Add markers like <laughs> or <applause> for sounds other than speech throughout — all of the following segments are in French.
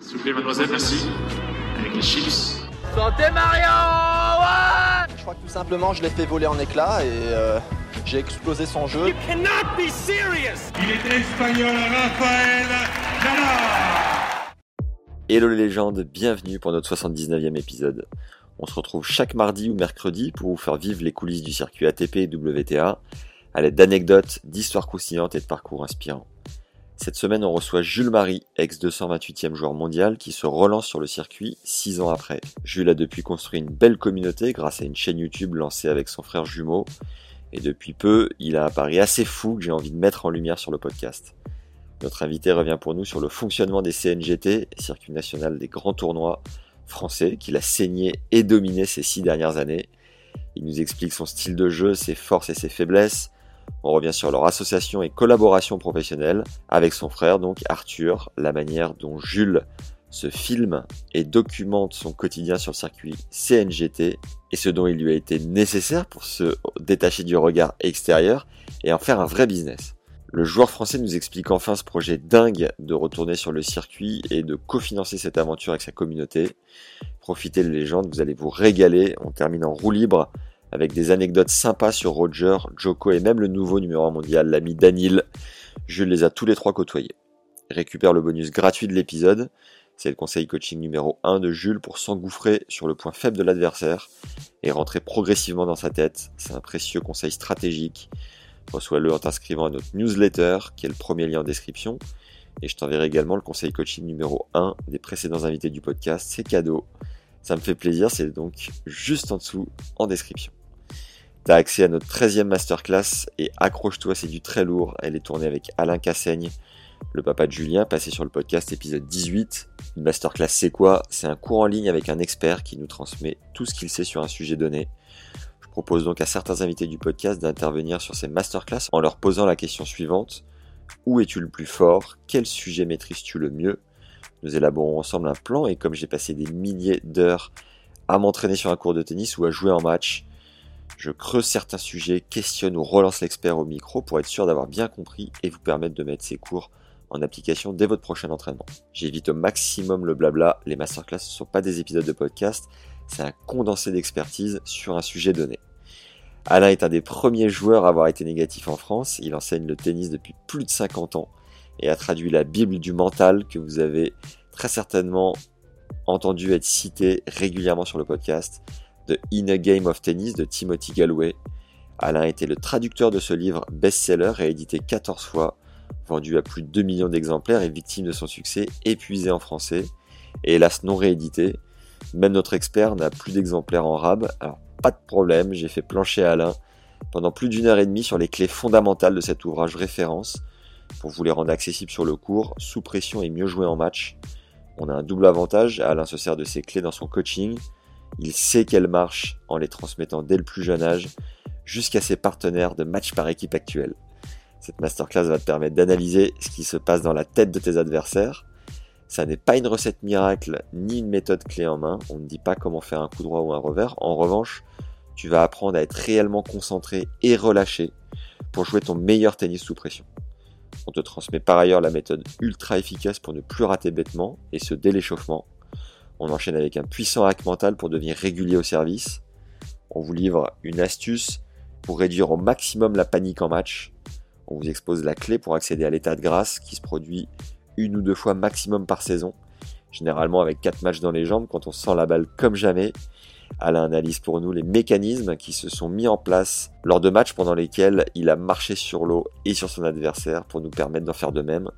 S'il vous plaît, mademoiselle, merci. Avec les chips. Santé Mario ouais Je crois que tout simplement je l'ai fait voler en éclats et euh, j'ai explosé son jeu. cannot be serious Il est espagnol, Rafael Nadal. Hello les légendes, bienvenue pour notre 79e épisode. On se retrouve chaque mardi ou mercredi pour vous faire vivre les coulisses du circuit ATP et WTA à l'aide d'anecdotes, d'histoires croustillantes et de parcours inspirants. Cette semaine, on reçoit Jules Marie, ex-228e joueur mondial, qui se relance sur le circuit 6 ans après. Jules a depuis construit une belle communauté grâce à une chaîne YouTube lancée avec son frère jumeau, et depuis peu, il a un pari assez fou que j'ai envie de mettre en lumière sur le podcast. Notre invité revient pour nous sur le fonctionnement des CNGT, circuit national des grands tournois français, qu'il a saigné et dominé ces six dernières années. Il nous explique son style de jeu, ses forces et ses faiblesses, on revient sur leur association et collaboration professionnelle avec son frère, donc Arthur, la manière dont Jules se filme et documente son quotidien sur le circuit CNGT et ce dont il lui a été nécessaire pour se détacher du regard extérieur et en faire un vrai business. Le joueur français nous explique enfin ce projet dingue de retourner sur le circuit et de cofinancer cette aventure avec sa communauté. Profitez les légendes, vous allez vous régaler. On termine en roue libre avec des anecdotes sympas sur Roger, Joko et même le nouveau numéro 1 mondial, l'ami Danil. Jules les a tous les trois côtoyés. Récupère le bonus gratuit de l'épisode. C'est le conseil coaching numéro 1 de Jules pour s'engouffrer sur le point faible de l'adversaire et rentrer progressivement dans sa tête. C'est un précieux conseil stratégique. Reçois-le en t'inscrivant à notre newsletter, qui est le premier lien en description. Et je t'enverrai également le conseil coaching numéro 1 des précédents invités du podcast. C'est cadeau. Ça me fait plaisir, c'est donc juste en dessous en description. Accès à notre 13e masterclass et accroche-toi, c'est du très lourd. Elle est tournée avec Alain Cassaigne, le papa de Julien, passé sur le podcast épisode 18. Une masterclass, c'est quoi? C'est un cours en ligne avec un expert qui nous transmet tout ce qu'il sait sur un sujet donné. Je propose donc à certains invités du podcast d'intervenir sur ces masterclass en leur posant la question suivante. Où es-tu le plus fort? Quel sujet maîtrises-tu le mieux? Nous élaborons ensemble un plan et comme j'ai passé des milliers d'heures à m'entraîner sur un cours de tennis ou à jouer en match, je creuse certains sujets, questionne ou relance l'expert au micro pour être sûr d'avoir bien compris et vous permettre de mettre ces cours en application dès votre prochain entraînement. J'évite au maximum le blabla, les masterclass ne sont pas des épisodes de podcast, c'est un condensé d'expertise sur un sujet donné. Alain est un des premiers joueurs à avoir été négatif en France, il enseigne le tennis depuis plus de 50 ans et a traduit la Bible du mental que vous avez très certainement entendu être cité régulièrement sur le podcast. The Inner Game of Tennis de Timothy Galloway. Alain était le traducteur de ce livre best-seller réédité 14 fois, vendu à plus de 2 millions d'exemplaires et victime de son succès épuisé en français, et hélas non réédité. Même notre expert n'a plus d'exemplaires en rab, alors pas de problème, j'ai fait plancher Alain pendant plus d'une heure et demie sur les clés fondamentales de cet ouvrage référence, pour vous les rendre accessibles sur le cours, sous pression et mieux jouer en match. On a un double avantage, Alain se sert de ces clés dans son coaching, il sait qu'elle marche en les transmettant dès le plus jeune âge jusqu'à ses partenaires de match par équipe actuels. Cette masterclass va te permettre d'analyser ce qui se passe dans la tête de tes adversaires. Ça n'est pas une recette miracle ni une méthode clé en main. On ne dit pas comment faire un coup droit ou un revers. En revanche, tu vas apprendre à être réellement concentré et relâché pour jouer ton meilleur tennis sous pression. On te transmet par ailleurs la méthode ultra efficace pour ne plus rater bêtement, et ce dès l'échauffement. On enchaîne avec un puissant hack mental pour devenir régulier au service. On vous livre une astuce pour réduire au maximum la panique en match. On vous expose la clé pour accéder à l'état de grâce qui se produit une ou deux fois maximum par saison, généralement avec 4 matchs dans les jambes quand on sent la balle comme jamais. Alain analyse pour nous les mécanismes qui se sont mis en place lors de matchs pendant lesquels il a marché sur l'eau et sur son adversaire pour nous permettre d'en faire de même.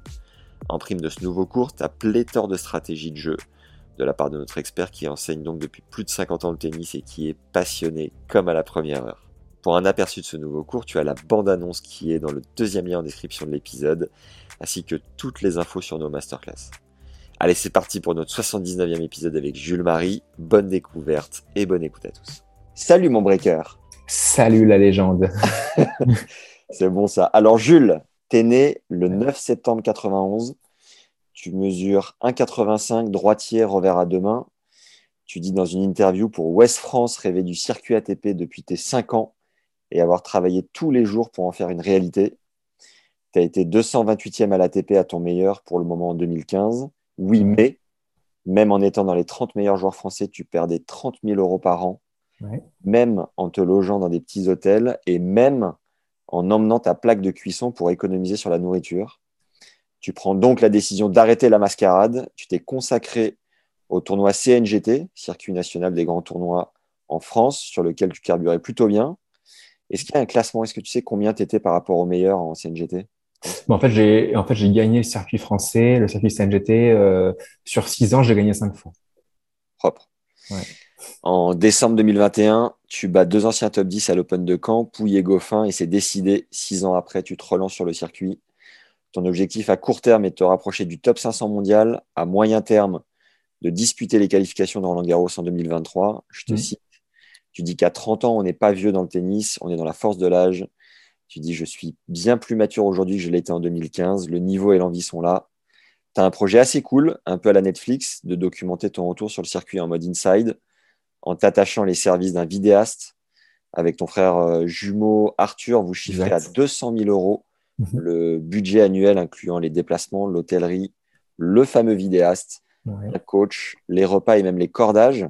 En prime de ce nouveau cours, as pléthore de stratégies de jeu de la part de notre expert qui enseigne donc depuis plus de 50 ans le tennis et qui est passionné comme à la première heure. Pour un aperçu de ce nouveau cours, tu as la bande-annonce qui est dans le deuxième lien en description de l'épisode, ainsi que toutes les infos sur nos masterclass. Allez, c'est parti pour notre 79e épisode avec Jules Marie. Bonne découverte et bonne écoute à tous. Salut mon breaker. Salut la légende. <laughs> c'est bon ça. Alors Jules, t'es né le 9 septembre 91. Tu mesures 1,85, droitier, revers à deux mains. Tu dis dans une interview pour West France rêver du circuit ATP depuis tes 5 ans et avoir travaillé tous les jours pour en faire une réalité. Tu as été 228e à l'ATP à ton meilleur pour le moment en 2015. Oui, mais même en étant dans les 30 meilleurs joueurs français, tu perdais 30 000 euros par an, même en te logeant dans des petits hôtels et même en emmenant ta plaque de cuisson pour économiser sur la nourriture. Tu prends donc la décision d'arrêter la mascarade. Tu t'es consacré au tournoi CNGT, Circuit national des grands tournois en France, sur lequel tu carburais plutôt bien. Est-ce qu'il y a un classement? Est-ce que tu sais combien tu étais par rapport aux meilleurs en CNGT en fait, j'ai en fait, gagné le circuit français, le circuit CNGT. Euh, sur six ans, j'ai gagné cinq fois. Propre. En décembre 2021, tu bats deux anciens top 10 à l'Open de Caen, Pouille et Goffin, et c'est décidé. Six ans après, tu te relances sur le circuit. Ton objectif à court terme est de te rapprocher du top 500 mondial. À moyen terme, de disputer les qualifications de Roland Garros en 2023. Je te mmh. cite. Tu dis qu'à 30 ans, on n'est pas vieux dans le tennis, on est dans la force de l'âge. Tu dis, je suis bien plus mature aujourd'hui que je l'étais en 2015. Le niveau et l'envie sont là. Tu as un projet assez cool, un peu à la Netflix, de documenter ton retour sur le circuit en mode inside, en t'attachant les services d'un vidéaste. Avec ton frère euh, jumeau Arthur, vous chiffrez à 200 000 euros mhm. le budget annuel incluant les déplacements, l'hôtellerie, le fameux vidéaste, le coach, les repas et même les cordages.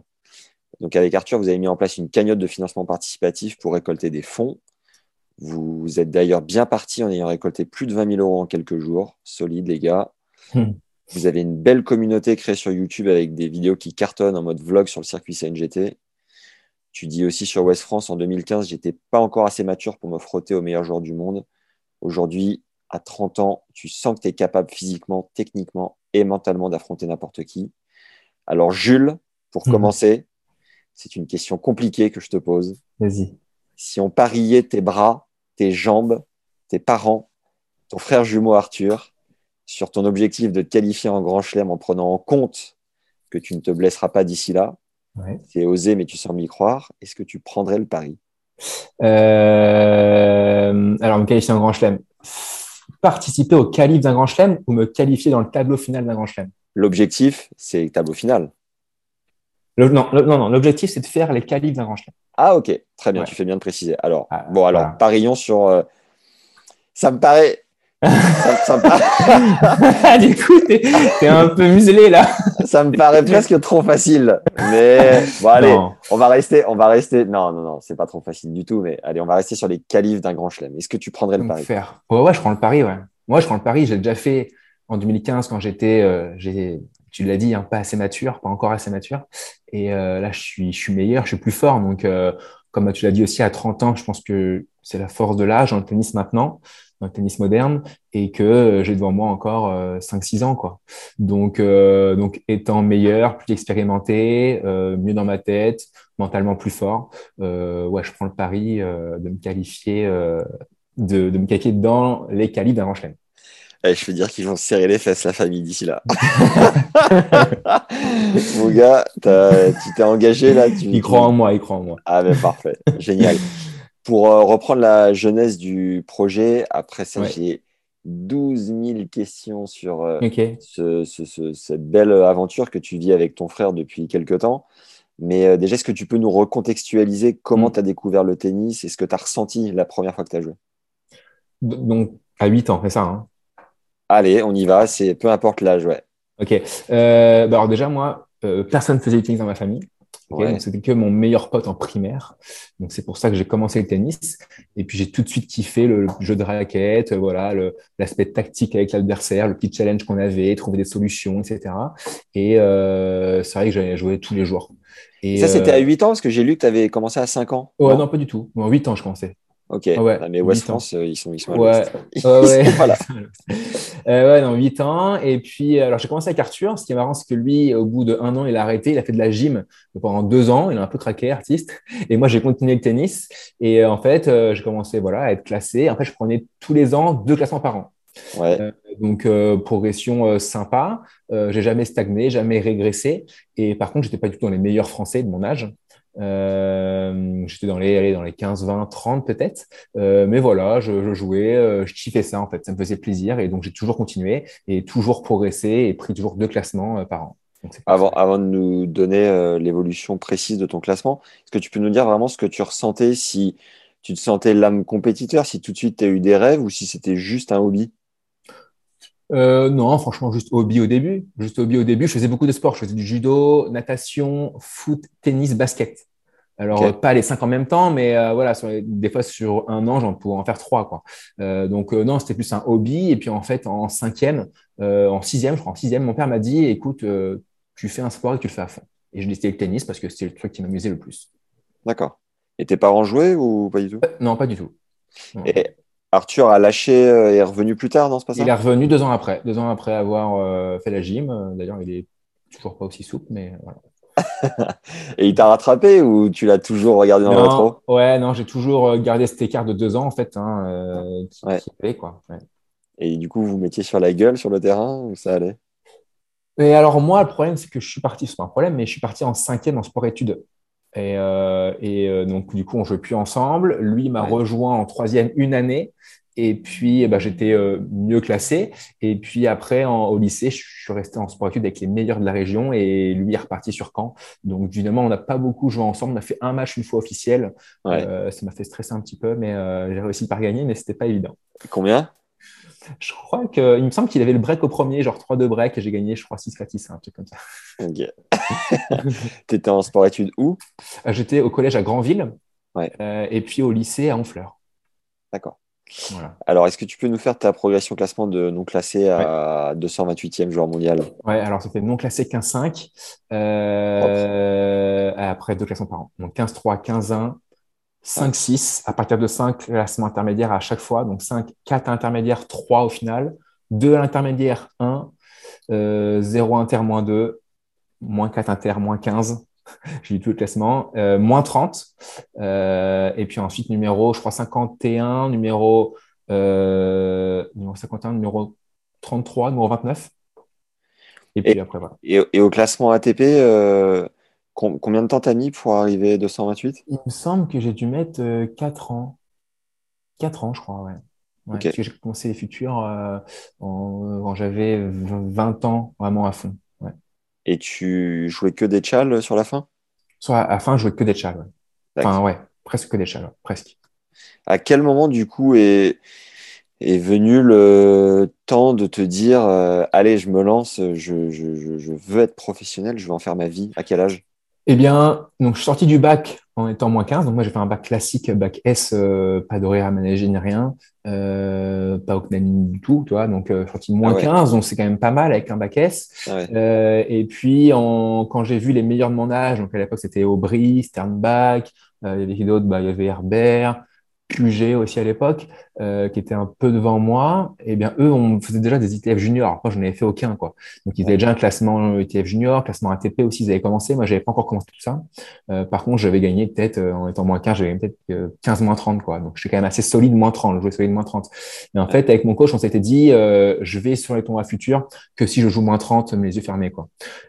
Donc avec Arthur, vous avez mis en place une cagnotte de financement participatif pour récolter des fonds. Vous êtes d'ailleurs bien parti en ayant récolté plus de 20 000 euros en quelques jours. Solide, les gars. Hmm. Vous avez une belle communauté créée sur YouTube avec des vidéos qui cartonnent en mode vlog sur le circuit CNGT. Tu dis aussi sur West France en 2015, j'étais pas encore assez mature pour me frotter aux meilleurs joueurs du monde. Aujourd'hui, à 30 ans, tu sens que tu es capable physiquement, techniquement et mentalement d'affronter n'importe qui. Alors, Jules, pour hmm. commencer, c'est une question compliquée que je te pose. Vas-y si on pariait tes bras, tes jambes, tes parents, ton frère jumeau Arthur, sur ton objectif de te qualifier en grand chelem en prenant en compte que tu ne te blesseras pas d'ici là, c'est osé, mais tu sembles y croire, est-ce que tu prendrais le pari? Euh, Alors, me qualifier en grand chelem, participer au qualif d'un grand chelem ou me qualifier dans le tableau final d'un grand chelem? L'objectif, c'est le tableau final. non, non, non, l'objectif, c'est de faire les qualifs d'un grand chelem. Ah, ok, très bien, tu fais bien de préciser. Alors, ah, bon, alors, parions sur. Euh, ça me paraît. Ça, me paraît... <laughs> du coup, t'es un peu muselé là. ça me paraît presque trop facile. Mais bon, allez, on va rester. On va rester. Non, non, non, c'est pas trop facile du tout. Mais allez, on va rester sur les qualifs d'un grand chelem. Est-ce que tu prendrais le pari? faire. Ouais, ouais, je prends le pari, ouais. Moi, je prends le pari. J'ai déjà fait en 2015 quand j'étais. Euh, tu l'as dit, hein, pas assez mature, pas encore assez mature. Et euh, là, je suis, je suis meilleur, je suis plus fort. Donc, euh, comme tu l'as dit aussi, à 30 ans, je pense que c'est la force de l'âge le tennis maintenant, dans le tennis moderne, et que euh, j'ai devant moi encore 5-6 ans. Quoi. Donc, donc, étant meilleur, plus expérimenté, mieux dans ma tête, mentalement plus fort, ouais, je prends le pari de me qualifier, de, de me qualifier dans les qualifs d'un chelem. Eh, je veux dire qu'ils vont se serrer les fesses, la famille, d'ici là. <laughs> Mon gars, tu t'es engagé là. Tu, il croit en moi, il croit en moi. Ah, mais parfait. Génial. <laughs> Pour euh, reprendre la jeunesse du projet, après ça, j'ai 12 000 questions sur euh, cette belle aventure que tu vis avec ton frère depuis quelques temps. Mais euh, déjà, est-ce que tu peux nous recontextualiser comment mm. tu as découvert le tennis et ce que tu as ressenti la première fois que tu as joué Donc, à 8 ans, c'est ça hein? Allez, on y va, c'est peu importe l'âge, ouais. Ok. Euh, bah alors déjà, moi, euh, personne ne faisait du tennis dans ma famille. C'était que mon meilleur pote en primaire. Donc c'est pour ça que j'ai commencé le tennis. Et puis j'ai tout de suite kiffé le, jeu de raquette, voilà, l'aspect tactique avec l'adversaire, le petit challenge qu'on avait, trouver des solutions, etc. Et euh, c'est vrai que j'allais jouer tous les jours. Et ça, c'était à 8 ans, parce que j'ai lu que tu avais commencé à 5 ans. Ouais, non, pas du tout. Bon, 8 ans, je commençais. Ok. Ouais, ah, mais West France, euh, ils sont, ils sont <laughs> ouais. ouais. <laughs> voilà. <laughs> euh, ouais, dans 8 ans. Et puis, alors j'ai commencé avec Arthur. Ce qui est marrant, c'est que lui, au bout d'un an, il a arrêté. Il a fait de la gym pendant deux ans. Il a un peu craqué, artiste. Et moi, j'ai continué le tennis. Et euh, en fait, euh, j'ai commencé voilà, à être classé. En fait, je prenais tous les ans deux classements par an. Ouais. Euh, donc, euh, progression euh, sympa. Euh, j'ai jamais stagné, jamais régressé. Et par contre, j'étais pas du tout dans les meilleurs Français de mon âge. Euh, j'étais dans les, dans les 15, 20, 30 peut-être. Euh, mais voilà, je, je jouais, euh, je kiffais ça en fait. Ça me faisait plaisir. Et donc, j'ai toujours continué et toujours progressé et pris toujours deux classements euh, par an. Donc, Avant, avant de nous donner euh, l'évolution précise de ton classement, est-ce que tu peux nous dire vraiment ce que tu ressentais, si tu te sentais l'âme compétiteur, si tout de suite tu as eu des rêves ou si c'était juste un hobby? Euh, non, franchement, juste hobby au début. Juste hobby au début. Je faisais beaucoup de sports. Je faisais du judo, natation, foot, tennis, basket. Alors, pas les cinq en même temps, mais euh, voilà, sur les- des fois sur un an, j'en pouvais en faire trois, quoi. Euh, donc, euh, non, c'était plus un hobby. Et puis, en fait, en cinquième, euh, en sixième, je crois, en sixième, mon père m'a dit, écoute, euh, tu fais un sport et tu le fais à fond. Et je décidé le tennis parce que c'était le truc qui m'amusait le plus. D'accord. Et tes parents jouaient ou pas du tout? Non, pas du tout. Non. Et Arthur a lâché euh, et est revenu plus tard, non, c'est pas ça? Il est revenu deux ans après, deux ans après avoir euh, fait la gym. Euh, D'ailleurs, il est toujours pas aussi souple, mais voilà. <laughs> Et il t'a rattrapé ou tu l'as toujours regardé dans le rétro? Non, ouais, non, j'ai toujours euh, gardé cet écart de deux ans en fait, hein, euh, qui, Ouais. qui avait, quoi. ouais. Et du coup, vous mettiez sur la gueule sur le terrain ou ça allait? Et alors moi, le problème, c'est que je suis parti, c'est pas un problème, mais je suis parti en cinquième en sport-études. Et, euh, et euh, donc du coup, on jouait plus ensemble. Lui m'a Ouais. rejoint en troisième une année. Et puis, eh ben, j'étais euh, mieux classé. Et puis après, en- au lycée, je suis resté en sport-études avec les meilleurs de la région. Et lui est reparti sur Caen. Donc, finalement, on n'a pas beaucoup joué ensemble. On a fait un match une fois officiel. Ouais. Euh, ça m'a fait stresser un petit peu, mais euh, j'ai réussi par gagner, mais c'était pas évident. Combien? Je crois que, il me semble qu'il avait le break au premier, genre 3-2 break, et j'ai gagné, je crois, 6-4-6, un truc comme ça. Ok. <laughs> T'étais en sport-études où? Euh, J'étais au collège à Granville, Ouais. euh, et puis au lycée à Honfleur. D'accord. Voilà. Alors, est-ce que tu peux nous faire ta progression classement de non classé à 228e joueur mondial? Ouais, alors c'était non classé 15-5, euh, après deux classements par an. Donc 15-3, 15-1, 5-6, à partir de 5 classements intermédiaires à chaque fois. Donc 5, 4 intermédiaires, 3 au final, 2 intermédiaires, 1, euh, 0 inter, moins 2, moins 4 inter, moins 15. <laughs> J'ai eu tout le classement. Euh, moins 30. Euh, et puis ensuite, numéro, je crois, 51, numéro, euh, numéro 51, numéro 33, numéro 29. Et puis après, voilà. Et, et au classement ATP, combien de temps t'as mis pour arriver 228? Il me semble que j'ai dû mettre euh, 4 ans. 4 ans, je crois, ouais. Parce que j'ai commencé les futurs euh, quand j'avais 20 ans, vraiment à fond. Ouais. Et tu jouais que des tchals sur la fin? Soit à la fin, je jouais que des chals. ouais. Enfin, ouais, presque que des chals, presque. À quel moment, du coup, est, est venu le temps de te dire, euh, allez, je me lance, je, je, je, je veux être professionnel, je veux en faire ma vie? À quel âge? Eh bien, donc je suis sorti du bac en étant moins 15. Donc moi, j'ai fait un bac classique, bac S, euh, pas d'horaire aménagé ni rien, euh, pas au CNAM du tout, tu vois. Donc, euh, je suis sorti de moins Ah ouais. 15, donc c'est quand même pas mal avec un bac S. Ah ouais. Euh, et puis, en, quand j'ai vu les meilleurs de mon âge, donc à l'époque, c'était Aubry, Sternbach, euh, il y avait qui d'autre? Bah, il y avait Herbert, Puget aussi à l'époque, euh, qui était un peu devant moi. Et bien, eux, on faisait déjà des ITF juniors. Alors, moi, je n'en avais fait aucun, quoi. Donc, ils avaient déjà un classement ITF junior, classement ATP aussi, ils avaient commencé. Moi, j'avais pas encore commencé tout ça. Euh, par contre, j'avais gagné peut-être, euh, en étant moins 15, j'avais peut-être euh, 15 moins 30, quoi. Donc, je suis quand même assez solide moins 30, je jouais solide moins 30. Mais en fait, avec mon coach, on s'était dit, euh, je vais sur les tournois futurs que si je joue moins 30, les yeux fermés, quoi.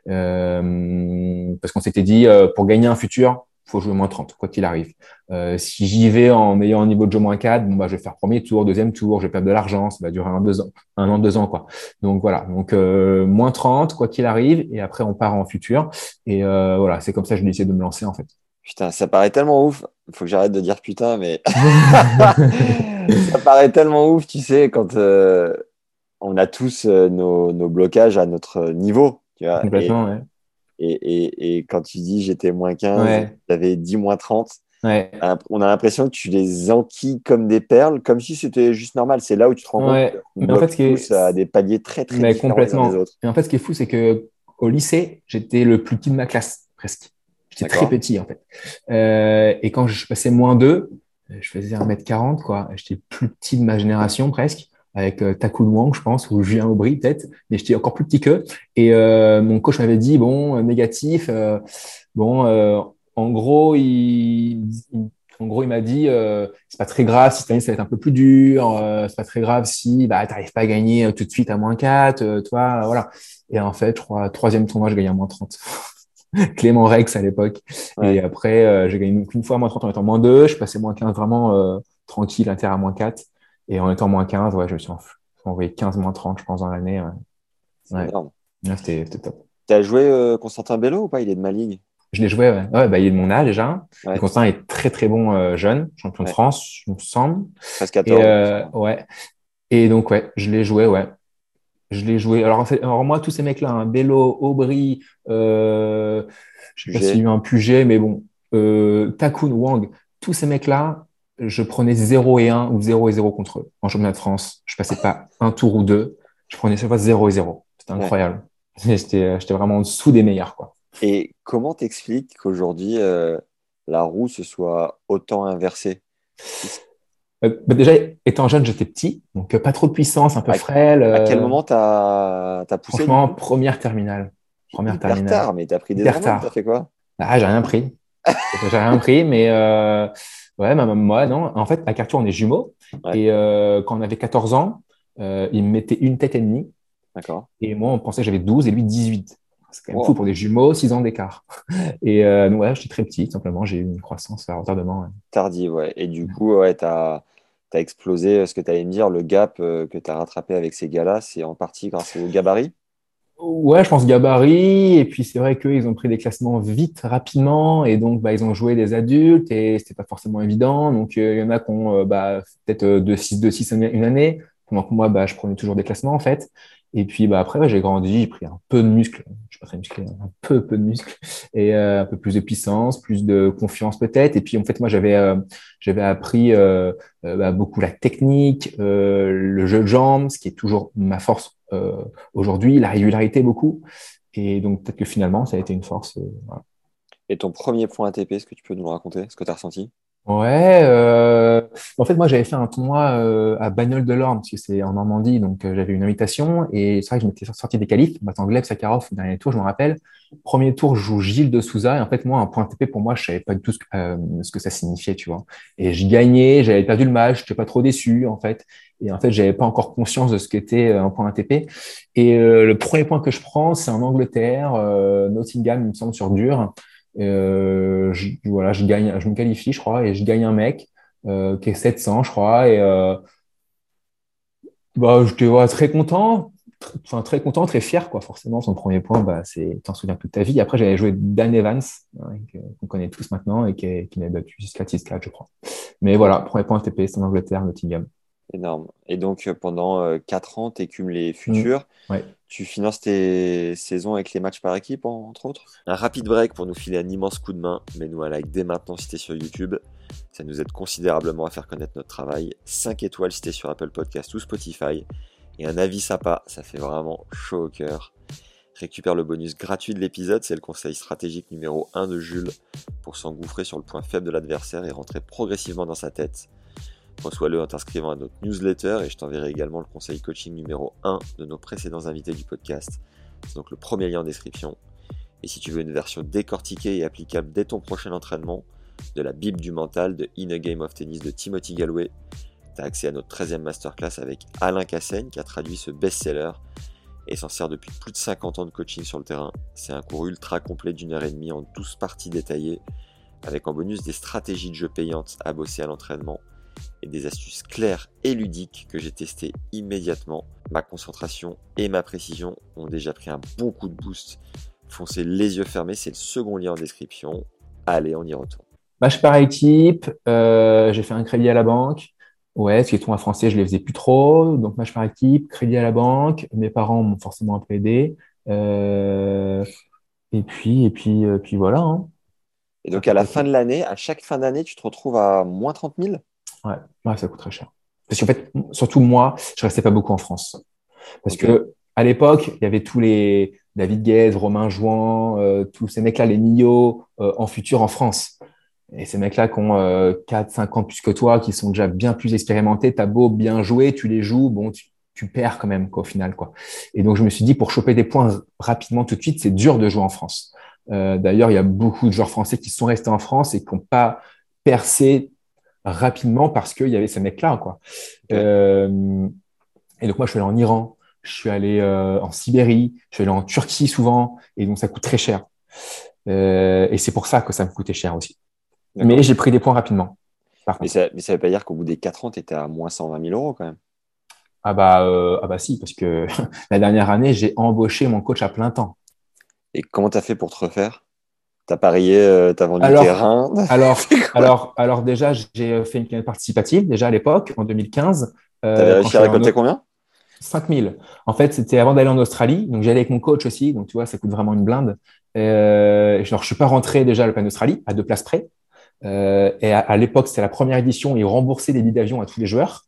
Euh, parce qu'on s'était dit, euh, pour gagner un futur, faut jouer moins 30, quoi qu'il arrive. Euh, si j'y vais en ayant un niveau de jeu moins 4, bon, bah, je vais faire premier tour, deuxième tour, je vais perdre de l'argent, ça va durer un, deux ans, un an, deux ans, quoi. Donc voilà. Donc, euh, moins 30, quoi qu'il arrive, et après, on part en futur. Et euh, voilà, c'est comme ça que j'ai décidé de me lancer, en fait. Putain, ça paraît tellement ouf. Faut que j'arrête de dire putain, mais <laughs> ça paraît tellement ouf, tu sais, quand euh, on a tous euh, nos, nos blocages à notre niveau. Tu vois, et, Complètement, ouais. Et, et, et quand tu dis j'étais moins 15, Ouais. j'avais 10 moins 30, Ouais. on a l'impression que tu les enquilles comme des perles, comme si c'était juste normal. C'est là où tu te rends Ouais, compte mais en fait, ce qui est- tous à des paliers très très Mais différents les uns complètement. des autres. Et en fait, ce qui est fou, c'est que au lycée, j'étais le plus petit de ma classe, presque. J'étais très petit, en fait. Euh, et quand je passais moins 2, je faisais 1m40, quoi. J'étais plus petit de ma génération, presque, avec euh, Takun Wang, je pense, ou Julien Aubry, peut-être. Mais j'étais encore plus petit qu'eux. Et euh, mon coach m'avait dit, bon, euh, négatif, euh, bon, euh, en gros, il, il- En gros, il m'a dit, euh, c'est pas très grave si cette année ça va être un peu plus dur, euh, c'est pas très grave si bah, tu n'arrives pas à gagner tout de suite à moins 4, euh, toi, voilà. Et en fait, je crois, troisième tournoi, je gagnais à moins 30. <laughs> Clément Rex à l'époque. Et après, euh, j'ai gagné qu'une fois à moins 30 en étant moins 2, je passais moins 15 vraiment euh, tranquille, inter à moins 4. Et en étant moins 15, ouais, je me suis envoyé 15 moins 30, je pense, dans l'année. Ouais. Ouais, C'était top. Tu as joué Constantin Bello ou pas? Il est de ma ligue je l'ai joué, ouais. ouais bah, il est de mon âge déjà. Ouais. Constantin est très très bon euh, jeune, champion de France, il me semble. 13-14. Et, euh, ouais. Et donc, ouais, je l'ai joué, ouais. Je l'ai joué. Alors, en fait, alors moi, tous ces mecs-là, hein, Bello, Aubry, euh, je sais pas s'il y a eu un Puget, mais bon, euh, Takun, Wang, tous ces mecs-là, je prenais 0 et 1 ou 0 et 0 contre eux en championnat de France. Je passais pas un tour ou deux. Je prenais chaque fois 0 et 0. C'était incroyable. <laughs> J'étais vraiment en dessous des meilleurs, quoi. Et comment t'expliques qu'aujourd'hui, euh, la roue se soit autant inversée? Euh, bah déjà, étant jeune, j'étais petit, donc euh, pas trop de puissance, un peu frêle. À quel moment t'as as poussé? Franchement, première terminale. Première Hyper terminale. tard, mais t'as pris des hormones, t'as fait quoi? Ah, j'ai rien pris. j'ai rien pris, mais euh, ouais, ma, moi, non. En fait, à Cartier, on est jumeaux. Ouais. Et euh, quand on avait 14 ans, euh, il me mettait une tête et demie. D'accord. Et moi, on pensait que j'avais 12 et lui 18. C'est quand même Wow. fou pour des jumeaux, 6 ans d'écart. <laughs> Et euh, donc, ouais, j'étais très petit, simplement. J'ai eu une croissance à retardement. Ouais. Tardive, ouais. Et du coup, ouais, t'as as explosé euh, ce que tu allais me dire, le gap que tu as rattrapé avec ces gars-là, c'est en partie grâce au gabarit? Ouais, je pense gabarit. Et puis, c'est vrai qu'eux, ils ont pris des classements vite, rapidement. Et donc, bah, ils ont joué des adultes et c'était pas forcément évident. Donc, euh, il y en a qui ont euh, bah, peut-être euh, 2-6, 2-6 une- une année. Pendant que moi, bah, je prenais toujours des classements, en fait. Et puis, bah, après, ouais, j'ai grandi, j'ai pris un peu de muscle. Je suis pas très musclé, hein, un peu, peu de muscle. Et euh, un peu plus de puissance, plus de confiance, peut-être. Et puis, en fait, moi, j'avais euh, j'avais appris euh, euh, bah, beaucoup la technique, euh, le jeu de jambes, ce qui est toujours ma force euh, aujourd'hui, la régularité beaucoup. Et donc, peut-être que finalement, ça a été une force. voilà. Et ton premier point ATP, est-ce que tu peux nous le raconter Ce que tu as ressenti? Ouais, euh, en fait, moi, j'avais fait un tournoi euh, à Bagnoles de l'Orne, parce que c'est en Normandie, donc euh, j'avais une invitation, et c'est vrai que je m'étais sorti des qualifs, m'attend Gleb Sakharov dernier tour, je me rappelle. Premier tour, je joue Gilles de Souza, et en fait, moi, un point TP, pour moi, je savais pas du tout ce que, euh, ce que ça signifiait, tu vois. Et je gagnais, j'avais perdu le match, j'étais pas trop déçu, en fait. Et en fait, j'avais pas encore conscience de ce qu'était euh, un point ATP. Et euh, le premier point que je prends, c'est en Angleterre, Nottingham, il me semble, sur dur. Euh, je, voilà, je gagne, je me qualifie, je crois, et je gagne un mec euh, qui est 700, je crois, et euh, bah, j'étais ouais, très content, enfin très content, très fier, quoi. Forcément, son premier point, bah, c'est, t'en souviens toute ta vie. Après, j'avais joué Dan Evans, hein, qu'on connaît tous maintenant, et qui, qui m'a battu jusqu'à 6-4, je crois. Mais voilà, premier point ATP, c'est en Angleterre, Nottingham. Énorme. Et donc, euh, pendant 4 ans, tu écumes les futurs. Mmh. Ouais. Tu finances tes saisons avec les matchs par équipe, en- entre autres? Un rapide break pour nous filer un immense coup de main. Mets-nous un like dès maintenant si t'es sur YouTube. Ça nous aide considérablement à faire connaître notre travail. 5 étoiles si t'es sur Apple Podcast ou Spotify. Et un avis sympa, ça fait vraiment chaud au cœur. Récupère le bonus gratuit de l'épisode, c'est le conseil stratégique numéro 1 de Jules pour s'engouffrer sur le point faible de l'adversaire et rentrer progressivement dans sa tête. Reçois-le en t'inscrivant à notre newsletter et je t'enverrai également le conseil coaching numéro 1 de nos précédents invités du podcast. C'est donc le premier lien en description. Et si tu veux une version décortiquée et applicable dès ton prochain entraînement, de la Bible du mental de In a Game of Tennis de Timothy Galloway, tu as accès à notre 13e masterclass avec Alain Cassaigne qui a traduit ce best-seller et s'en sert depuis plus de 50 ans de coaching sur le terrain. C'est un cours ultra complet d'une heure et demie en 12 parties détaillées, avec en bonus des stratégies de jeu payantes à bosser à l'entraînement et des astuces claires et ludiques que j'ai testées immédiatement. Ma concentration et ma précision ont déjà pris un bon coup de boost. Foncez les yeux fermés, c'est le second lien en description. Allez, on y retourne. Match par équipe, euh, j'ai fait un crédit à la banque. Ouais, parce que les tournois français, je les faisais plus trop. Donc, match par équipe, crédit à la banque. Mes parents m'ont forcément un peu aidé. Euh, et puis, et puis, euh, puis voilà. hein. Et donc à la fin de l'année, à chaque fin d'année, tu te retrouves à moins 30 000 Ouais, ouais, ça coûte très cher. Parce qu'en fait, surtout moi, je restais pas beaucoup en France. Parce Ok. que à l'époque, il y avait tous les David Guez, Romain Jouan, euh, tous ces mecs-là, les Millau, euh, en futur en France. Et ces mecs-là qui ont euh, 4, 5 ans plus que toi, qui sont déjà bien plus expérimentés, t'as beau bien jouer, tu les joues, bon, tu, tu perds quand même, quoi, au final, quoi. Et donc, je me suis dit, pour choper des points rapidement tout de suite, c'est dur de jouer en France. Euh, D'ailleurs, il y a beaucoup de joueurs français qui sont restés en France et qui n'ont pas percé rapidement parce qu'il y avait ces mecs-là. Quoi. Euh, et donc, moi, je suis allé en Iran, je suis allé euh, en Sibérie, je suis allé en Turquie souvent, et donc ça coûte très cher. Euh, et c'est pour ça que ça me coûtait cher aussi. Mais j'ai pris des points rapidement. mais, ça, mais ça veut pas dire qu'au bout des 4 ans, tu étais à moins 120 000 euros quand même. Ah bah, ah bah si, parce que <laughs> la dernière année, j'ai embauché mon coach à plein temps. Et comment tu as fait pour te refaire? T'as parié, euh, t'as vendu alors, terrain. <laughs> Alors, alors, alors déjà, j'ai fait une canette participative déjà à l'époque, en 2015. Euh, T'avais réussi à récolter combien? 5000. En fait, c'était avant d'aller en Australie. Donc, j'allais avec mon coach aussi. Donc, tu vois, ça coûte vraiment une blinde. Euh, genre, je suis pas rentré déjà à l'Open d'Australie, à deux places près. Euh, et à, l'époque, c'était la première édition. Ils remboursaient des billets d'avion à tous les joueurs.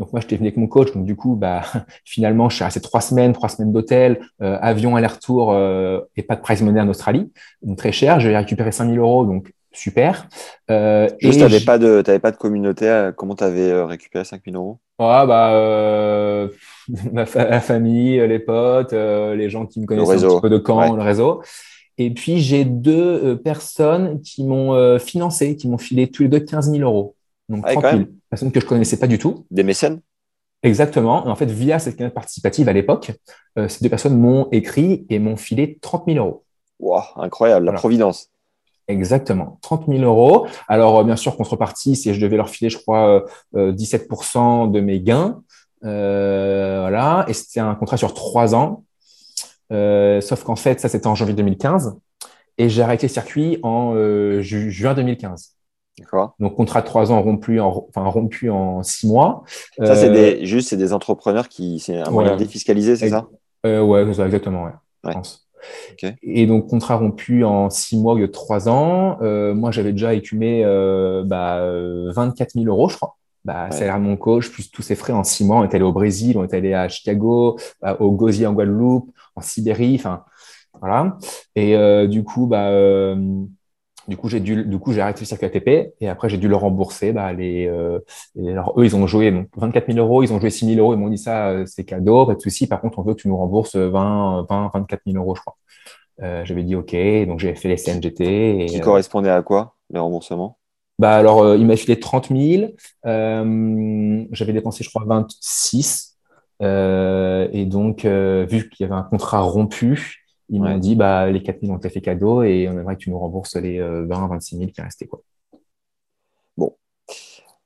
Donc moi, j'étais venu avec mon coach. Donc du coup, bah, <laughs> finalement, je suis resté trois semaines, trois semaines d'hôtel, euh, avion aller-retour euh, et pas de prize money en Australie. Donc très cher. J'ai récupéré 5000 euros, donc super. Euh, Juste, tu n'avais pas, de, pas de communauté. Euh, comment tu avais récupéré 5000 euros? Ah, bah, euh, <laughs> la, famille, les potes, les gens qui me connaissaient un petit peu de camp, le réseau. Et puis, j'ai deux personnes qui m'ont financé, qui m'ont filé tous les deux 15 000 euros. Donc, ah, 30 000 personnes que je connaissais pas du tout. Des mécènes Exactement. Et en fait, via cette canette participative à l'époque, euh, ces deux personnes m'ont écrit et m'ont filé 30 000 euros. Wow, incroyable, la providence. Exactement, 30 000 euros. Alors, euh, bien sûr, contrepartie, si je devais leur filer, je crois, 17% euh, de mes gains. voilà. Et c'était un contrat sur trois ans. sauf qu'en fait, ça, c'était en janvier 2015. Et j'ai arrêté le circuit en juin 2015. Donc, contrat de trois ans rompu en, enfin, rompu en six mois. Ça, c'est euh, des, juste, c'est des entrepreneurs qui, c'est un moyen défiscalisé, c'est ça? Euh, Ouais, exactement, ouais, je pense. Et donc, contrat rompu en six mois au lieu de trois ans. Euh, moi, j'avais déjà écumé euh, bah, 24 000 euros, je crois. Bah, Salaire de mon coach, plus tous ses frais en six mois. On est allé au Brésil, on est allé à Chicago, au Gosier en Guadeloupe, en Sibérie, enfin, voilà. Et euh, du coup, bah, du coup, j'ai dû, du coup, j'ai arrêté le circuit ATP et après, j'ai dû leur rembourser. Bah, les, euh, alors, eux, ils ont joué donc 24 000 euros, ils ont joué 6 000 euros. Ils m'ont dit ça, euh, c'est cadeau, pas de souci. Par contre, on veut que tu nous rembourses 20, 20 24 000 euros, je crois. Euh, j'avais dit OK, donc j'ai fait les CNGT. Et, Qui correspondait à quoi, les remboursements? Bah, alors, euh, il m'a filé 30 000. j'avais dépensé, je crois, 26. et donc, vu qu'il y avait un contrat rompu, ils m'ont dit bah, les 4 000 ont été fait cadeau et on aimerait que tu nous rembourses les 20 26 000 qui restaient. Quoi. Bon.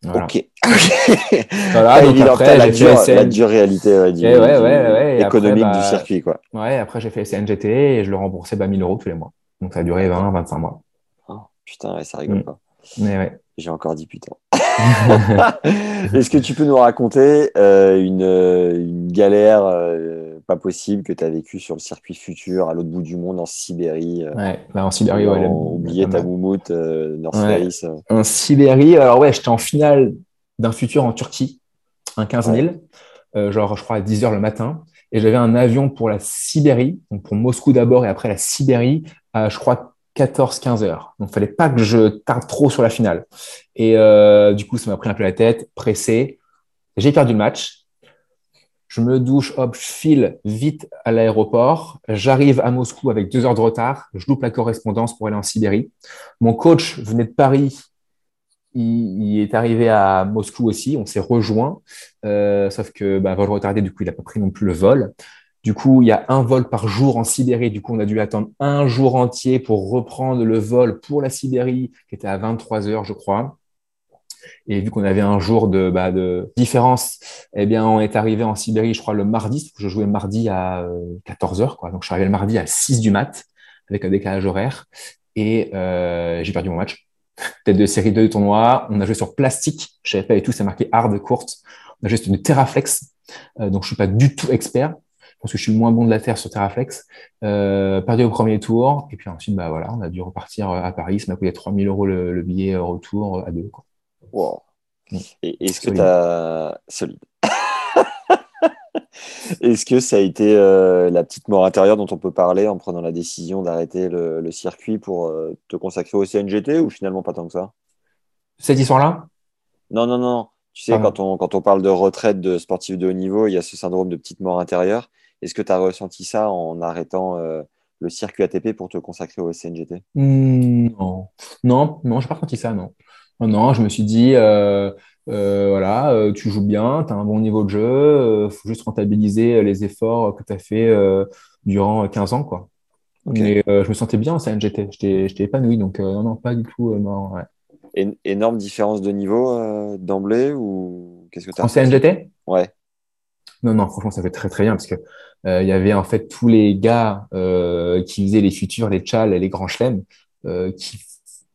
Ok. <laughs> voilà, donc après, la, dure, la dure réalité économique du circuit. Quoi. Ouais, après, j'ai fait les CNGT et je le remboursais bah, 1000 euros tous les mois. Donc, ça a duré 20, 25 mois. Oh, putain, ça rigole mm. pas. Mais ouais. J'ai encore dit putain. <laughs> Est-ce que tu peux nous raconter euh, une, une, galère euh, pas possible que tu as vécue sur le circuit futur à l'autre bout du monde en Sibérie euh, Ouais, bah en Sibérie, ouais. Oublier ta moumoute, North ouais. En Sibérie, alors ouais, j'étais en finale d'un futur en Turquie, un 15 000, genre je crois à 10 h le matin. Et j'avais un avion pour la Sibérie, donc pour Moscou d'abord et après la Sibérie, à, je crois 14-15 heures. Donc, il fallait pas que je tarde trop sur la finale. Et euh, du coup, ça m'a pris un peu la tête, pressé. J'ai perdu le match. Je me douche, hop, je file vite à l'aéroport. J'arrive à Moscou avec deux heures de retard. Je loupe la correspondance pour aller en Sibérie. Mon coach venait de Paris. Il, est arrivé à Moscou aussi. On s'est rejoint. Euh, sauf que bah, vol retardé, du coup, il n'a pas pris non plus le vol. Du coup, il y a un vol par jour en Sibérie. Du coup, on a dû attendre un jour entier pour reprendre le vol pour la Sibérie, qui était à 23 heures, je crois. Et vu qu'on avait un jour de, bah, de différence, eh bien, on est arrivé en Sibérie, je crois, le mardi. Je jouais mardi à 14 euh, quoi. Donc, je suis arrivé le mardi à 6 du mat, avec un décalage horaire. Et euh, j'ai perdu mon match. <laughs> Tête de série 2 de tournoi. On a joué sur plastique. Je savais pas et tout, c'est marqué hard courte. On a joué sur une Terraflex. Euh, donc, je suis pas du tout expert parce que je suis le moins bon de la Terre sur Terraflex. Euh, perdu au premier tour. Et puis ensuite, bah, voilà, on a dû repartir à Paris. Ça m'a coûté 3000 euros le, billet retour à deux. Quoi. Wow. Mm. est-ce que tu as. Solide. <laughs> Est-ce que ça a été euh, la petite mort intérieure dont on peut parler en prenant la décision d'arrêter le, circuit pour euh, te consacrer au CNGT ou finalement pas tant que ça? Cette histoire-là? Non, non, non. Tu sais, quand, on, quand on parle de retraite de sportif de haut niveau, il y a ce syndrome de petite mort intérieure. Est-ce que tu as ressenti ça en arrêtant euh, le circuit ATP pour te consacrer au SNGT mmh, Non, non, non, j'ai pas ressenti ça, non. Non, non, je me suis dit, euh, euh, voilà, euh, tu joues bien, tu as un bon niveau de jeu, il faut juste rentabiliser les efforts que tu as fait durant 15 ans, quoi. Mais je me sentais bien en CNGT, j'étais j'étais épanoui, donc non, non, pas du tout, non, ouais. É- énorme différence de niveau d'emblée ou qu'est-ce que tu as En CNGT? Ouais, Non, non, franchement, ça fait très très bien parce que euh, il y avait en fait tous les gars euh, qui faisaient les futurs, les tchals et les grands chelems euh, qui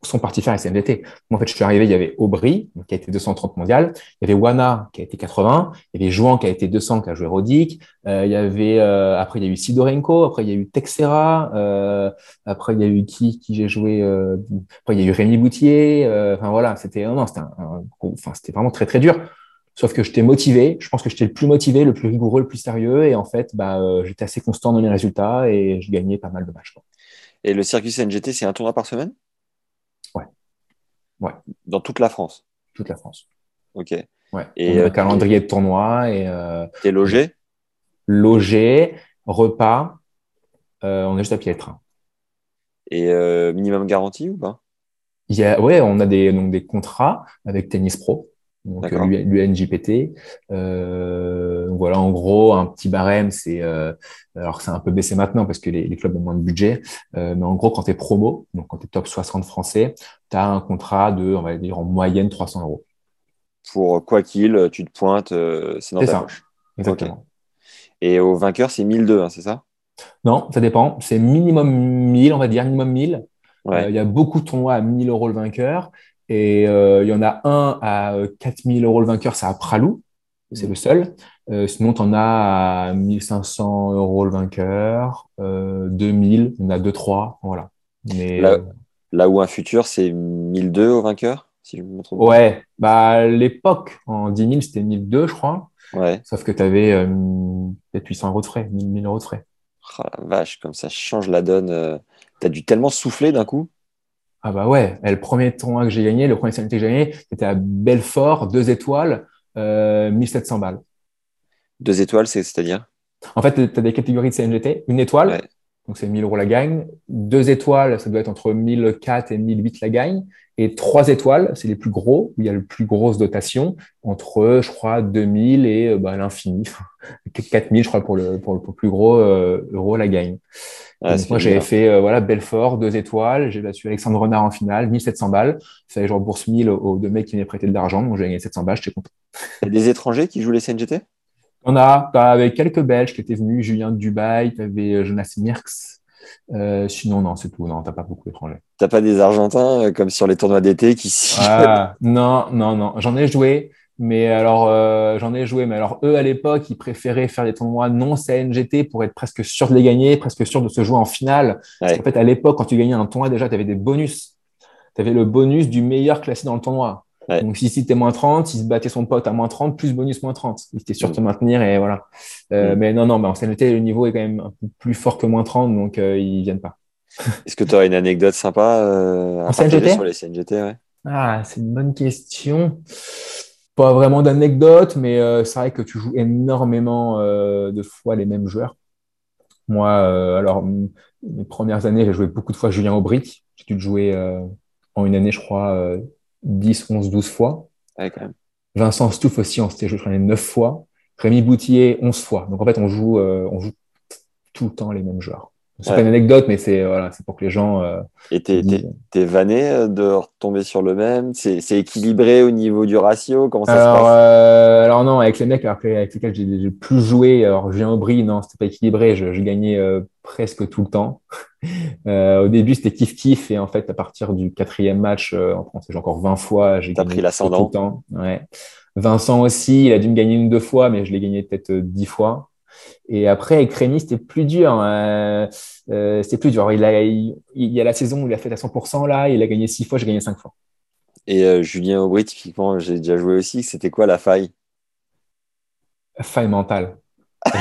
sont partis faire CNDT. Moi, en fait, je suis arrivé, il y avait Aubry, qui a été 230 mondial, il y avait Wana qui a été 80, il y avait Jouan qui a été 200, qui a joué Rodic, euh, il y avait euh, après il y a eu Sidorenko, après il y a eu Texera, euh, après il y a eu qui qui j'ai joué, euh, après il y a eu Rémi Boutier, euh, enfin voilà, c'était non, c'était un, enfin c'était vraiment très très dur. Sauf que j'étais motivé, je pense que j'étais le plus motivé, le plus rigoureux, le plus sérieux, et en fait, bah, euh, j'étais assez constant dans mes résultats et je gagnais pas mal de matchs. quoi. Et le circuit CNGT, c'est un tournoi par semaine? Ouais. Dans toute la France. Toute la France. Ok. Ouais. Et, On a euh, calendrier de tournoi et euh, T'es logé? Logé, repas, euh, on est juste à pied le train. et euh, minimum garantie ou pas? Il y a, ouais, on a des, donc des contrats avec Tennis Pro, donc euh, l'UNJPT. Euh, voilà, en gros, un petit barème, c'est, euh, alors c'est un peu baissé maintenant parce que les, les clubs ont moins de budget, euh, mais en gros, quand tu es promo, donc quand tu es top 60 français, tu as un contrat de, on va dire, en moyenne 300 euros. Pour quoi qu'il, tu te pointes, c'est dans ta ça. poche. Exactement. Et au vainqueur, c'est 1002, hein, c'est ça? Non, ça dépend. C'est minimum 1000, on va dire, minimum 1000. Ouais. Euh, il y a beaucoup de tournois à 1000 euros le vainqueur. Et euh, il y en a un à euh, 4000 euros le vainqueur, c'est à Pralou. C'est le seul. Euh, sinon, tu en as à 1500 euros le vainqueur. Euh, 2000, on a 2, 3. Voilà. Mais, Là- euh, Là où un futur, c'est 1002 au vainqueur, si je me trompe. ouais, bah, à l'époque, en 10 000, c'était 1002, je crois. Ouais. Sauf que tu avais peut-être 800 euros de frais, 1000, 1000 euros de frais. Oh, la vache, comme ça change la donne. euh. T'as dû tellement souffler d'un coup. Ah bah ouais, Et le premier tournoi que j'ai gagné, le premier CNT que j'ai gagné, c'était à Belfort, deux étoiles, euh, 1700 balles. Deux étoiles, c'est- c'est-à-dire? En fait, tu as des catégories de CNGT. Une étoile, Ouais. Donc c'est 1000 euros la gagne. Deux étoiles, ça doit être entre 1004 et 1008 la gagne. Et trois étoiles, c'est les plus gros, où il y a le plus grosse dotation, entre, je crois, 2000 et bah, l'infini. <laughs> 4000, je crois, pour le, pour le, pour le plus gros euh, euro la gagne. Ah, Donc, moi, j'avais fait euh, voilà, Belfort, deux étoiles. J'ai battu Alexandre Renard en finale, 1700 balles. Que je rembourse 1000 aux deux mecs qui m'avaient prêté de l'argent. Donc, j'ai gagné 700 balles, j'étais content. Il y a des étrangers qui jouent les CNGT On a, t'avais quelques Belges qui étaient venus, Julien de Dubaï, t'avais euh, Jonas Mirks. Euh, sinon, non, c'est tout. Non, t'as pas beaucoup d'étrangers. T'as pas des Argentins euh, comme sur les tournois d'été qui Ah, non, non, non. J'en ai joué, mais alors, euh, j'en ai joué, mais alors, eux, à l'époque, ils préféraient faire des tournois non CNGT pour être presque sûr de les gagner, presque sûr de se jouer en finale. Parce qu'en fait, à l'époque, quand tu gagnais un tournoi, déjà, tu avais des bonus. Tu avais le bonus du meilleur classé dans le tournoi. Ouais. Donc, si c'était moins 30, il se battait son pote à moins 30, plus bonus moins 30. Il était sûr de se maintenir et voilà. Euh, Mm. Mais non, non, mais en CNGT, le niveau est quand même un peu plus fort que moins 30, donc euh, ils viennent pas. <laughs> Est-ce que tu aurais une anecdote sympa euh, à En partager CNGT? sur les CNGT ouais? Ah, c'est une bonne question. Pas vraiment d'anecdote, mais euh, c'est vrai que tu joues énormément euh, de fois les mêmes joueurs. Moi, euh, alors, mes premières années, j'ai joué beaucoup de fois Julien Aubric. J'ai dû le jouer euh, en une année, je crois, euh, 10, 11, 12 fois. Ouais, quand même. Vincent Stouff aussi, on s'était joué, je crois, 9 fois. Rémi Boutier, 11 fois. Donc, en fait, on joue, euh, on joue tout le temps les mêmes joueurs. C'est Ouais. pas une anecdote, mais c'est voilà, c'est pour que les gens euh, Et t'es, se disent- t'es vanné euh, de retomber sur le même? C'est, c'est équilibré au niveau du ratio? Comment ça Alors, se passe? euh, alors non, avec les mecs avec, avec lesquels j'ai j'ai plus joué, alors Julien Aubry, non, c'était pas équilibré, je, je gagnais euh, presque tout le temps. <laughs> Euh, au début, c'était kiff-kiff, et en fait, à partir du quatrième match, euh, on s'est joué encore 20 fois, j'ai gagné pris l'ascendant. tout le temps. Ouais. Vincent aussi, il a dû me gagner une ou deux fois, mais je l'ai gagné peut-être euh, dix fois. Et après, avec Rémi, c'était plus dur. euh, euh, c'était plus dur. Il, a, il, il y a la saison où il a fait à 100%, là, il a gagné six fois, j'ai gagné cinq fois. Et euh, Julien Aubry, typiquement, j'ai déjà joué aussi. C'était quoi la faille? Faille mentale.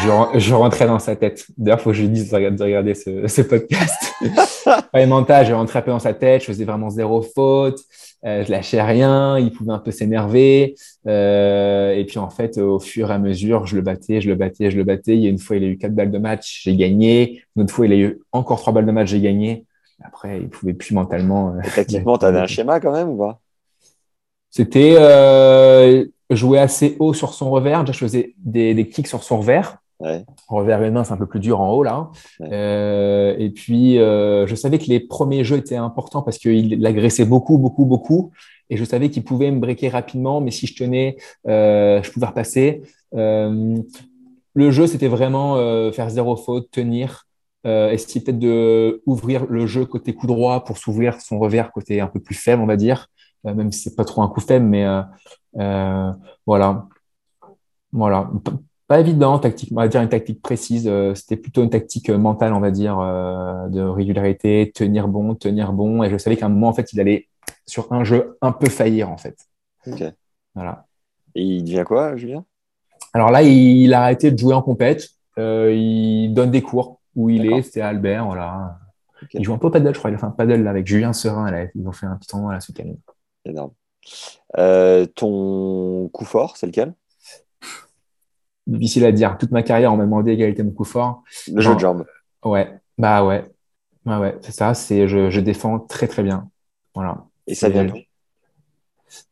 Je, ren- je rentrais dans sa tête. D'ailleurs, faut que je lui dise de regarder, de regarder ce, ce podcast. <laughs> faille mentale, je rentrais un peu dans sa tête, je faisais vraiment zéro faute, euh, je lâchais rien, il pouvait un peu s'énerver. Euh, et puis en fait, au fur et à mesure, je le battais, je le battais, je le battais. Il y a une fois, il a eu quatre balles de match, j'ai gagné. Une autre fois, il a eu encore trois balles de match, j'ai gagné. Après, il pouvait plus mentalement. euh, tactiquement, <laughs> t'avais un schéma quand même ou pas? C'était euh, jouer assez haut sur son revers. Déjà, je faisais des, des kicks sur son revers. Ouais. Revers et main, c'est un peu plus dur en haut là. Ouais. Euh, et puis, euh, je savais que les premiers jeux étaient importants parce qu'il l'agressait beaucoup, beaucoup, beaucoup. Et je savais qu'il pouvait me breaker rapidement, mais si je tenais, euh, je pouvais repasser. Le jeu, c'était vraiment faire zéro faute, tenir, essayer peut-être de ouvrir le jeu côté coup droit pour s'ouvrir son revers côté un peu plus faible, on va dire, même si c'est pas trop un coup faible, mais voilà, voilà. Pas évident, tactique, on va dire une tactique précise. euh, c'était plutôt une tactique euh, mentale, on va dire, euh, de régularité, tenir bon, tenir bon. Et je savais qu'à un moment, en fait, il allait sur un jeu un peu faillir, en fait. Ok. Voilà. Et il devient quoi, Julien? Alors là, il, a arrêté de jouer en compète. Euh, il donne des cours où il est. C'était à Albert, voilà. Il joue un peu au paddle, je crois. Il a fait un paddle là, avec Julien Serin. Là. Ils ont fait un petit tournoi là ce week-end. Énorme. Euh, ton coup fort, c'est lequel? Difficile à dire. Toute ma carrière, on m'a demandé était mon coup fort. Le jeu de jambes. Ouais, bah ouais. Ouais, ouais, c'est ça. C'est je, je défends très très bien. Voilà. Et ça vient d'où?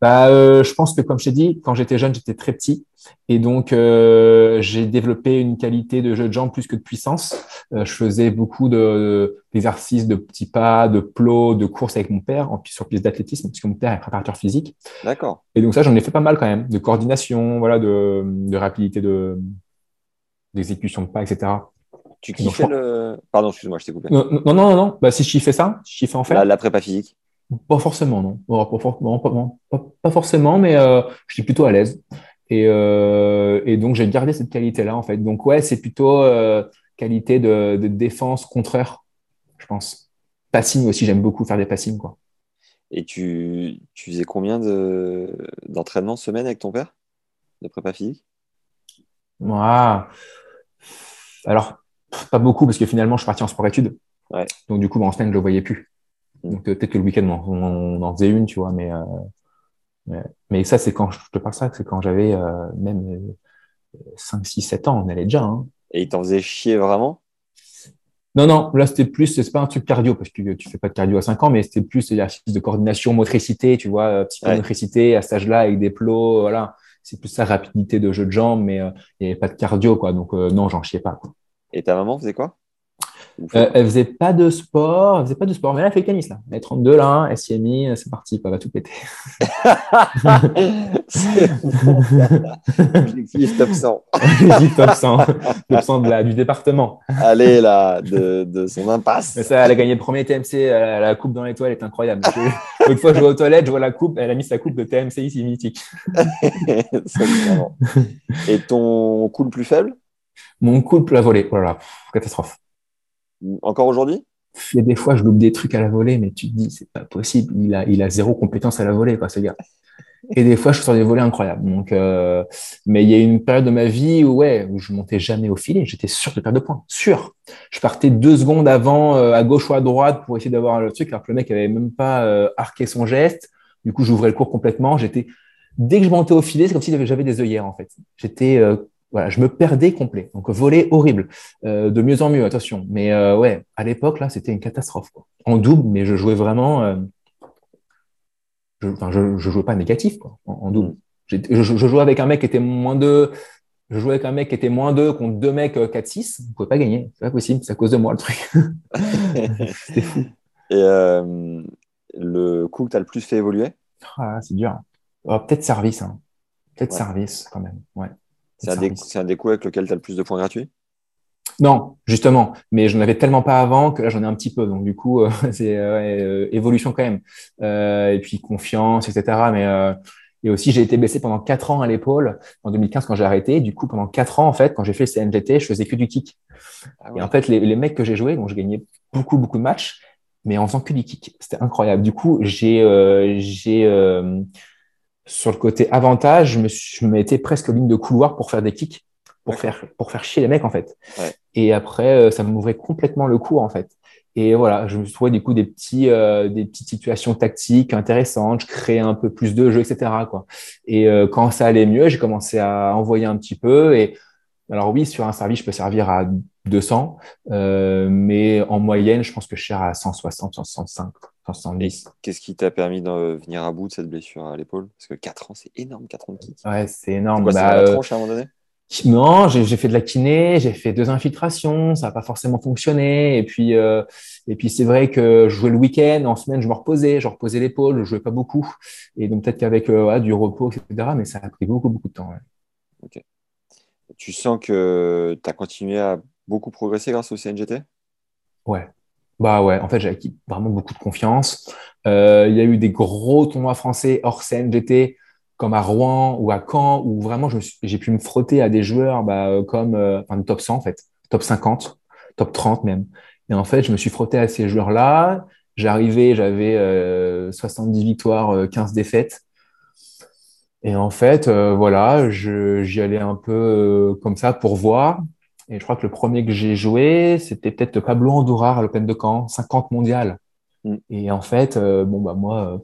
Bah, euh, je pense que comme je t'ai dit, quand j'étais jeune, j'étais très petit et donc euh, j'ai développé une qualité de jeu de jambes plus que de puissance. Euh, je faisais beaucoup de d'exercices de petits pas, de plots, de courses avec mon père en sur piste d'athlétisme parce que mon père est préparateur physique D'accord. et donc ça j'en ai fait pas mal quand même, de coordination, voilà, de, de rapidité de d'exécution de pas, etc. Tu kiffais le. Pardon, excuse-moi, je t'ai coupé. Non, non, non, non. Bah, si je fais ça, je fais en fait. La, la prépa physique. Pas forcément, non. Pas, forcément, mais euh, je suis plutôt à l'aise. Et, euh, et donc, j'ai gardé cette qualité-là, en fait. Donc, ouais, c'est plutôt euh, qualité de, de défense contreur, je pense. Passing aussi, j'aime beaucoup faire des passings, quoi. Et tu, tu faisais combien de d'entraînement semaine avec ton père De prépa physique? Moi, alors, pas beaucoup, parce que finalement, je suis parti en sport-études. Ouais. Donc, du coup, bah, en semaine, je le voyais plus. Donc, euh, peut-être que le week-end, on, on en faisait une, tu vois, mais, euh, mais, mais ça, c'est quand, je te parle ça, c'est quand j'avais euh, même euh, 5, 6, 7 ans, on allait déjà. Hein. Et il t'en faisait chier vraiment? Non, non, là, c'était plus, c'est pas un truc cardio, parce que tu fais pas de cardio à 5 ans, mais c'était plus l'exercice de coordination, motricité, tu vois, euh, psychomotricité à cet âge-là, avec des plots, voilà. C'est plus ça, rapidité de jeu de jambes, mais euh, il n'y avait pas de cardio, quoi. Donc, euh, non, j'en chiais pas, quoi. Et ta maman faisait quoi? Euh, elle faisait pas de sport, elle faisait pas de sport, mais elle a fait le tennis là. Elle est 32 là, hein, elle s'y est mis, c'est parti, elle va tout péter. <laughs> Objectif top 100. J'ai top 100, top 100 de la, du département. Allez là, de, de son impasse. Mais ça, elle a gagné le premier TMC, elle a la coupe dans l'étoile, est incroyable. L'autre fois, je vais aux toilettes, je vois la coupe, elle a mis sa coupe de TMC ici, mythique. Et ton coup le plus faible? Mon couple la volée, oh là là, pff, catastrophe. Encore aujourd'hui? Il y a des fois, je loupe des trucs à la volée, mais tu te dis, c'est pas possible, il a, il a zéro compétence à la volée, quoi, ce gars. Et des fois, je suis sur des volets incroyables. Donc, euh, mais il y a une période de ma vie où, ouais, où je montais jamais au filet. J'étais sûr de perdre de points. Sûr. Je partais deux secondes avant, euh, à gauche ou à droite, pour essayer d'avoir le truc, alors que le mec avait même pas euh, arqué son geste. Du coup, j'ouvrais le cours complètement. J'étais, dès que je montais au filet, c'est comme si j'avais j'avais des œillères, en fait. J'étais, euh, voilà, je me perdais complet. Donc, voler horrible. Euh, de mieux en mieux, attention. Mais euh, ouais, à l'époque, là, c'était une catastrophe. Quoi. En double, mais je jouais vraiment. euh, je, enfin, je, je jouais pas négatif quoi, en, en double. Je, je jouais avec un mec qui était moins 2. Je jouais avec un mec qui était moins 2 contre deux mecs euh, 4-6. Vous pouvez pas gagner. C'est pas possible. C'est à cause de moi le truc. <laughs> C'était fou. Et euh, le coup que tu as le plus fait évoluer? Ah, c'est dur. Oh, Peut-être service. Hein. Peut-être Ouais. service quand même. Ouais. C'est un, un des coups avec lequel tu as le plus de points gratuits? Non, justement, mais je n'en avais tellement pas avant que là j'en ai un petit peu. Donc du coup, euh, <laughs> c'est euh, euh, évolution quand même. Euh, et puis confiance, etc. Mais euh, et aussi j'ai été blessé pendant quatre ans à l'épaule en 2015 quand j'ai arrêté. Du coup, pendant quatre ans en fait, quand j'ai fait le CNGT, je faisais que du kick. Ah Et en fait, les, les mecs que j'ai joués, donc je gagnais beaucoup beaucoup de matchs, mais en faisant que du kick. C'était incroyable. Du coup, j'ai j'ai euh, sur le côté avantage, je me, suis- je me mettais presque ligne de couloir pour faire des kicks, pour faire pour faire chier les mecs en fait. Ouais. Et après, euh, ça m'ouvrait complètement le cours en fait. Et voilà, je me suis trouvé du coup des petits, euh, des petites situations tactiques intéressantes. Je créais un peu plus de jeux, etc. Quoi. Et euh, quand ça allait mieux, j'ai commencé à envoyer un petit peu. Et alors oui, sur un service, je peux servir à 200, euh, mais en moyenne, je pense que je sers à 160, 165. 170. Qu'est-ce qui t'a permis de venir à bout de cette blessure à l'épaule? Parce que 4 ans, c'est énorme, 4 ans de kick. Ouais, c'est énorme. Quoi, Bah, la euh, tronche à un moment donné? Non, j'ai fait de la kiné, j'ai fait deux infiltrations, ça n'a pas forcément fonctionné. Et puis, euh, et puis c'est vrai que je jouais le week-end, en semaine, je me reposais, je reposais l'épaule, je jouais pas beaucoup. Et donc peut-être qu'avec euh, ouais, du repos, etc. Mais ça a pris beaucoup, beaucoup de temps. ouais. Tu sens que tu as continué à beaucoup progresser grâce au CNGT Ouais. Bah ouais, en fait, j'ai acquis vraiment beaucoup de confiance. Euh, il y a eu des gros tournois français hors CNGT, comme à Rouen ou à Caen, où vraiment j'ai pu me frotter à des joueurs bah, euh, comme euh, enfin, top 100, en fait, top 50, top 30 même. Et en fait, je me suis frotté à ces joueurs-là. J'arrivais, j'avais euh, 70 victoires, euh, 15 défaites. Et en fait, euh, voilà, j'y allais un peu euh, comme ça pour voir. Et je crois que le premier que j'ai joué, c'était peut-être Pablo Andourar à l'Open de Caen, 50 mondial. Mm. Et en fait, euh, bon, bah, moi,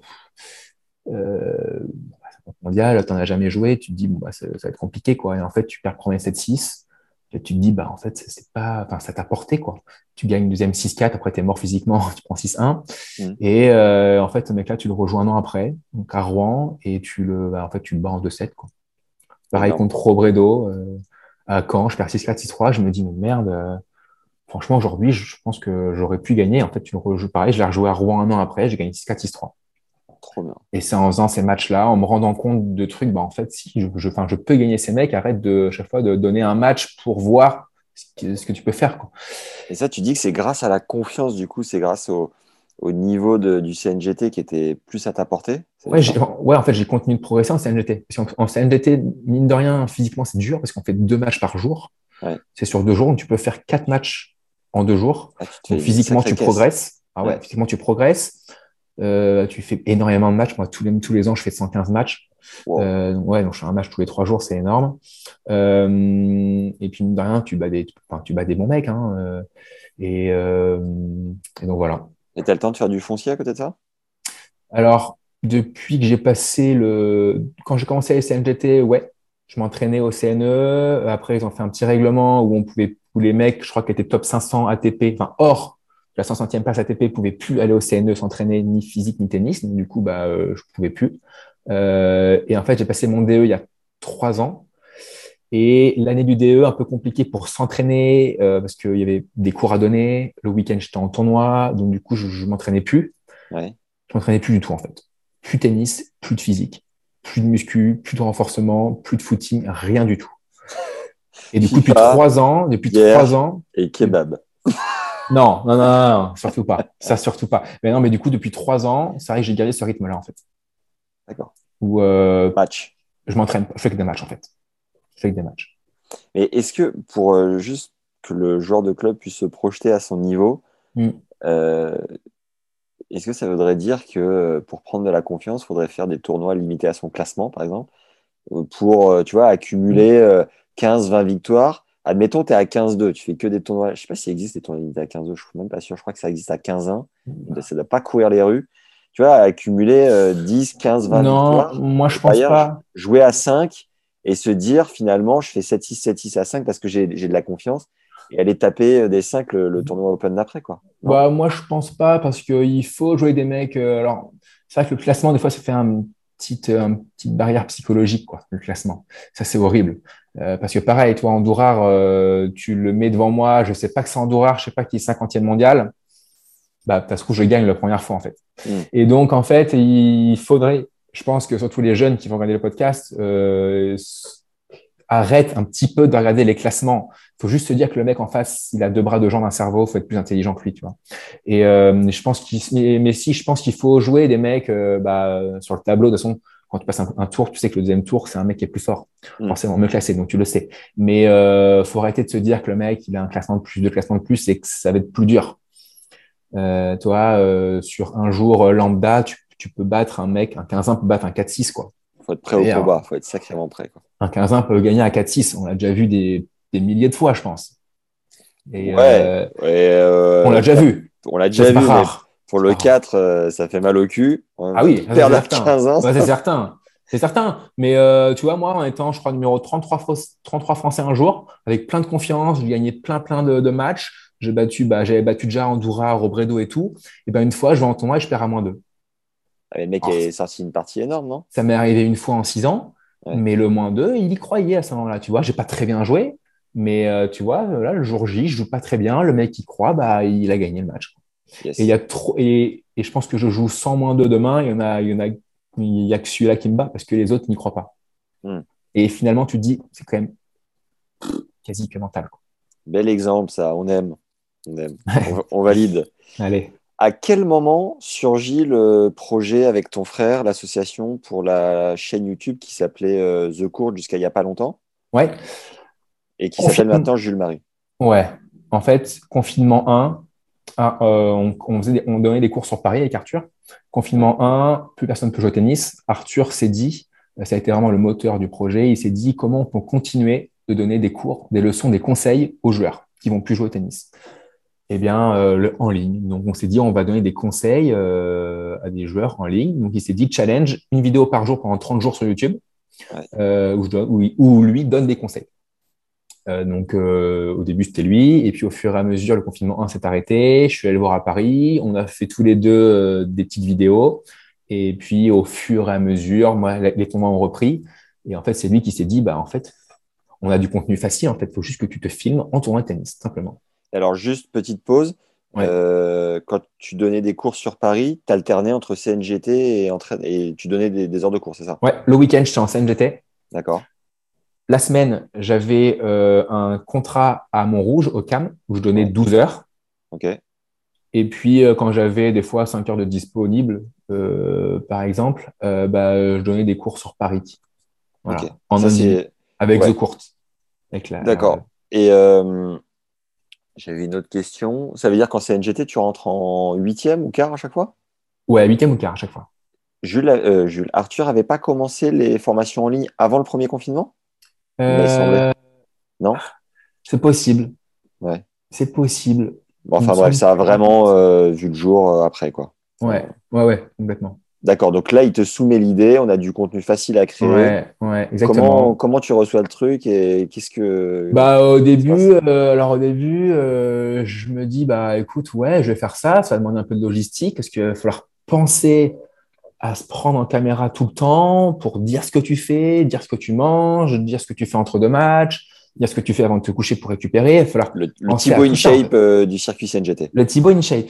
euh, euh, bah, 50 mondial, t'en as jamais joué, tu te dis, bon, bah, ça, ça va être compliqué, quoi. Et en fait, tu perds premier 7-6. Et tu te dis, bah, en fait, c'est pas, enfin, ça t'a porté, quoi. Tu gagnes deuxième 6-4, après, t'es mort physiquement, <laughs> tu prends 6-1. Mm. Et, euh, en fait, ce mec-là, tu le rejoins un an après, donc à Rouen, et tu le, bah, en fait, tu le bats en 2-7, quoi. Pareil contre Robredo, euh, Caen, je perds 6-4, 6-3, je me dis, mais merde, euh, franchement, aujourd'hui, je pense que j'aurais pu gagner. En fait, tu le rejoues pareil, je l'ai rejoué à Rouen un an après, j'ai gagné 6-4, 6-3. Trop bien. Et c'est en faisant ces matchs-là, en me rendant compte de trucs, bah, en fait, si, je, je, enfin, je peux gagner ces mecs, arrête de, chaque fois, de donner un match pour voir ce que, ce que tu peux faire, quoi. Et ça, tu dis que c'est grâce à la confiance, du coup, c'est grâce au, au niveau de- du CNGT qui était plus à ta portée? Ouais, ouais, en fait, j'ai continué de progresser en qu'en en CNGT, mine de rien, physiquement, c'est dur parce qu'on fait deux matchs par jour. Ouais. C'est sur deux jours, donc tu peux faire quatre matchs en deux jours. Ah, tu Donc, physiquement, tu progresses. Ah ouais, Ouais. physiquement, tu progresses. Euh, tu fais énormément de matchs. Moi, tous les, tous les ans, je fais 115 matchs. Wow. Euh, ouais, donc je fais un match tous les trois jours, c'est énorme. Euh, et puis, mine de rien, tu bats des, enfin, tu bats des bons mecs. Hein, euh, et, euh, et donc, voilà. Et t'as le temps de faire du foncier à côté de ça? Alors, depuis que j'ai passé le. Quand j'ai commencé à la CNGT, ouais, je m'entraînais au CNE. Après, ils ont fait un petit règlement où on pouvait, où les mecs, je crois, qui étaient top 500 ATP, enfin, hors la 500e place ATP, pouvaient plus aller au CNE s'entraîner ni physique ni tennis. Donc, du coup, bah, euh, je pouvais plus. Euh, et en fait, j'ai passé mon DE il y a trois ans. Et l'année du DE, un peu compliqué pour s'entraîner euh, parce qu'il y avait des cours à donner. Le week-end, j'étais en tournoi. Donc, du coup, je, je m'entraînais plus. Ouais. Je m'entraînais plus du tout, en fait. Plus de tennis, plus de physique, plus de muscu, plus de renforcement, plus de footing, rien du tout. Et du coup, depuis trois ans, depuis trois ans, Et kebab. non, non, non, non, surtout pas. Ça, surtout pas. Mais non, mais du coup, depuis trois ans, c'est vrai que j'ai gardé ce rythme-là, en fait. D'accord. Où euh, Match. je m'entraîne, je fais que des matchs, en fait. Je fais que des matchs. Mais est-ce que pour euh, juste que le joueur de club puisse se projeter à son niveau, Mm. euh, est-ce que ça voudrait dire que euh, pour prendre de la confiance, il faudrait faire des tournois limités à son classement, par exemple, euh, pour, euh, tu vois, accumuler euh, 15-20 victoires Admettons, tu es à 15-2, tu fais que des tournois. Je ne sais pas s'il existe des tournois limités à 15-2, je suis même pas sûr. Je crois que ça existe à 15-1. Ça ne doit pas courir les rues. Tu vois, accumuler euh, 10, 15, 20 non, victoires. moi, je pense pas. jouer à 5 et se dire finalement je fais 7-6, 7-6 à 5 parce que j'ai de la confiance et aller taper des 5 le, le tournoi Open d'après. quoi. Bah, moi, je pense pas parce qu'il faut jouer des mecs. euh, alors, c'est vrai que le classement, des fois, ça fait un petite, euh, une petite barrière psychologique, quoi, le classement. Ça, c'est horrible. Euh, parce que pareil, toi, Andourar, euh, tu le mets devant moi, je sais pas que c'est Andourar, je sais pas qui est 50e mondial. Bah, parce que je gagne la première fois, en fait. Mm. Et donc, en fait, il faudrait, je pense que surtout les jeunes qui vont regarder le podcast, euh, arrêtent un petit peu de regarder les classements. Il faut juste se dire que le mec en face, il a deux bras, deux jambes, un cerveau, il faut être plus intelligent que lui, tu vois. Et euh, je pense qu'il, mais, si, je pense qu'il faut jouer des mecs euh, bah, sur le tableau. De toute façon, quand tu passes un, un tour, tu sais que le deuxième tour, c'est un mec qui est plus fort, Mm. forcément mieux classé, donc tu le sais. Mais euh, faut arrêter de se dire que le mec, il a un classement de plus, deux classements de plus, et que ça va être plus dur. Euh, toi, sur un jour lambda, tu, tu peux battre un mec, un 15-1 peut battre un 4-6, quoi. Faut être prêt au combat, faut être sacrément prêt. Quoi. Un 15-1 peut gagner un 4-6. On l'a déjà vu des, des milliers de fois, je pense. Et, Ouais. euh, Et, euh, on l'a déjà vu. On l'a déjà vu, mais pour le Ah. 4, euh, ça fait mal au cul. On Ah oui, ça, perd c'est à certain. 15 ans. Ouais, c'est certain. C'est certain. Mais euh, tu vois, moi, en étant, je crois, numéro 33, Fro- 33 Français un jour, avec plein de confiance, j'ai gagné plein, plein de, de matchs. j'ai battu, bah, j'avais battu déjà Andorra, Robredo et tout. Et ben une fois, je vais en tournoi et je perds à moins 2. Ah, mais le mec est sorti une partie énorme, non? Ça m'est arrivé une fois en 6 ans, Ouais. mais le moins 2, il y croyait à ce moment-là. Tu vois, j'ai pas très bien joué, mais euh, tu vois, là, le jour J, je joue pas très bien. Le mec qui croit, bah, il a gagné le match. Yes. Et il y a trop, et, et je pense que je joue sans moins 2 demain. Il y en a, il y en a, il y a que celui-là qui me bat parce que les autres n'y croient pas. Hmm. Et finalement, tu te dis, c'est quand même quasi que mental. quoi. Bel exemple, ça, on aime. On aime. <laughs> On, on valide. Allez. À quel moment surgit le projet avec ton frère, l'association pour la chaîne YouTube qui s'appelait euh, The Court jusqu'à il n'y a pas longtemps? Ouais. et qui s'appelle maintenant Jules Marie Ouais, en fait, confinement 1, ah, euh, on, on faisait des- on donnait des cours sur Paris avec Arthur. Confinement 1, plus personne ne peut jouer au tennis. Arthur s'est dit, euh, ça a été vraiment le moteur du projet, il s'est dit comment on peut continuer de donner des cours, des leçons, des conseils aux joueurs qui vont plus jouer au tennis? Eh bien, euh, le, en ligne. Donc, on s'est dit, on va donner des conseils euh, à des joueurs en ligne. Donc, il s'est dit, challenge, une vidéo par jour pendant 30 jours sur YouTube, euh, où, je dois- où il- où lui donne des conseils. Donc, au début, c'était lui. Et puis, au fur et à mesure, le confinement 1 s'est arrêté. Je suis allé voir à Paris. On a fait tous les deux des petites vidéos. Et puis, au fur et à mesure, moi, les tournois ont repris. Et en fait, c'est lui qui s'est dit, bah, en fait, on a du contenu facile. En fait, il faut juste que tu te filmes en tournoi de tennis, simplement. Alors, juste petite pause. Ouais. Euh, quand tu donnais des cours sur Paris, tu alternais entre CNGT et, tu donnais des, des heures de cours, c'est ça? Ouais, le week-end, j'étais en CNGT. D'accord. La semaine, j'avais euh, un contrat à Montrouge, au CAM, où je donnais 12 heures. Ok. Et puis, euh, quand j'avais des fois 5 heures de disponible, par exemple, bah, je donnais des cours sur Paris. Voilà. En Ça, avec ouais. The Court. La- D'accord. Et j'avais une autre question. Ça veut dire qu'en CNGT, tu rentres en huitième ou quart à chaque fois? Ouais, huitième ou quart à chaque fois. Jules, euh, Jules, Arthur avait pas commencé les formations en ligne avant le premier confinement? Euh, Non? C'est possible. Ouais. C'est possible. Bon, Enfin bref, ça a vraiment euh, vu le jour après, quoi. Ouais, ouais, ouais, complètement. D'accord, donc là, il te soumet l'idée, on a du contenu facile à créer. Ouais, ouais, exactement. Comment, comment tu reçois le truc et qu'est-ce que. Bah, au début, euh, alors au début, euh, je me dis, bah, écoute, ouais, je vais faire ça. Ça va demander un peu de logistique parce qu'il va falloir penser à se prendre en caméra tout le temps pour dire ce que tu fais, dire ce que tu manges, dire ce que tu fais entre deux matchs, dire ce que tu fais avant de te coucher pour récupérer. Il va falloir le, le Thibaut InShape euh, du circuit CNGT. le Thibaut InShape.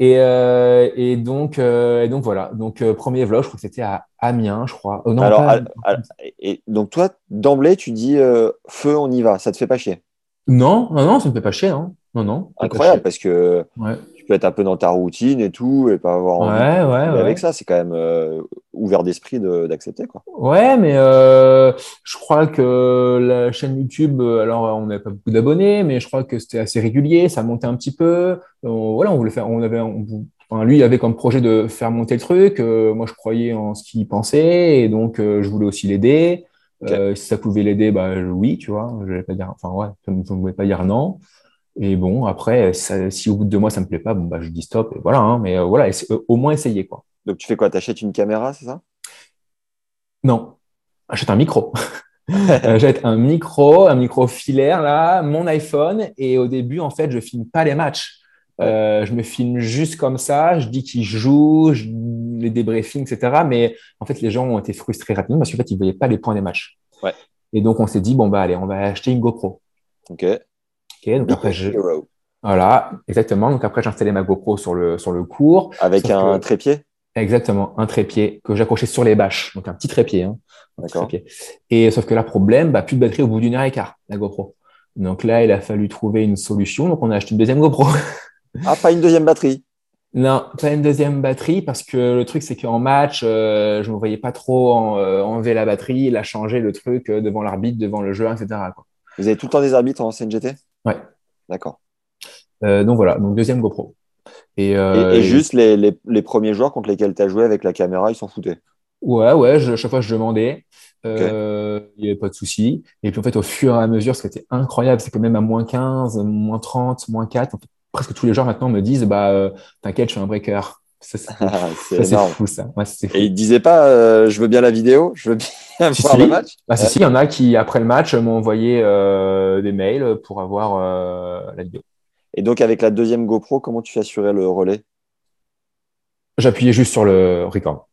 Et, euh, et donc, euh, et donc voilà. Donc, euh, premier vlog, je crois que c'était à Amiens, je crois. Oh, non, Alors, pas- à- à- et donc toi, d'emblée, tu dis euh, feu, on y va, ça te fait pas chier? non, non, non, ça me fait pas chier, hein. Non, non. Incroyable, parce que. Ouais, peux être un peu dans ta routine et tout, et pas avoir ouais, envie. ouais. Ouais. avec ça, c'est quand même euh, ouvert d'esprit de- d'accepter, quoi. Ouais, mais euh, je crois que la chaîne YouTube, euh, alors on n'avait pas beaucoup d'abonnés, mais je crois que c'était assez régulier, ça montait un petit peu. On- voilà, on voulait faire, on avait, on- enfin, lui il avait comme projet de faire monter le truc. euh, moi, je croyais en ce qu'il pensait et donc euh, je voulais aussi l'aider. Euh, si ça pouvait l'aider, bah oui, tu vois. Je vais pas dire, enfin ouais, je ne pouvais pas dire non. Et bon, après, ça- si au bout de deux mois ça me plaît pas, bon bah je dis stop et voilà. hein, mais euh, voilà, essa- au moins essayer quoi. Donc tu fais quoi? T'achètes une caméra, c'est ça? Non, achète un micro. <laughs> Euh, J'achète un micro, un micro filaire là, mon iPhone et au début en fait je filme pas les matchs. Euh, je me filme juste comme ça, je dis qu'ils jouent, je- les débriefings, etc. Mais en fait les gens ont été frustrés rapidement parce qu'en fait ils voyaient pas les points des matchs. Ouais. Et donc on s'est dit bon bah allez on va acheter une GoPro. Ok. Ok, donc après je voilà exactement donc après j'ai installé ma GoPro sur le sur le cours. Avec Sauf un que- trépied? Exactement, un trépied que j'accrochais sur les bâches, donc un petit trépied. Hein, D'accord. Et sauf que là, problème, bah, plus de batterie au bout d'une heure et quart, la GoPro. Donc là, il a fallu trouver une solution. Donc on a acheté une deuxième GoPro. <laughs> Ah, pas une deuxième batterie? non, pas une deuxième batterie parce que le truc, c'est qu'en match, euh, je me voyais pas trop en, euh, enlever la batterie, la changer le truc euh, devant l'arbitre, devant le jeu, etc. quoi. Vous avez tout le temps des arbitres en CNGT Ouais. D'accord. Euh, donc voilà, donc deuxième GoPro. Et, euh, et juste les, les, les premiers joueurs contre lesquels tu as joué avec la caméra, ils s'en foutaient. Ouais, ouais, je, chaque fois je demandais, euh, il n'y avait pas de souci. Et puis en fait, au fur et à mesure, ce qui était incroyable, c'est que même à moins 15, moins 30, moins 4, en fait, presque tous les joueurs maintenant me disent, bah, t'inquiète, je suis un breaker. <laughs> Ça, c'est Ah, c'est fou, ça. Ouais, fou. Et ils disaient pas, euh, je veux bien la vidéo, je veux bien <laughs> Si, voir si. le match. Bah, si, si, il y en a qui, après le match, m'ont envoyé euh, des mails pour avoir euh, la vidéo. Et donc, avec la deuxième GoPro, comment tu assurais le relais? J'appuyais juste sur le record.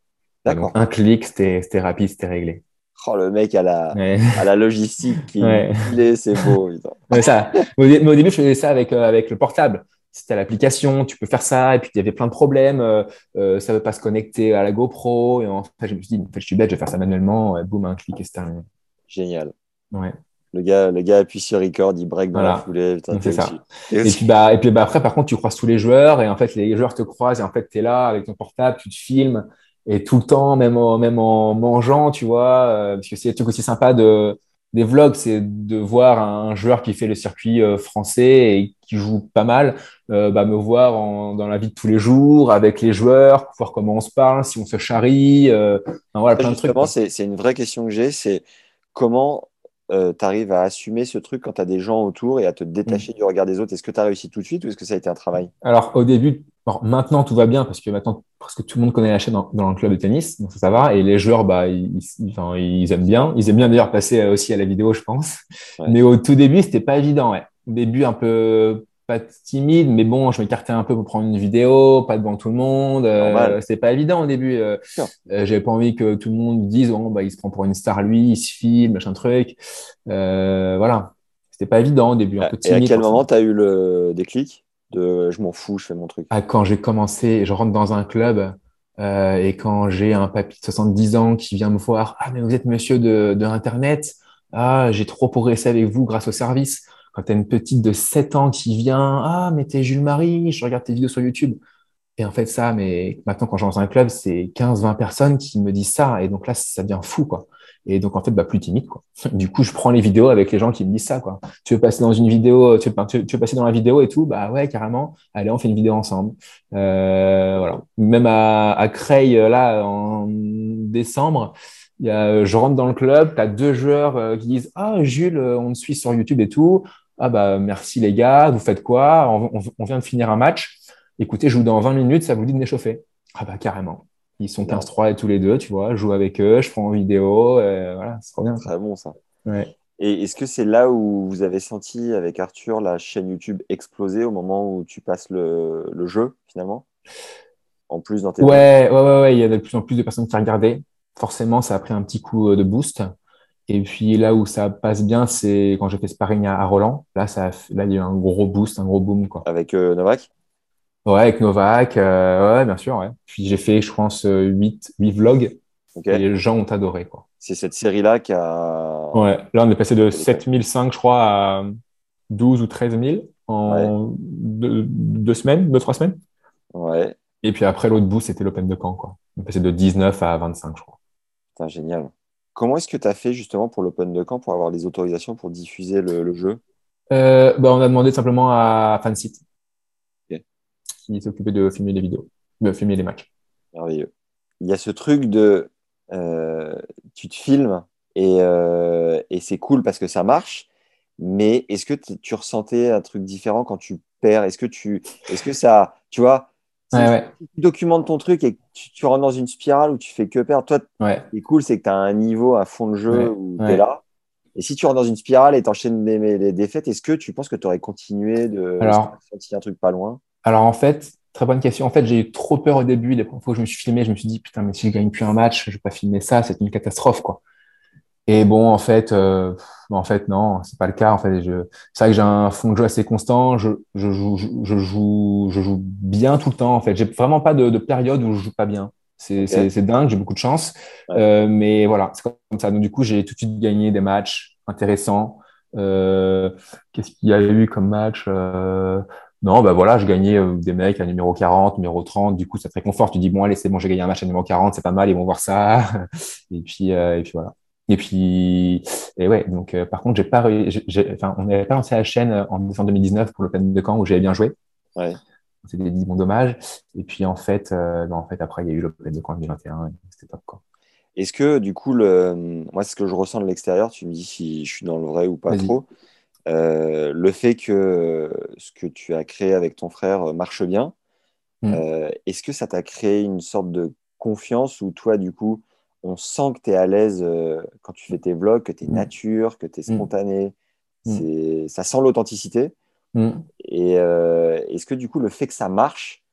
D'accord. Un clic, c'était rapide, c'était réglé. Oh, le mec à la, Ouais. à la logistique qui Ouais. il est, c'est beau. Mais ça, mais au dé- mais au début, je faisais ça avec, euh, avec le portable. C'était l'application, tu peux faire ça, et puis il y avait plein de problèmes. euh, euh, ça ne veut pas se connecter à la GoPro. Et en fait, je me suis dit, en fait, je suis bête, je vais faire ça manuellement. Et boum, un clic et c'est terminé. Génial. Ouais. Le gars, le gars appuie sur record, il break dans la Voilà. foulée. Putain, c'est ça. Et puis, bah, et puis bah, après, par contre, tu croises tous les joueurs et en fait, les joueurs te croisent et en fait, tu es là avec ton portable, tu te filmes et tout le temps, même en, même en mangeant, tu vois, euh, parce que c'est le truc aussi sympa de, des vlogs, c'est de voir un joueur qui fait le circuit euh, français et qui joue pas mal, euh, bah, me voir en- dans la vie de tous les jours avec les joueurs, voir comment on se parle, si on se charrie, euh, enfin, voilà, plein de trucs. C'est une vraie question que j'ai, c'est comment tu arrives à assumer ce truc quand tu as des gens autour et à te détacher Mm. du regard des autres? Est-ce que tu as réussi tout de suite ou est-ce que ça a été un travail? Alors, au début, alors, maintenant tout va bien parce que maintenant presque tout le monde connaît la chaîne dans, dans le club de tennis, donc ça, ça va. Et les joueurs, bah, ils, ils- enfin, ils aiment bien. Ils aiment bien d'ailleurs passer euh, aussi à la vidéo, je pense. Ouais. Mais au tout début, c'était pas évident. Ouais. Au début, un peu pas timide, mais bon, je m'écartais un peu pour prendre une vidéo, pas devant tout le monde. Euh, c'était pas évident au début. Euh, euh, J'avais pas envie que tout le monde dise, oh, bah, il se prend pour une star lui, il se filme, machin truc. Voilà. C'était pas évident au début, un peu Et à quel moment tu as eu le déclic? De je m'en fous, je fais mon truc Ah, quand j'ai commencé, je rentre dans un club euh, et quand j'ai un papy de 70 ans qui vient me voir, ah mais vous êtes monsieur de, de Internet, ah j'ai trop progressé avec vous grâce au service. Quand tu as une petite de 7 ans qui vient, ah mais t'es Jules Marie, je regarde tes vidéos sur YouTube. Et en fait ça, mais maintenant quand je dans un club, c'est 15-20 personnes qui me disent ça et donc là ça devient fou quoi. Et donc en fait bah plus timide quoi. <laughs> Du coup je prends les vidéos avec les gens qui me disent ça quoi. Tu veux passer dans une vidéo, tu veux, passer dans la vidéo et tout, bah ouais carrément. Allez on fait une vidéo ensemble. Euh, voilà. Même à, à Creil, euh, là, en décembre, y a, euh, je rentre dans le club, tu as deux joueurs euh, qui disent Ah, Jules, on te suit sur YouTube et tout. Ah, bah, merci les gars, vous faites quoi? On, on- vient de finir un match. Écoutez, je joue dans 20 minutes, ça vous dit de m'échauffer. Ah, bah, carrément. Ils sont 15-3 et tous les deux, tu vois. Je joue avec eux, je prends en vidéo. euh, voilà, c'est trop bien. Très bon ça. Ouais. Et est-ce que c'est là où vous avez senti avec Arthur la chaîne YouTube exploser au moment où tu passes le, le jeu finalement? En plus dans tes Ouais, ouais, ouais, ouais, il y a de plus en plus de personnes qui regardent. Forcément, ça a pris un petit coup euh, de boost. Et puis là où ça passe bien, c'est quand j'ai fait sparring à, à Roland. Là, ça a là, il y a eu un gros boost, un gros boom, quoi. avec euh, Novak? Ouais, avec Novak, euh, ouais, bien sûr, ouais. Puis j'ai fait, je pense, euh, 8, 8 vlogs et les gens ont adoré, quoi. C'est cette série-là qui a. Ouais, là, on est passé de 7005, je crois, à 12 ou 13 000 en deux, deux semaines, deux, trois semaines. Ouais, Et puis après, l'autre boost, c'était l'Open de Caen, quoi. On est passé de 19 à 25, je crois. putain, génial. Comment est-ce que tu as fait justement pour l'Open de Camp pour avoir les autorisations pour diffuser le, le jeu? Euh, bah, on a demandé simplement à Fansite. Qui s'occupait de filmer les vidéos, de filmer les matchs. Merveilleux. Il y a ce truc de. euh, tu te filmes et, euh, et c'est cool parce que ça marche, mais est-ce que tu ressentais un truc différent quand tu perds? Est-ce que tu. Est-ce que ça. Tu vois si ouais, tu documentes ton truc et tu, tu rentres dans une spirale où tu fais que perdre, toi, ouais. Ce qui est cool, c'est que tu as un niveau, un fond de jeu où tu es là. Et si tu rentres dans une spirale et t'enchaînes les, les défaites, est-ce que tu penses que tu aurais continué de Alors- est-ce que t'as senti un truc pas loin? Alors en fait, très bonne question. En fait, j'ai eu trop peur au début. Les premières fois où je me suis filmé, je me suis dit, putain, mais si je gagne plus un match, je vais pas filmer ça, c'est une catastrophe, quoi. Et bon, en fait, euh, en fait, non, c'est pas le cas. En fait, je, c'est vrai que j'ai un fond de jeu assez constant. Je, je joue, je, je joue, je joue bien tout le temps. En fait, j'ai vraiment pas de, de période où je joue pas bien. C'est, Ok. c'est, c'est dingue. J'ai beaucoup de chance. Ouais. Euh, mais voilà, c'est comme ça. Donc du coup, j'ai tout de suite gagné des matchs intéressants. Euh, qu'est-ce qu'il y a eu comme match euh, Non, bah voilà, je gagnais euh, des mecs à numéro 40, numéro 30. Du coup, ça te réconforte. Tu dis bon, allez, c'est bon, j'ai gagné un match à numéro 40, c'est pas mal. Ils vont voir ça. <laughs> et puis, euh, et puis voilà. Et puis, et ouais, donc euh, par contre, j'ai pas, enfin, on n'avait pas lancé la chaîne en décembre 2019 pour l'Open de Caen où j'avais bien joué. Ouais. On s'était dit bon dommage. Et puis en fait, euh, non, en fait après il y a eu l'Open de Caen 2021, et c'était top quoi. Est-ce que du coup, le... moi, ce que je ressens de l'extérieur, tu me dis si je suis dans le vrai ou pas trop, euh, le fait que ce que tu as créé avec ton frère marche bien, Mm. euh, est-ce que ça t'a créé une sorte de confiance où toi, du coup, on sent que tu es à l'aise euh, quand tu fais tes vlogs, que tu es Mm. nature, que tu es Mm. spontané, ça sent l'authenticité. Et euh, est-ce que du coup, le fait que ça marche,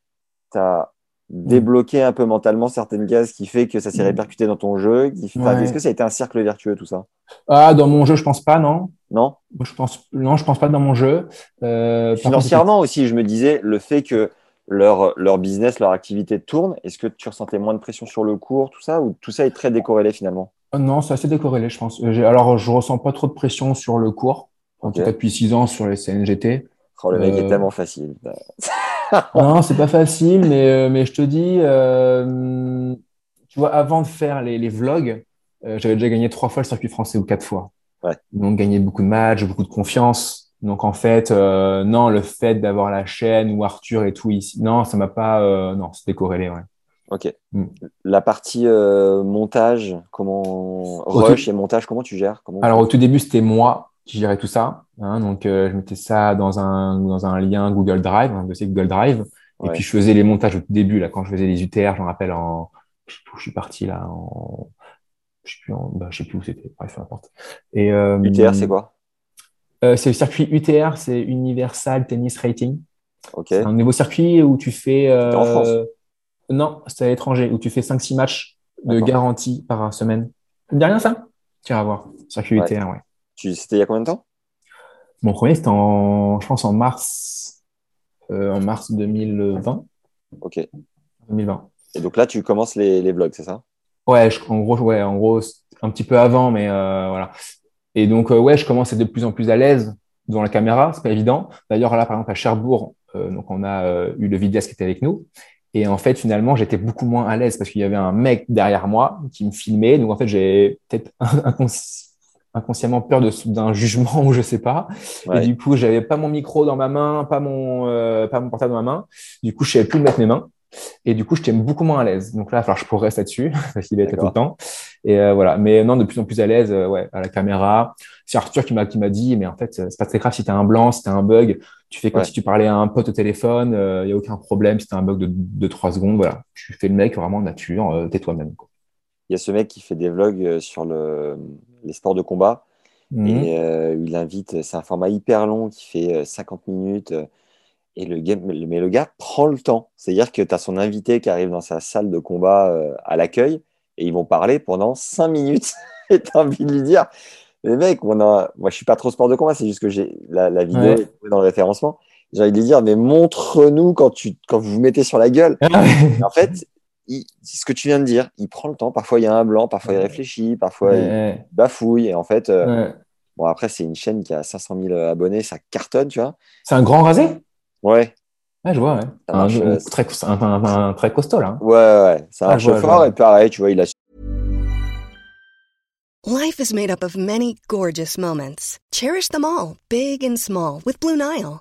t'as débloqué un peu mentalement certaines cases qui fait que ça s'est Mm. répercuté dans ton jeu qui... enfin, Ouais. Est-ce que ça a été un cercle vertueux tout ça? Ah, dans mon jeu, je pense pas, non. Non? Je pense, non, je pense pas dans mon jeu. Euh, contre, Financièrement aussi, je me disais, le fait que leur, leur business, leur activité tourne, est-ce que tu ressentais moins de pression sur le cours, tout ça, ou tout ça est très décorrélé finalement? Euh, Non, c'est assez décorrélé, je pense. Euh, Alors, je ressens pas trop de pression sur le cours. En Ok. tout cas, depuis six ans sur les CNGT. Oh, le mec Euh, est tellement facile. <laughs> Non, c'est pas facile, mais, euh, mais je te dis, euh, tu vois, avant de faire les, les vlogs, euh, j'avais déjà gagné trois fois le circuit français ou quatre fois. Ouais. Donc, gagné beaucoup de matchs, beaucoup de confiance. Donc, en fait, euh, non, le fait d'avoir la chaîne ou Arthur et tout ici, non, ça m'a pas, non, c'est décorrélé, ouais. Ok. Mm. La partie euh, montage, comment rush tout- et montage, comment tu gères comment... Alors, au tout début, c'était moi qui gérais tout ça. hein. donc, euh, je mettais ça dans un, dans un lien Google Drive, un dossier Google Drive. Et puis, je faisais les montages au début, là, quand je faisais les UTR, je me rappelle en, je suis parti, là, en, je sais plus, en, bah, je sais plus où c'était, bref, peu importe. Et, euh, UTR, c'est quoi? Euh, c'est le circuit UTR, c'est Universal Tennis Rating. Ok. C'est un nouveau circuit où tu fais, euh, C'était en France? Non, c'est à l'étranger, où tu fais 5-6 matchs de garantie par semaine. Rien, ça? Tu vas voir. Circuit Ouais. UTR, ouais. C'était il y a combien de temps? Mon premier, c'était en, je pense, en mars, euh, en mars 2020. Ok. Et 2020. donc là, tu commences les, les vlogs, c'est ça? Ouais, je- en gros, ouais, en gros, un petit peu avant, mais euh, voilà. Et donc, euh, ouais, je commence à être de plus en plus à l'aise devant la caméra, c'est pas évident. D'ailleurs, là, par exemple, à Cherbourg, donc on a eu le vidéaste qui était avec nous. Et en fait, finalement, j'étais beaucoup moins à l'aise parce qu'il y avait un mec derrière moi qui me filmait. Donc, en fait, j'ai peut-être <laughs> inconsciemment peur de- d'un jugement <laughs> ou je sais pas. Ouais. Et du coup, j'avais pas mon micro dans ma main, pas mon, euh, pas mon portable dans ma main. Du coup, je savais plus mettre mes mains. Et du coup, j'étais beaucoup moins à l'aise. Donc là, il va falloir que je progresse là-dessus <laughs> parce qu'il va être tout le temps. Et euh, voilà. Mais non, de plus en plus à l'aise, euh, ouais, à la caméra. C'est Arthur qui m'a qui m'a dit, mais en fait, c'est pas très grave si t'as un blanc, si t'as un bug. Tu fais comme Ouais. si tu parlais à un pote au téléphone. Il y a aucun problème. Si t'as un bug de, de 3 secondes, voilà. Tu fais le mec vraiment nature. euh, T'es toi-même. Il y a ce mec qui fait des vlogs euh, sur le... les sports de combat. Mhm. Et euh, il invite, c'est un format hyper long qui fait euh, 50 minutes. euh, Et le gars, mais le- mais gars prend le temps. C'est-à-dire que tu as son invité qui arrive dans sa salle de combat euh, à l'accueil et ils vont parler pendant 5 minutes. <laughs> et tu as envie de lui dire, les mecs, on a... moi je suis pas trop sport de combat, c'est juste que j'ai la, la vidéo Ouais. est dans le référencement. J'ai envie de lui dire, mais montre-nous quand, tu... quand vous vous mettez sur la gueule. Et en fait, il- c'est ce que tu viens de dire, il prend le temps. Parfois il y a un blanc, parfois il réfléchit, parfois il Ouais, bafouille. Et en fait, euh, ouais. bon, après, c'est une chaîne qui a 500 000 abonnés, ça cartonne, tu vois. C'est un grand rasé? Ouais, Ouais, je vois, ouais. Ça Un, marche, un euh, très, un, un- un très costaud, là. ouais, ouais, ça Ah, marche je fort. Et pareil, tu vois, il a Life is made up of many gorgeous moments. Cherish them all, big and small, with Blue Nile.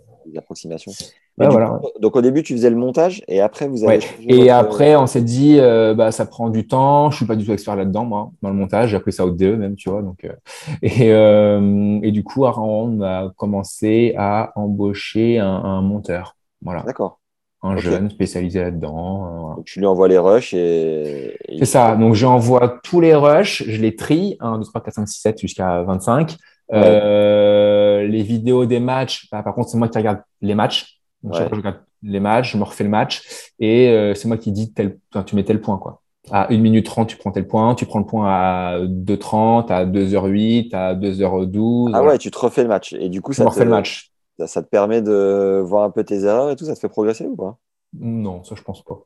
l'approximation. Du voilà. coup, donc au début, tu faisais le montage et après, vous avez Ouais. Et votre- après, on s'est dit, euh, bah, ça prend du temps. Je suis pas du tout expert là-dedans, moi, dans le montage. J'ai appris ça au DE même, tu vois. Donc, euh, <laughs> et, euh, et du coup, on a commencé à embaucher un, un monteur. Voilà. D'accord. Un Ok. jeune spécialisé là-dedans. euh, voilà. Donc tu lui envoies les rushs et. et C'est ça. Donc, j'envoie tous les rushs, je les trie, 1, 2, 3, 4, 5, 6, 7 jusqu'à 25. Euh, les vidéos des matchs, bah, par contre, c'est moi qui regarde les matchs. Donc, Ouais. je regarde les matchs, je me refais le match et euh, c'est moi qui dis tel, enfin, tu mets tel point, quoi. À 1 minute 30, tu prends tel point, tu prends le point à 2h30, à 2h08, à 2h12. Ah voilà. ouais, tu te refais le match. Et du coup, ça te, le match. ça, ça te permet de voir un peu tes erreurs et tout? Ça te fait progresser ou pas? Non, ça, je pense pas.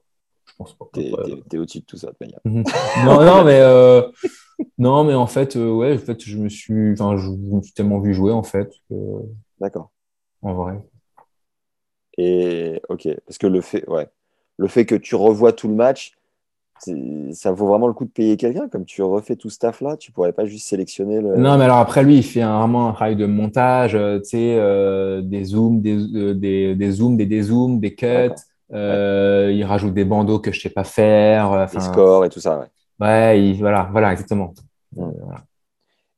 Je pense pas. T'es Ouais. t'es au-dessus de tout ça, de manière. non, non, mais euh, <laughs> non, mais en fait, euh, ouais, en fait, je me suis, enfin, je, je me suis tellement vu jouer en fait, D'accord. en vrai. Et ok, parce que le fait, ouais, le fait que tu revois tout le match, ça vaut vraiment le coup de payer quelqu'un. Comme tu refais tout ce taf-là, tu pourrais pas juste sélectionner le. Non, mais alors après, lui, il fait un- vraiment un travail de montage, euh, tu sais, euh, des zooms, des, euh, des, des zooms, des dézooms, des cuts. Il rajoute des bandeaux que je sais pas faire. enfin, scores et tout ça, ouais. Ouais, il- voilà, voilà, exactement. Voilà.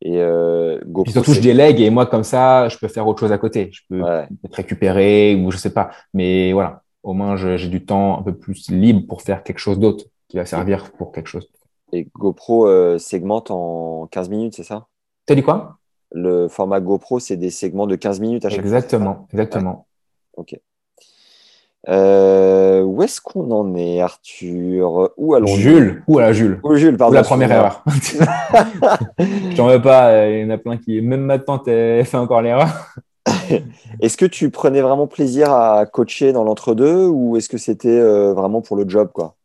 Et euh, GoPro, surtout, je délègue et moi, comme ça, je peux faire autre chose à côté. Je peux Ouais. peut-être récupérer ou je sais pas. Mais voilà, au moins, j'ai du temps un peu plus libre pour faire quelque chose d'autre qui va servir pour quelque chose. Et GoPro euh, segmente en 15 minutes, c'est ça? T'as dit quoi? Le format GoPro, c'est des segments de 15 minutes à chaque fois. Exactement, exactement. Ok. Euh, où est-ce qu'on en est, Arthur? Où allons-nous? Jules, ou à Jules? Ou Jules, pardon. la première erreur. <laughs> J'en veux pas, euh, il y en a plein qui, même maintenant, t'as fait encore l'erreur. <laughs> Est-ce que tu prenais vraiment plaisir à coacher dans l'entre-deux ou est-ce que c'était euh, vraiment pour le job, quoi?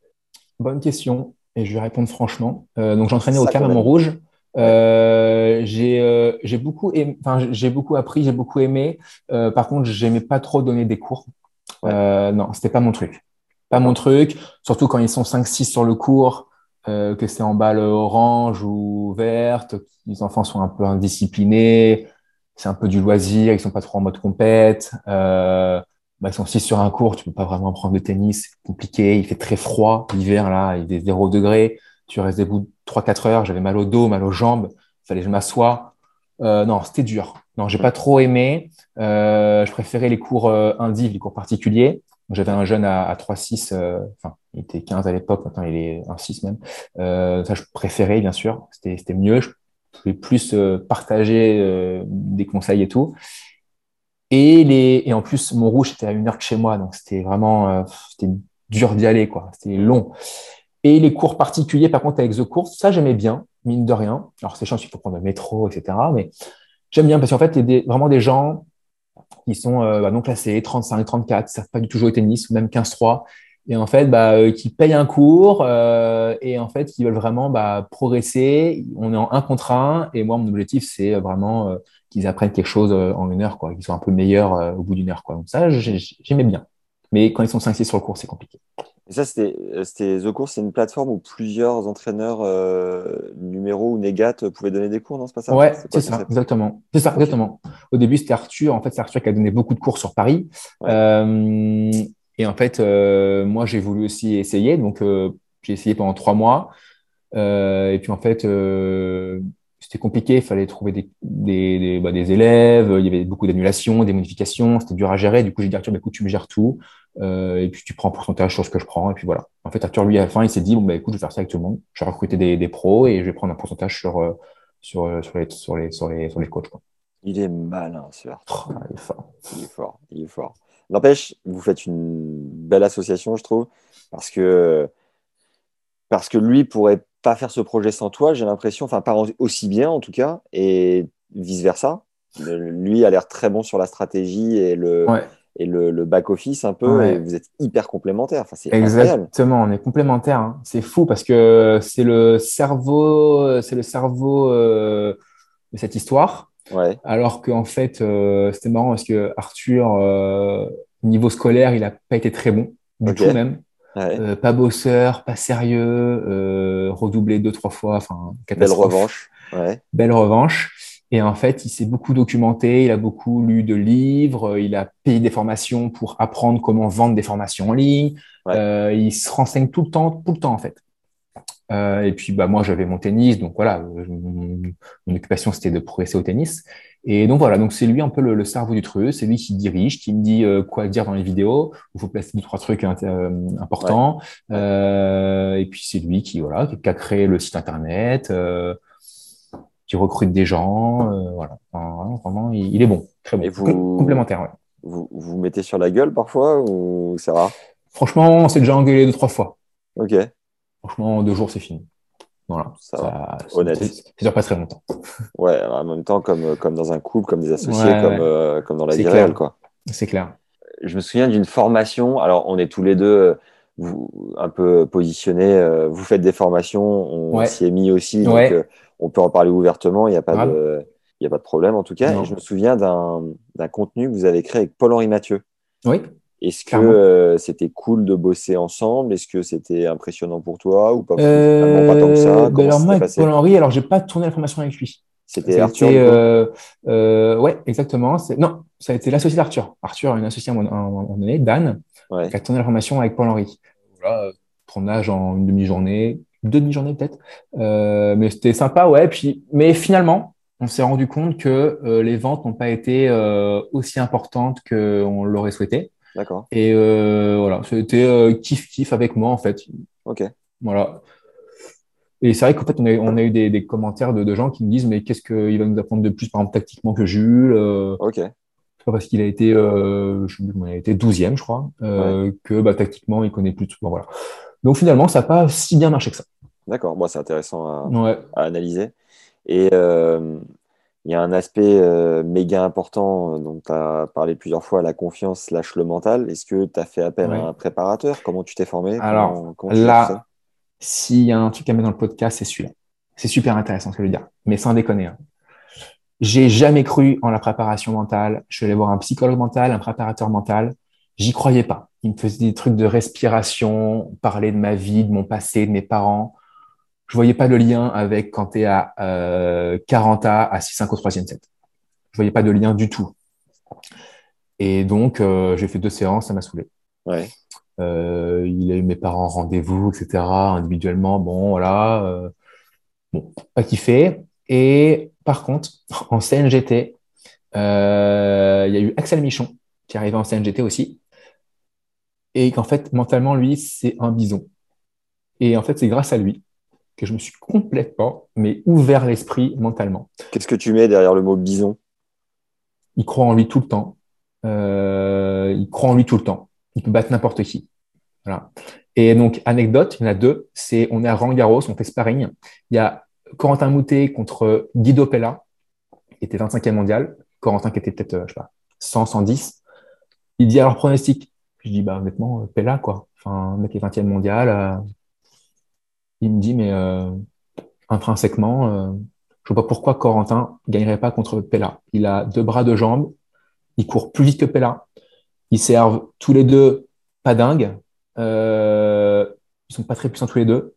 Bonne question, et je vais répondre franchement. Euh, donc, j'entraînais au aime. Rouge. Euh, j'ai euh, j'ai beaucoup, aimé- j'ai beaucoup appris, j'ai beaucoup aimé. Par contre, j'aimais pas trop donner des cours. Euh, non, c'était pas mon truc. Pas mon truc, surtout quand ils sont 5-6 sur le cours, euh, que c'est en balle orange ou verte, les enfants sont un peu indisciplinés, c'est un peu du loisir, ils sont pas trop en mode compète. Euh, bah, ils sont 6 sur un cours, tu peux pas vraiment prendre de tennis, c'est compliqué, il fait très froid l'hiver là, il est 0 degré, tu restes debout 3-4 heures, j'avais mal au dos, mal aux jambes, fallait que je m'assoie. Euh, non, c'était dur. Non, j'ai pas trop aimé. Euh, je préférais les cours euh, indiv, les cours particuliers. J'avais un jeune à, à 3-6, euh, enfin, il était 15 à l'époque, maintenant il est 1-6 même. Ça, je préférais, bien sûr. C'était, mieux. Je pouvais plus partager des conseils et tout. Et, les, et en plus, Montrouge, c'était à une heure de chez moi, donc c'était vraiment euh, c'était dur d'y aller, quoi. C'était long. Et les cours particuliers, par contre, avec The Course, ça, j'aimais bien, mine de rien. Alors, c'est chiant, il faut prendre le métro, etc. Mais j'aime bien parce qu'en fait, il y a vraiment des gens qui sont euh, bah, non classés, 35, 34, qui savent pas du tout jouer au tennis, ou même 15-3, et en fait, bah, euh, qui payent un cours euh, et en fait, qui veulent vraiment bah, progresser. On est en un contre un, et moi, mon objectif, c'est vraiment euh, qu'ils apprennent quelque chose euh, en une heure, quoi, qu'ils soient un peu meilleurs euh, au bout d'une heure, quoi. Donc ça, j'ai- j'aimais bien. Mais quand ils sont 5-6 sur le cours, c'est compliqué. Et ça, c'était, euh, c'était The Course, c'est une plateforme où plusieurs entraîneurs euh, numéro ou négat pouvaient donner des cours, non? C'est pas ça? Ouais, c'est ça, exactement. C'est ça, exactement. Au début, c'était Arthur. En fait, c'est Arthur qui a donné beaucoup de cours sur Paris. Ouais. Euh, et en fait, euh, moi, j'ai voulu aussi essayer. Donc, euh, j'ai essayé pendant trois mois. Euh, et puis, en fait, euh, c'était compliqué. Il fallait trouver des, des, des, bah, des élèves. Il y avait beaucoup d'annulations, des modifications. C'était dur à gérer. Du coup, j'ai dit, Arthur, bah, écoute, tu me gères tout. Euh, et puis, tu prends un pourcentage sur ce que je prends. Et puis, voilà. En fait, Arthur, lui, à la fin, il s'est dit, bon, bah, écoute, je vais faire ça avec tout le monde. Je vais recruter des, des pros et je vais prendre un pourcentage sur, euh, sur, euh, sur les, sur les, sur les, sur les coachs, quoi. Il est malin, ce Arthur. Il est fort. Il est fort, il est fort. N'empêche, vous faites une belle association, je trouve, parce que, parce que lui pourrait pas faire ce projet sans toi, j'ai l'impression, enfin pas aussi bien en tout cas, et vice-versa. Lui a l'air très bon sur la stratégie et le, Ouais. Et le, le back-office un peu, Ouais. et vous êtes hyper complémentaires. Enfin, c'est incroyable. Exactement, on est complémentaires. hein. C'est fou parce que c'est le cerveau, c'est le cerveau euh, de cette histoire. Ouais, Alors qu'en fait, euh, c'était marrant parce que Arthur, euh, niveau scolaire, il n'a pas été très bon, du tout même. ouais. Pas bosseur, pas sérieux, redoublé deux, trois fois, enfin, Belle revanche. Ouais, Belle revanche. Et en fait, il s'est beaucoup documenté, il a beaucoup lu de livres, il a payé des formations pour apprendre comment vendre des formations en ligne. Ouais. Euh, il se renseigne tout le temps, tout le temps en fait. Euh, et puis bah moi j'avais mon tennis, donc voilà, euh, mon, mon occupation c'était de progresser au tennis. Et donc voilà, donc c'est lui un peu le, le cerveau du truc, c'est lui qui dirige, qui me dit euh, quoi dire dans les vidéos, il faut placer deux trois trucs euh, importants. Ouais. Euh, et puis c'est lui qui voilà qui a créé le site internet. Qui recrute des gens, euh, voilà. Enfin, vraiment, il, il est bon, très bon, Et vous- Com- complémentaire. Ouais. vous vous mettez sur la gueule parfois ou c'est rare? Franchement, on s'est déjà engueulé deux trois fois. Ok, Franchement, en deux jours, c'est fini. Voilà, Ça va. ça Honnête. c'est- Ça dure pas très longtemps. <laughs> ouais, en même temps, comme, comme dans un couple, comme des associés, Ouais, comme, ouais. euh, comme dans la vie réelle, quoi. C'est clair. je me souviens d'une formation. Alors, on est tous les deux euh, vous, un peu positionnés. euh, Vous faites des formations, on Ouais. s'y est mis aussi, donc Ouais. euh, on peut en parler ouvertement. Il n'y a pas de, il a pas de problème en tout cas. Non. Et je me souviens d'un contenu que vous avez créé avec Paul-Henri Mathieu. Oui. Est-ce que euh, c'était cool de bosser ensemble? Est-ce que c'était impressionnant pour toi ou pas, pas tant que ça ben alors moi, avec passé? Paul Henry, alors j'ai pas tourné la formation avec lui. C'était a Arthur été, euh, euh, ouais, exactement. Non, ça a été l'associé d'Arthur. Arthur, une associée à un moment- donné, Dan, Ouais. qui a tourné la formation avec Paul Henry. Voilà, tournage en une demi-journée, deux demi-journées peut-être. Euh, mais c'était sympa, ouais. Puis, mais finalement, on s'est rendu compte que les ventes n'ont pas été aussi importantes qu'on l'aurait souhaité. D'accord. Et voilà, c'était kiff-kiff avec moi en fait. Ok. Voilà. Et c'est vrai qu'en fait, on a, on a eu des, des commentaires de, de gens qui nous disent, mais qu'est-ce qu'il va nous apprendre de plus, par exemple, tactiquement que Jules euh, Ok. Parce qu'il a été, euh, je sais plus, il a été 12e, je crois, euh, que bah, tactiquement, il connaît plus tout. Bon, voilà. Donc finalement, ça n'a pas si bien marché que ça. D'accord. Bon, c'est intéressant à, Ouais. à analyser. Et euh, il y a un aspect méga important dont tu as parlé plusieurs fois, la confiance slash le mental. Est-ce que tu as fait appel Ouais. à un préparateur? Comment tu t'es formé? Alors, Comment- comment tu gères ça Là, s'il y a un truc à mettre dans le podcast, c'est celui-là. C'est super intéressant ce que je veux dire, mais sans déconner. hein. J'ai jamais cru en la préparation mentale. Je suis allé voir un psychologue mental, un préparateur mental. J'y croyais pas. Il me faisait des trucs de respiration, parler de ma vie, de mon passé, de mes parents. Je voyais pas de lien avec quand tu es à euh, 40 A à 6-5 au troisième set. Je voyais pas de lien du tout. Et donc, euh, j'ai fait deux séances, ça m'a saoulé. Ouais. Euh, il a eu mes parents en rendez-vous, etc. Individuellement, bon, voilà. euh, bon, pas kiffé. Et par contre, <laughs> en CNGT, euh, il y a eu Axel Michon qui est arrivé en CNGT aussi. Et qu'en fait, mentalement, lui, c'est un bison. Et en fait, c'est grâce à lui que je me suis complètement, mais ouvert l'esprit mentalement. Qu'est-ce que tu mets derrière le mot bison? Il croit en lui tout le temps. Euh, il croit en lui tout le temps. Il peut battre n'importe qui. Voilà. Et donc, anecdote, il y en a deux. C'est, on est à Roland Garros, on fait sparring. Il y a Corentin Moutet contre Guido Pella, qui était 25e mondial. Corentin qui était peut-être, euh, je sais pas, 100, 110. Il dit alors pronostic. Je dis, bah, honnêtement, euh, Pella, quoi. Enfin, mec est 20e mondial. euh, il me dit, mais euh, intrinsèquement, euh, je vois pas pourquoi Corentin gagnerait pas contre Pella. Il a deux bras, deux jambes. Il court plus vite que Pella. Ils servent tous les deux pas dingues. Euh, ils sont pas très puissants tous les deux.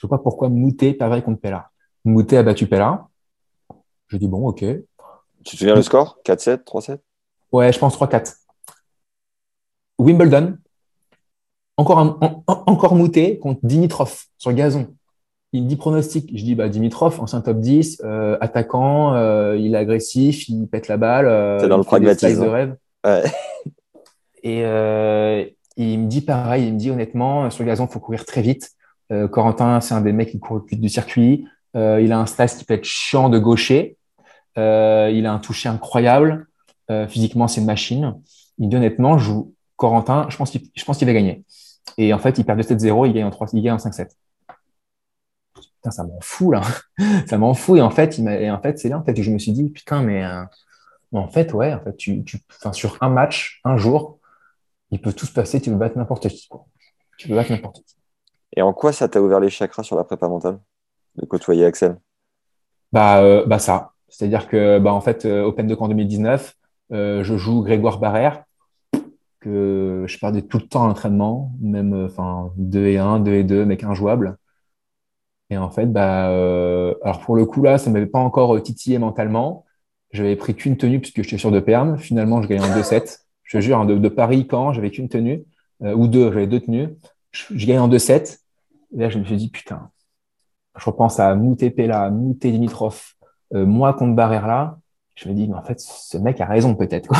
Je vois pas pourquoi Moutet perdrait contre Pella. Moutet a battu Pella. Je dis bon, ok. Tu te souviens le score? 4-7, 3-7 Ouais, je pense 3-4. Wimbledon. Encore, un, en- en- encore Moutet contre Dimitrov sur gazon. Il me dit pronostic. Je dis bah, Dimitrov, ancien top 10, euh, attaquant, euh, il est agressif, il pète la balle. euh, C'est dans le pragmatisme. de rêve. Et euh, il me dit pareil, il me dit honnêtement, sur le gazon, il faut courir très vite. Euh, Corentin, c'est un des mecs qui court le plus du circuit. Euh, il a un slice qui peut être chiant de gaucher. Euh, il a un toucher incroyable. Euh, physiquement, c'est une machine. Il me dit honnêtement, je joue Corentin, je pense qu'il va gagner. Et en fait, il perd 2-7-0, il gagne en 3, il gagne en 5-7. Putain, ça m'en fout là. <laughs> ça m'en fout. Et en fait, c'est là en fait que je me suis dit putain, mais euh, en fait, ouais, en fait, tu, tu, enfin, sur un match, un jour, il peut tout se passer. Tu peux battre n'importe qui. Quoi. Tu peux battre n'importe qui. Et en quoi ça t'a ouvert les chakras sur la prépa mentale de côtoyer Axel? Bah, euh, bah ça. C'est-à-dire que, bah, en fait, euh, Open de Camp 2019, euh, je joue Grégoire Barrère, que je perdais tout le temps à l'entraînement, même, euh, enfin, 2 et 1, 2 et 2, mec injouable. Et en fait, bah, euh, alors pour le coup, là, ça m'avait pas encore titillé mentalement. J'avais pris qu'une tenue puisque j'étais sûr de perdre. Finalement, je gagnais en 2-7. Je jure, hein, de, de Paris, quand j'avais qu'une tenue, euh, ou deux, j'avais deux tenues. Je, je gagnais en 2-7. Et là, je me suis dit, putain, je repense à Moutet Pella, Moutet Dimitrov, euh, moi contre Barrère là. Je me dis, mais en fait, ce mec a raison peut-être.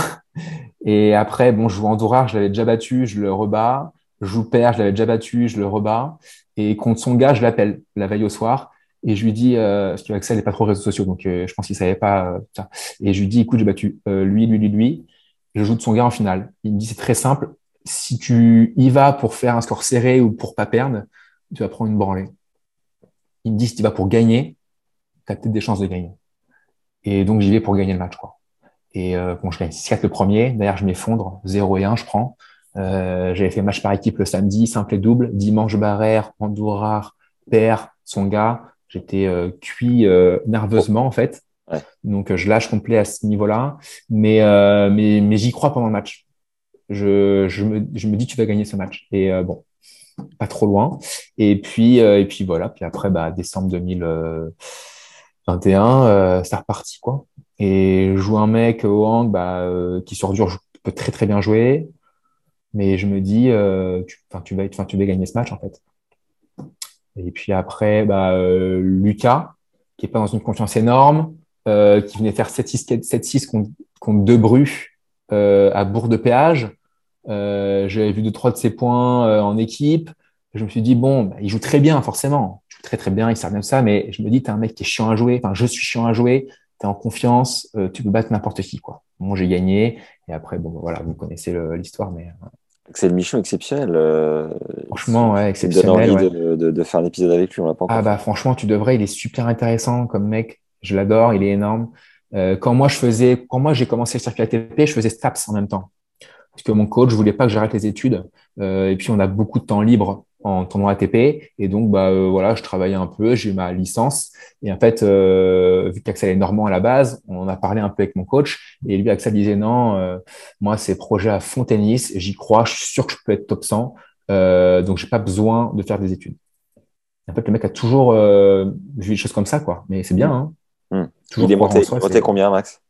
Et après, bon, je joue Andorra, je l'avais déjà battu, je le rebats. Je joue Père, je l'avais déjà battu, je le rebats. Et contre son gars, je l'appelle la veille au soir. Et je lui dis, euh, parce qu'Axel n'est pas trop réseaux sociaux, donc euh, je pense qu'il savait pas euh, ça. Et je lui dis, écoute, j'ai battu euh, lui, lui, lui, lui. Je joue de son gars en finale. Il me dit, c'est très simple. Si tu y vas pour faire un score serré ou pour pas perdre, tu vas prendre une branlée. Il me dit, si tu vas pour gagner, tu as peut-être des chances de gagner. Et donc, j'y vais pour gagner le match, quoi. Et euh, bon, je gagne 6-4 le premier. D'ailleurs, je m'effondre. 0 et 1, je prends. Euh, J'avais fait match par équipe le samedi, simple et double. Dimanche, Barrère, Andorra, Père, son gars. J'étais euh, cuit euh, nerveusement, en fait. Ouais. Donc, euh, je lâche complet à ce niveau-là. Mais, euh, mais, mais j'y crois pendant le match. je, je, me, je me dis tu vas gagner ce match. Et euh, bon, pas trop loin. Et puis, euh, et puis voilà. Puis après, bah, décembre 2021, euh, c'est reparti quoi. Et je joue un mec au hang bah, euh, qui sur dur peut très très bien jouer, mais je me dis euh, tu, tu vas, tu vas gagner ce match en fait. Et puis après, bah, euh, Lucas, qui est pas dans une confiance énorme, euh, qui venait faire 7-6 contre, contre Debru euh, à Bourg de Péage. Euh, J'avais vu deux trois de ses points euh, en équipe. Je me suis dit bon, bah, il joue très bien forcément, il joue très très bien, il sert bien ça. Mais je me dis t'es un mec qui est chiant à jouer. Enfin, je suis chiant à jouer. T'es en confiance, euh, tu peux battre n'importe qui quoi. Bon, j'ai gagné et après bon voilà, vous connaissez l'histoire, mais c'est une mission exceptionnelle. Euh, franchement, ouais, exceptionnelle. envie ouais. de, de, de, faire l'épisode avec lui, on l'a pas encore Ah bah franchement, tu devrais. Il est super intéressant comme mec. Je l'adore, il est énorme. Euh, quand moi je faisais, quand moi j'ai commencé le circuit ATP, je faisais STAPS en même temps. Parce que mon coach voulait pas que j'arrête les études. Euh, et puis on a beaucoup de temps libre en tournoi ATP. Et donc bah euh, voilà, je travaillais un peu, j'ai eu ma licence. Et en fait, euh, vu qu'Axel est normand à la base, on en a parlé un peu avec mon coach. Et lui, Axel disait non, euh, moi c'est projet à fond tennis, j'y crois, je suis sûr que je peux être top 100. Euh, donc j'ai pas besoin de faire des études. En fait, le mec a toujours vu des choses comme ça, quoi. Mais c'est bien. Hein. Mmh. Toujours il est monté, soi, monté combien, Max?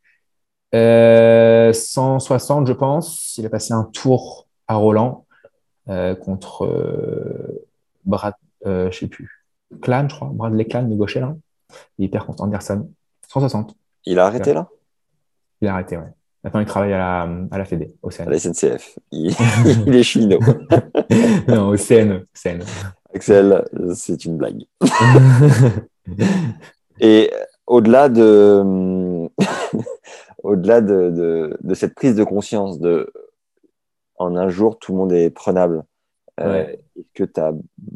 Euh, 160, je pense. Il a passé un tour à Roland euh, contre euh, Brad, euh, je sais plus, Clan, je crois, Bradley Clan de gaucher là. Il perd contre Anderson. 160. Il a arrêté là? Il a arrêté, ouais. Maintenant, il travaille à la, à la Fédé, au CN. À la SNCF. Il, <laughs> il est chino. <laughs> non, au CN. CN. Axel, c'est une blague. <laughs> Et au-delà de, au-delà de, de, de, cette prise de conscience de en un jour, tout le monde est prenable. Ouais. Euh, est-ce que tu as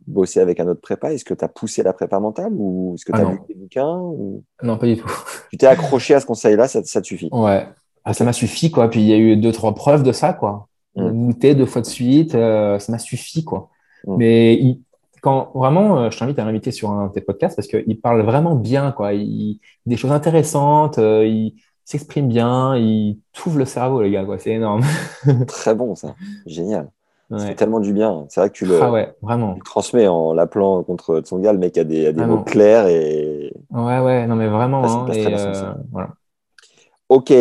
bossé avec un autre prépa? Est-ce que tu as poussé la prépa mentale ou est-ce que tu as ah lu des bouquins ou... Non, pas du tout. Tu t'es accroché à ce conseil-là, ça, ça te suffit? Ouais. Ah, ça m'a suffi, quoi. Puis il y a eu deux, trois preuves de ça, quoi. Mm. Goûter deux fois de suite, euh, ça m'a suffi, quoi. Mm. Mais il, quand vraiment, euh, je t'invite à l'inviter sur un de tes podcasts parce qu'il parle vraiment bien, quoi. Il, des choses intéressantes, il s'exprime bien, il t'ouvre le cerveau, les gars, quoi. C'est énorme. <laughs> Très bon, ça. Génial. Ouais. Ça fait tellement du bien. C'est vrai que tu le, ah ouais, vraiment. tu le transmets en l'appelant contre Tsonga. Le mec a des, a des mots clairs et. Ouais, ouais, non, mais vraiment. Ça, hein, et, bien, euh, ça. voilà. Ok.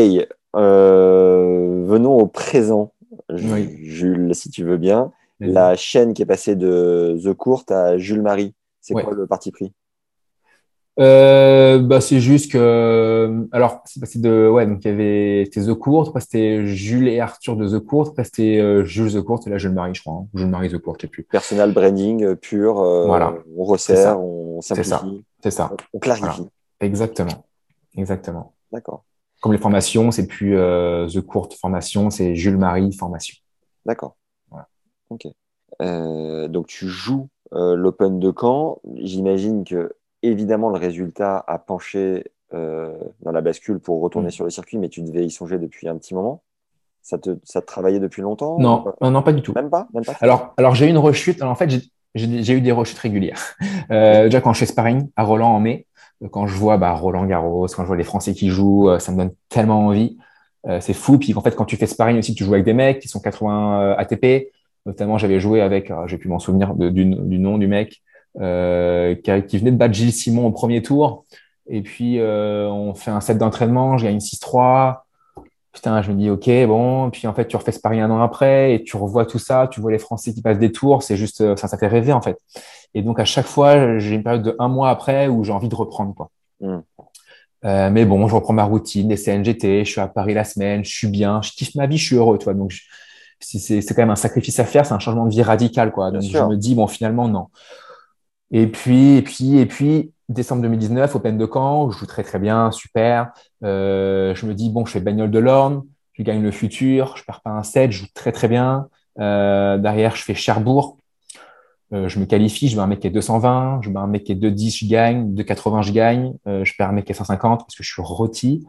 Euh, venons au présent. Oui. Jules, si tu veux bien. La chaîne qui est passée de The Court à Jules Marie. C'est Ouais. quoi le parti pris? Euh, bah, c'est juste que, alors, c'est passé de, ouais, donc il y avait, c'était The Court, après c'était Jules et Arthur de The Court, après c'était euh, Jules The Court et là Jules Marie, je crois, hein. Jules Marie The Court, je sais plus. Personal branding euh, pur. euh, Voilà. On ça. resserre, on C'est ça. simplifie, C'est ça. on clarifie. Voilà. Exactement. Exactement. D'accord. Comme les formations, c'est plus euh, The Court formation, c'est Jules Marie formation. D'accord. Voilà. Ok. Euh, donc tu joues euh, l'Open de Caen. J'imagine que évidemment le résultat a penché euh, dans la bascule pour retourner Mm. sur le circuit, mais tu devais y songer depuis un petit moment. Ça te, ça te travaillait depuis longtemps Non, non, pas du tout. Même pas, même pas? Alors, alors j'ai eu une rechute. Alors, en fait, j'ai- eu des rechutes régulières. <laughs> Euh, déjà, quand je fais sparring à Roland en mai, euh, quand je vois bah, Roland Garros, quand je vois les Français qui jouent, ça me donne tellement envie. C'est fou. Puis, en fait, quand tu fais sparring aussi, tu joues avec des mecs qui sont 80 euh, ATP. Notamment, j'avais joué avec, j'ai pu m'en souvenir de- du, du nom du mec, euh, qui, a- qui venait de battre Gilles Simon au premier tour. Et puis, euh, on fait un set d'entraînement, je gagne 6-3. Putain, je me dis, OK, bon. Puis, en fait, tu refais sparring un an après et tu revois tout ça. Tu vois les Français qui passent des tours. C'est juste, euh, ça, ça fait rêver, en fait. Et donc, à chaque fois, j'ai une période de un mois après où j'ai envie de reprendre, quoi. Mm. Euh, mais bon, je reprends ma routine, les CNGT, je suis à Paris la semaine, je suis bien, je kiffe ma vie, je suis heureux, tu vois. Donc, c'est quand même un sacrifice à faire, c'est un changement de vie radical, quoi. Donc, je me dis, bon, finalement, non. Et puis, et puis, et puis, décembre 2019, Open de Caen, je joue très, très bien, super. Euh, je me dis, bon, je fais bagnole de l'Orne, je gagne le futur, je perds pas un set, je joue très, très bien. Euh, derrière, je fais Cherbourg. Euh, je me qualifie, je mets un mec qui est 220, je mets un mec qui est 210, je gagne, 280, je gagne, euh, je perds un mec qui est 150 parce que je suis rôti.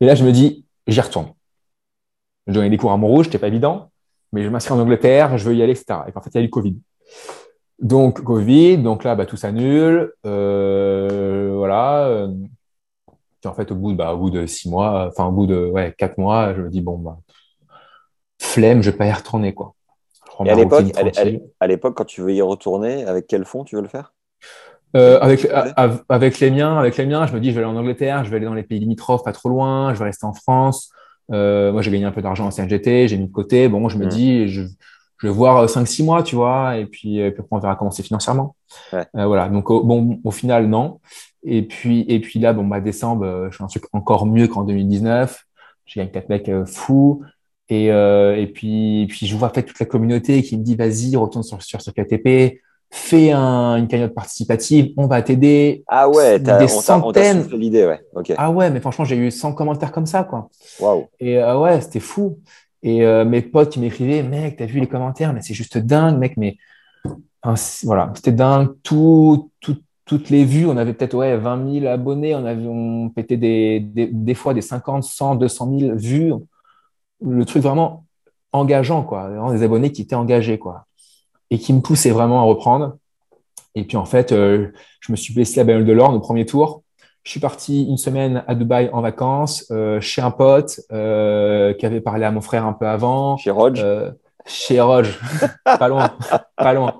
Et là, je me dis, j'y retourne. Je donnais des cours à Montrouge, c'était pas évident, mais je m'inscris en Angleterre, je veux y aller, etc. Et en fait, il y a eu le Covid. Donc, Covid, donc là, bah, tout s'annule. Euh, voilà. Puis en fait, au bout, de- bah, au bout de six mois, enfin, au bout de ouais, quatre mois, je me dis, bon, bah, flemme, je vais pas y retourner, quoi. Et à l'époque, à quand tu veux y retourner, avec quel fond tu veux le faire? Euh, avec, les miens, avec les miens, je me dis, je vais aller en Angleterre, je vais aller dans les pays limitrophes, pas trop loin, je vais rester en France. Euh, moi, j'ai gagné un peu d'argent en CNGT, j'ai mis de côté. Bon, je me Mm. dis, je, je vais voir 5-6 mois, tu vois, et puis, et puis après, on verra comment c'est financièrement. Ouais. Euh, voilà. Donc, au, bon, au final, non. Et puis, et puis là, bon, bah, décembre, euh, je fais un truc encore mieux qu'en 2019. J'ai gagné quatre mecs euh, fous. Et, euh, et puis, et puis, je vois en fait toute la communauté qui me dit, vas-y, retourne sur, sur, sur KTP, fais un- une cagnotte participative, on va t'aider. Ah ouais, t'as- Des on centaines. l'idée, ouais. Ah ouais, mais franchement, j'ai eu 100 commentaires comme ça, quoi. Waouh. Et euh, ouais, c'était fou. Et euh, mes potes qui m'écrivaient, mec, t'as vu les commentaires, mais c'est juste dingue, mec, mais voilà, c'était dingue. Tout, tout- toutes les vues, on avait peut-être ouais, 20 000 abonnés, on avait on pétait des, des, des fois des 50, 100, 200 000 vues. Le truc vraiment engageant, quoi. Vraiment des abonnés qui étaient engagés, quoi. Et qui me poussaient vraiment à reprendre. Et puis en fait, euh, je me suis blessé à Bagnole de l'Orne au premier tour. Je suis parti une semaine à Dubaï en vacances euh, chez un pote euh, qui avait parlé à mon frère un peu avant. Chez Rodge Euh, chez Roge, <laughs> pas loin, pas loin.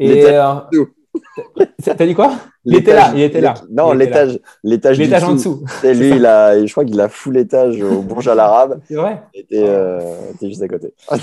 Et L'étage t'as dit quoi? Il était là, il était là. Non, l'étage, l'étage, du L'étage en dessous. C'est <laughs> lui, il a, je crois qu'il a full étage au Bourj Al Arab. C'est vrai. Il était, était juste à côté. <laughs>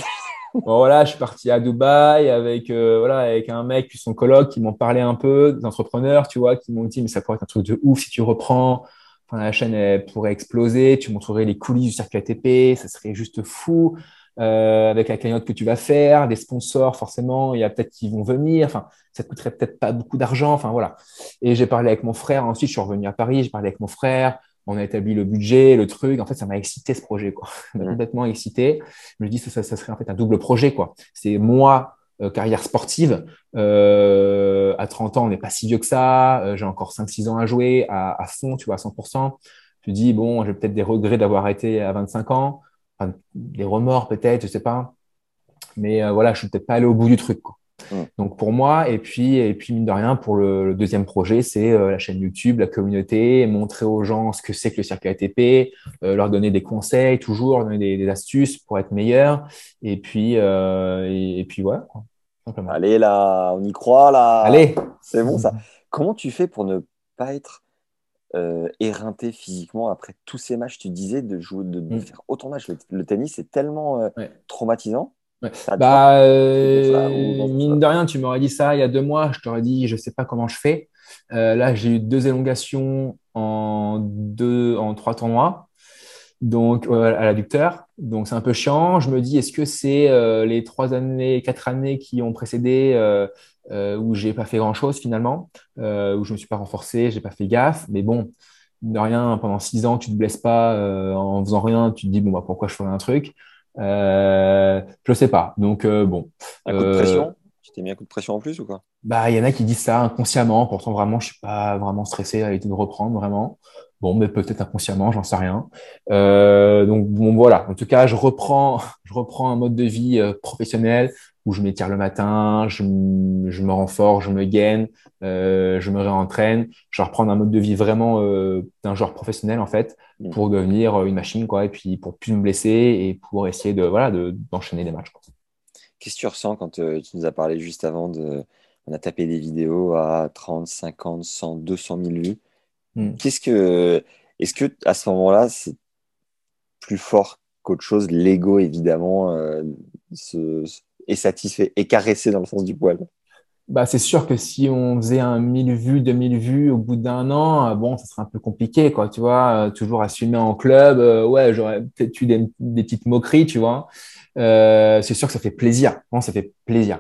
Bon, voilà, je suis parti à Dubaï avec, euh, voilà, avec un mec puis son coloc qui m'ont parlé un peu, des entrepreneurs, tu vois, qui m'ont dit, mais ça pourrait être un truc de ouf si tu reprends. Enfin, la chaîne elle pourrait exploser, tu montrerais les coulisses du circuit ATP, ça serait juste fou. Euh, avec la cagnotte que tu vas faire, des sponsors, forcément, il y a peut-être qui vont venir. Enfin, ça te coûterait peut-être pas beaucoup d'argent. Enfin, voilà. Et j'ai parlé avec mon frère. Ensuite, je suis revenu à Paris, j'ai parlé avec mon frère. On a établi le budget, le truc. En fait, ça m'a excité ce projet, quoi. <laughs> Ça m'a Mhm. complètement excité. Je me dis que ça, ça serait en fait un double projet, quoi. C'est moi, euh, carrière sportive. Euh, à 30 ans, on n'est pas si vieux que ça. Euh, j'ai encore 5-6 ans à jouer à, à fond, tu vois, à 100%. Tu dis, bon, j'ai peut-être des regrets d'avoir arrêté à 25 ans. Enfin, des remords peut-être, je sais pas. Mais euh, voilà, je suis peut-être pas allé au bout du truc. Quoi. Mm. Donc pour moi, et puis, et puis mine de rien, pour le, le deuxième projet, c'est euh, la chaîne YouTube, la communauté, montrer aux gens ce que c'est que le circuit ATP, euh, leur donner des conseils, toujours leur donner des, des astuces pour être meilleur. Et puis, euh, et, et puis voilà, simplement. Allez, là, on y croit, là. Allez, C'est bon, ça. Comment tu fais pour ne pas être éreinté physiquement après tous ces matchs? Tu disais de jouer, de, de Mm. faire autant de matchs. Le, le tennis, c'est tellement Ouais. traumatisant. Ouais. Bah, euh, mine de rien, tu m'aurais dit ça il y a deux mois, je t'aurais dit, je sais pas comment je fais. Euh, là, j'ai eu deux élongations en deux, en trois tournois, donc euh, à l'adducteur. Donc c'est un peu chiant. Je me dis, est-ce que c'est les trois années, quatre années qui ont précédé où j'ai pas fait grand-chose finalement, euh, où je me suis pas renforcé, j'ai pas fait gaffe. Mais bon, de rien, pendant six ans, tu te blesses pas en faisant rien. Tu te dis, bon bah pourquoi je ferais un truc? Euh, je sais pas. Donc euh, bon. Un coup de Euh, pression? Tu t'es mis un coup de pression en plus ou quoi? Bah, il y en a qui disent ça inconsciemment. Pourtant, vraiment, je suis pas vraiment stressé à l'idée de reprendre, vraiment. Bon, mais peut-être inconsciemment, j'en sais rien. Euh, donc, bon, voilà. En tout cas, je reprends, <laughs> je reprends un mode de vie euh, professionnel où je m'étire le matin, je, me renforce, je me gaine, euh, je me réentraîne. Je vais reprendre un mode de vie vraiment d'un joueur professionnel, en fait, Mm. pour devenir une machine, quoi. Et puis, pour plus me blesser et pour essayer de, voilà, de, d'enchaîner des matchs. Qu'est-ce que tu ressens quand tu nous as parlé juste avant de. On a tapé des vidéos à 30, 50, 100, 200 000 vues? Mm. Qu'est-ce que. Est-ce que à ce moment-là, c'est plus fort qu'autre chose L'ego, évidemment, euh, se- est satisfait, est caressé dans le sens du poil? Bah, c'est sûr que si on faisait un 1000 vues, 2000 vues au bout d'un an, euh, bon, ça serait un peu compliqué, quoi, tu vois, euh, toujours assumer en club, euh, ouais, j'aurais peut-être eu des, des petites moqueries, tu vois. Euh, c'est sûr que ça fait plaisir, non, ça fait plaisir.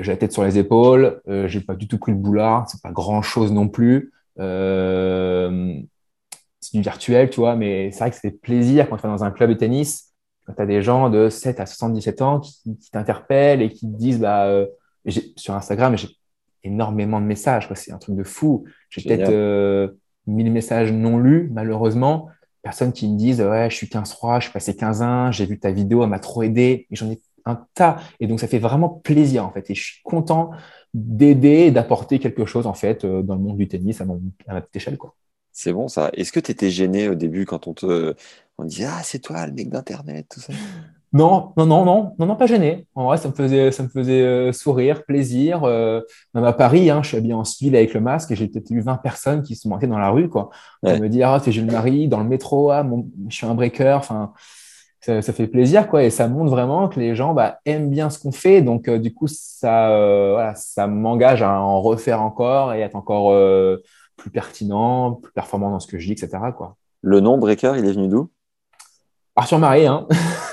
J'ai la tête sur les épaules, j'ai pas du tout pris le boulard, c'est pas grand-chose non plus. Euh, c'est du virtuel, tu vois, mais c'est vrai que fait plaisir quand tu vas dans un club de tennis, quand tu as des gens de 7 à 77 ans qui, qui t'interpellent et qui te disent, bah, euh, sur Instagram, j'ai énormément de messages. C'est un truc de fou. J'ai peut-être euh, 1000 messages non lus, malheureusement. Personnes qui me disent, ouais, je suis 15-3, je suis passé 15-1, j'ai vu ta vidéo, elle m'a trop aidé. Et j'en ai un tas. Et donc, ça fait vraiment plaisir, en fait. Et je suis content d'aider et d'apporter quelque chose, en fait, euh, dans le monde du tennis à, mon, à ma petite échelle, quoi. C'est bon ça. Est-ce que tu étais gêné au début quand on te on disait Ah, c'est toi le mec d'Internet, tout ça? Non, non, non, non, non, non, pas gêné. En vrai, ça me faisait, ça me faisait euh, sourire, plaisir. Euh, même à Paris, hein, je suis habillé en civil avec le masque et j'ai peut-être eu 20 personnes qui se montaient dans la rue, quoi. Ouais. me dire, ah, c'est Jules Marie, dans le métro, ah, mon- je suis un breaker. Enfin, ça, ça fait plaisir, quoi. Et ça montre vraiment que les gens bah, aiment bien ce qu'on fait. Donc, euh, du coup, ça, euh, voilà, ça m'engage à en refaire encore et être encore euh, plus pertinent, plus performant dans ce que je dis, etc., quoi. Le nom Breaker, il est venu d'où? Arthur Marie, hein.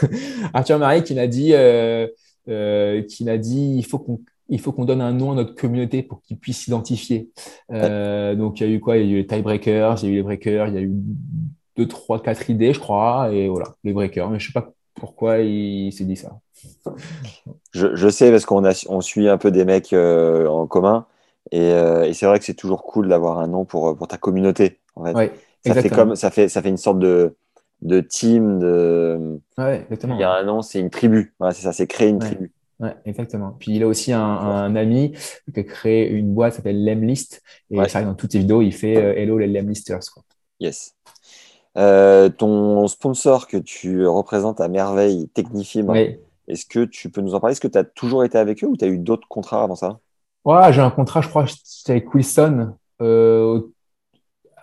<laughs> Arthur Marie qui m'a dit, qui m'a dit, il faut qu'on, il faut qu'on donne un nom à notre communauté pour qu'ils puissent s'identifier. Euh, donc il y a eu quoi? Il y a eu les tiebreakers, il y a eu les breakers, il y a eu deux, trois, quatre idées, je crois, et voilà, les breakers. Mais je sais pas pourquoi il s'est dit ça. je, je sais parce qu'on a, on suit un peu des mecs euh, en commun et, euh, et c'est vrai que c'est toujours cool d'avoir un nom pour, pour ta communauté. En fait. Ouais, ça, fait comme, ça, fait, ça fait une sorte de, de team. De... Ouais, exactement. Il y a un nom, c'est une tribu. Voilà, c'est ça, c'est créer une Ouais. tribu. Ouais, exactement. Puis il a aussi un, un ami qui a créé une boîte qui s'appelle Lemlist. Et Ouais. ça, dans toutes ses vidéos, il fait euh, Hello les Lemlisters. Quoi. Yes. Euh, ton sponsor que tu représentes à merveille, Technifib, Ouais. est-ce que tu peux nous en parler? Est-ce que tu as toujours été avec eux ou tu as eu d'autres contrats avant ça? Ouais, j'ai un contrat, je crois, c'était avec Wilson euh,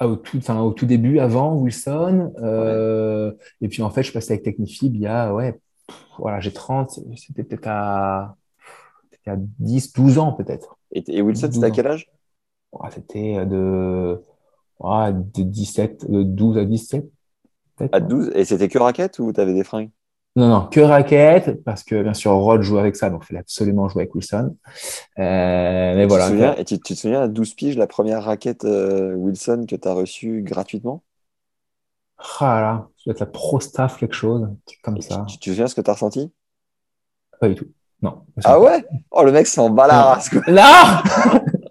au, au tout, enfin, au tout début, avant Wilson. Euh, Et puis en fait, je passais avec Technifib il y a, ouais, pff, voilà, j'ai 30, c'était peut-être à, peut-être à 10, 12 ans peut-être. Et, et Wilson, c'était à 12 ans. quel âge? Ouais, c'était de, de 17, de 12 à 17. peut-être, À ouais. 12 Et c'était que raquette ou tu avais des fringues? Non, non, que raquette, parce que bien sûr, Rod joue avec ça, donc il fallait absolument jouer avec Wilson. Euh, mais tu voilà. te souviens, et tu, tu te souviens à 12 piges, la première raquette euh, Wilson que tu as reçue gratuitement? Ah là, ça doit être la pro staff, quelque chose, comme Et ça. tu, tu te souviens ce que tu as ressenti? Pas du tout. Non. Ah ouais? Oh, le mec s'en bat la race. Là?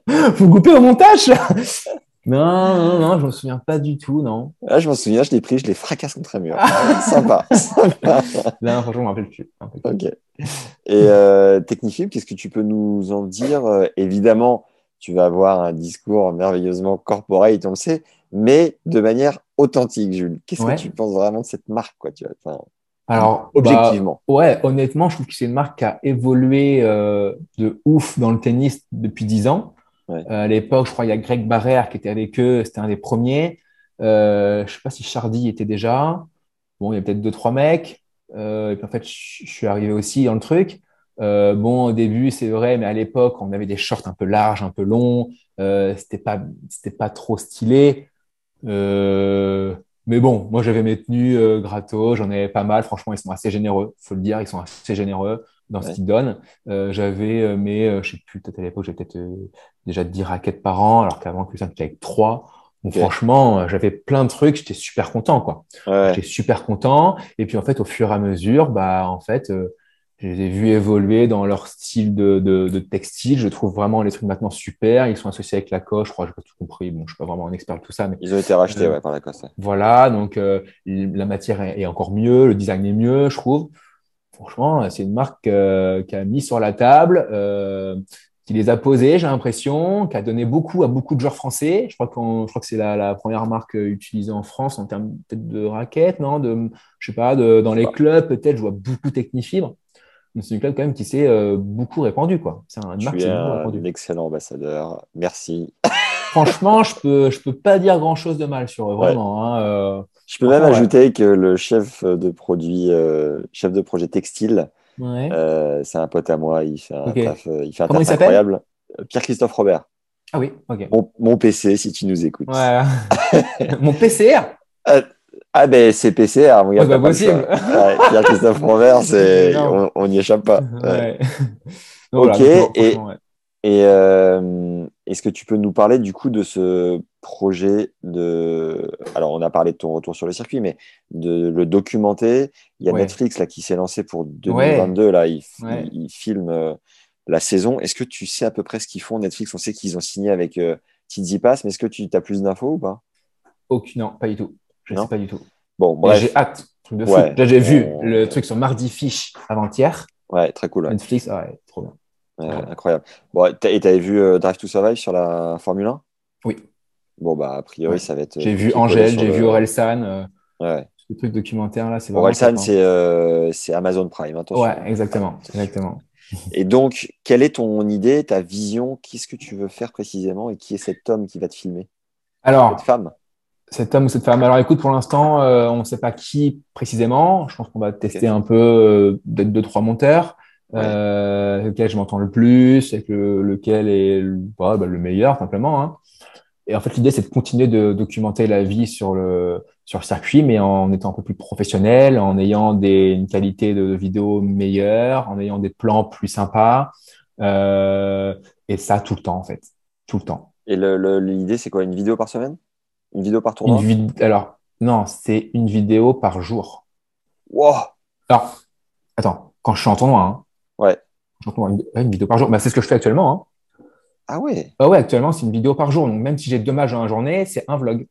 <laughs> Vous coupez au montage là? Non, non, non, je me souviens pas du tout, non. Là, je m'en souviens, je l'ai pris, je l'ai fracasse contre un mur. Ah. <laughs> Sympa. Là, franchement, je me rappelle plus. Je me rappelle plus. Ok. Et euh, Technifib, qu'est-ce que tu peux nous en dire? Euh, Évidemment, tu vas avoir un discours merveilleusement corporate, on le sait, mais de manière authentique, Jules. Qu'est-ce Ouais. que tu penses vraiment de cette marque, quoi tu vois Alors, Objectivement. bah, ouais, honnêtement, je trouve que c'est une marque qui a évolué euh, de ouf dans le tennis depuis 10 ans. Euh, à l'époque, je crois, il y a Greg Barrère qui était avec eux, c'était un des premiers. Euh, je sais pas si Chardy était déjà. Bon, il y a peut-être deux, trois mecs. Euh, et puis en fait, je suis arrivé aussi dans le truc. Bon, au début, c'est vrai, mais à l'époque, on avait des shorts un peu larges, un peu longs. C'était pas, c'était pas trop stylé. Mais bon, moi j'avais mes tenues gratos, j'en avais pas mal. Franchement, ils sont assez généreux, faut le dire, ils sont assez généreux dans ce Ouais. qu'ils donnent. Euh, j'avais euh, mes, euh, je sais plus, peut-être à l'époque, j'avais peut-être euh, déjà 10 raquettes par an, alors qu'avant, Christian était avec 3. Donc franchement, euh, j'avais plein de trucs, j'étais super content, quoi. Ouais. J'étais super content. Et puis en fait, au fur et à mesure, bah en fait, euh, je les ai vus évoluer dans leur style de, de, de textile. Je trouve vraiment les trucs maintenant super. Ils sont associés avec Lacoste, je crois, j'ai pas tout compris. Bon, je suis pas vraiment un expert de tout ça, mais Ils ont été rachetés ouais, par la Coste. ouais. voilà. Donc euh, la matière est, est encore mieux, le design est mieux, je trouve. Franchement, c'est une marque euh, qui a mis sur la table, euh, qui les a posés, j'ai l'impression, qui a donné beaucoup à beaucoup de joueurs français. Je crois, qu'on, je crois que c'est la, la première marque euh, utilisée en France en termes peut-être de raquettes, non de, Je sais pas, de, dans les clubs, peut-être, je vois beaucoup Technifibre. C'est une club quand même qui s'est euh, beaucoup répandue, quoi. C'est une marque Tu qui es s'est beaucoup un répandue. excellent ambassadeur. Merci. Franchement, je peux, je peux pas dire grand-chose de mal sur eux, vraiment. hein, euh, Je peux même ouais. ajouter que le chef de produit, euh, chef de projet textile, ouais. euh, c'est un pote à moi. Il fait un taf, il fait un Comment taf il s'appelle? incroyable. Pierre-Christophe Robert. Ah oui, ok. Mon, mon PC, si tu nous écoutes. <laughs> Mon PCR Ah ben c'est PCR, mon gars. Ouais, t'as bah, pas possible. Ouais, Pierre-Christophe <laughs> Robert, c'est on n'y échappe pas. Ouais. Ouais. <laughs> Donc, Ok, et- euh, est-ce que tu peux nous parler du coup de ce projet de... Alors on a parlé de ton retour sur le circuit, mais de le documenter. Il y a Ouais. Netflix là qui s'est lancé pour 2022. Là, ils Ouais. il, filment euh, la saison. Est-ce que tu sais à peu près ce qu'ils font Netflix? On sait qu'ils ont signé avec euh, Tsitsipas, mais est-ce que tu as plus d'infos ou pas? Aucune, non, pas du tout. Je Non? sais pas du tout. Bon, bref, J'ai hâte. Truc de. Là, j'ai vu On- le truc sur Mardi Fish avant-hier. ouais, très cool. Netflix, ah ouais, trop bien. Ouais, Ouais. incroyable. Bon, et t'avais vu euh, Drive to Survive sur la Formule 1 Oui. Bon, bah, a priori, ça va être. J'ai euh, vu Angèle, j'ai le- vu Orelsan. euh, Ouais. Ce truc documentaire là, c'est vraiment. Orelsan, hein. c'est euh, Amazon Prime. Attention. Ouais, exactement, exactement. Et donc, quelle est ton idée, ta vision? Qu'est-ce que tu veux faire précisément Et qui est cet homme qui va te filmer? Alors, Cette femme? cet homme ou cette femme? Alors écoute, pour l'instant, euh, on ne sait pas qui précisément. Je pense qu'on va tester un peu euh, peut-être deux, trois monteurs. Ouais. Euh, avec lequel je m'entends le plus, avec le- lequel est le, bah, bah, le meilleur, simplement. Hein. Et en fait, l'idée, c'est de continuer de documenter la vie sur le, sur le circuit, mais en étant un peu plus professionnel, en ayant des, une qualité de vidéo meilleure, en ayant des plans plus sympas. Euh, et ça, tout le temps, en fait. Tout le temps. Et l'idée, c'est quoi? Une vidéo par semaine? Une vidéo par Une tournoi vid- Alors, non, c'est une vidéo par jour. Wow Alors, attends, quand je suis en tournoi, hein, Ouais. je suis en tournoi, une, vidéo par jour, bah, c'est ce que je fais actuellement. Hein. Ah ouais, Ah ouais, actuellement, c'est une vidéo par jour. Donc, même si j'ai deux matchs dans la journée, c'est un vlog.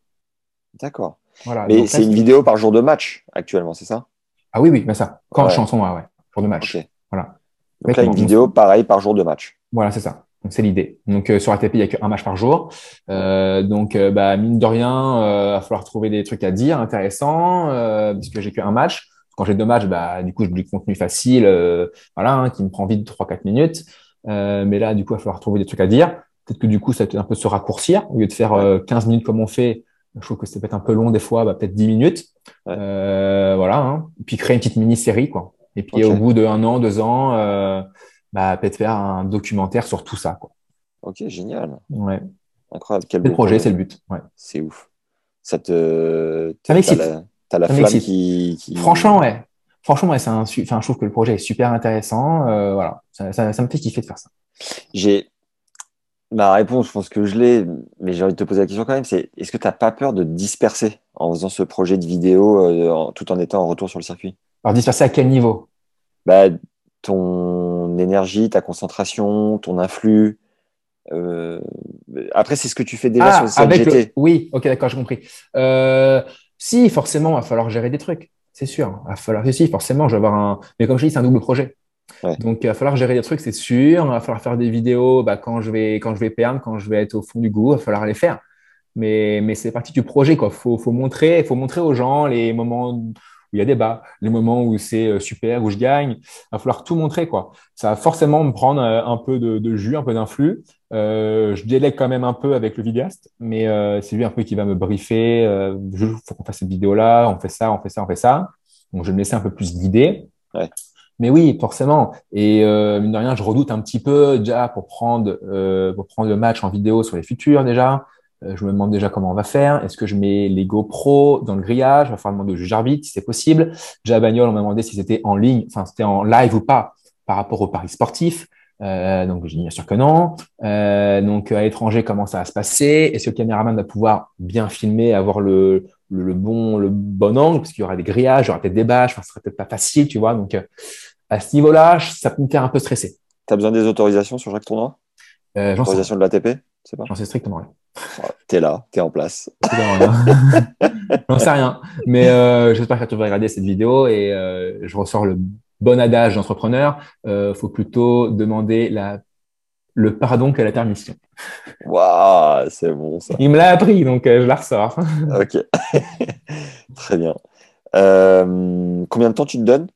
d'accord. Voilà. Mais c'est une vidéo par jour de match actuellement, c'est ça? Ah oui, oui, mais ça. Quand Ouais. je suis en tournoi, ouais. Jour de match. Voilà. Donc là, une vidéo pareil par jour de match. Voilà, c'est ça. Donc, c'est l'idée. Donc, euh, sur ATP, il n'y a qu'un match par jour. Euh, donc, euh, bah, mine de rien, euh, va falloir trouver des trucs à dire intéressants, puisque j'ai qu'un match. Quand j'ai deux matchs, bah, du coup, je du contenu facile, euh, voilà, hein, qui me prend vite 3-4 minutes. Euh, mais là, du coup, il va falloir trouver des trucs à dire. Peut-être que du coup, ça va un peu se raccourcir. Au lieu de faire euh, 15 minutes comme on fait, je trouve que c'est peut-être un peu long des fois, bah, peut-être 10 minutes. Euh, voilà. Hein. Et puis, créer une petite mini-série, quoi. Et puis, au bout d'un an, deux ans, euh, bah, peut-être faire un documentaire sur tout ça, quoi. Ok, génial. Ouais. Incroyable. Quel beau projet, c'est le but. Ouais. C'est ouf. Ça te. Ça t'as m'excite. la- T'as la flamme qui, qui- Franchement, ouais. Franchement, ouais, c'est un, enfin, je trouve que le projet est super intéressant. Euh, voilà, ça, ça, ça me fait kiffer de faire ça. J'ai. Ma réponse, je pense que je l'ai, mais j'ai envie de te poser la question quand même, c'est est-ce que tu n'as pas peur de te disperser en faisant ce projet de vidéo euh, en- tout en étant en retour sur le circuit? Alors, disperser à quel niveau? Bah, Ton énergie, ta concentration, ton influx. euh, Après, c'est ce que tu fais déjà sur le Ah, avec le... Oui, ok, d'accord, j'ai compris. Euh, si, forcément, il va falloir gérer des trucs. C'est sûr. Il va falloir, si, forcément, je vais avoir un. Mais comme je dis, c'est un double projet. Ouais. Donc, il va falloir gérer des trucs, c'est sûr. Il va falloir faire des vidéos bah, quand, je vais, quand je vais perdre, quand je vais être au fond du goût. Il va falloir les faire. Mais, mais c'est partie du projet. Il faut, faut, montrer, faut montrer aux gens les moments où il y a des bas, les moments où c'est euh, super, où je gagne. Il va falloir tout montrer. Quoi. Ça va forcément me prendre euh, un peu de, de jus, un peu d'influx. Euh, je délègue quand même un peu avec le vidéaste, mais euh, c'est lui un peu qui va me briefer. Euh, il faut qu'on fasse cette vidéo-là, on fait ça, on fait ça, on fait ça. Donc, je vais me laisser un peu plus guider. Ouais. Mais oui, forcément. Et euh, mine de rien, je redoute un petit peu déjà pour prendre, euh, pour prendre le match en vidéo sur les futurs déjà. Euh, je me demande déjà comment on va faire. Est-ce que je mets les GoPro dans le grillage? Il va falloir demander au juge arbitre si c'est possible. Déjà à Bagnol, on m'a demandé si c'était en ligne, enfin c'était en live ou pas par rapport au paris sportif. Euh, donc j'ai dit bien sûr que non. Euh, donc à l'étranger, comment ça va se passer? Est-ce que le caméraman va pouvoir bien filmer, avoir le, le, le bon le bon angle? Parce qu'il y aura des grillages, il y aura peut-être des bâches, enfin ce serait peut-être pas facile, tu vois. Donc euh, à ce niveau-là, ça peut me faire un peu stresser. Tu as besoin des autorisations sur chaque tournoi? Euh, Autorisation de l'ATP C'est pas? J'en sais strictement rien. T'es là, t'es en place. <laughs> J'en sais rien. Mais euh, j'espère que tu vas regarder cette vidéo et euh, je ressors le bon adage d'entrepreneur. Euh, faut plutôt demander la le pardon que la permission. Waouh, c'est bon ça. Il me l'a appris, donc euh, je la ressors. <laughs> Ok. <laughs> Très bien. Euh, combien de temps tu te donnes?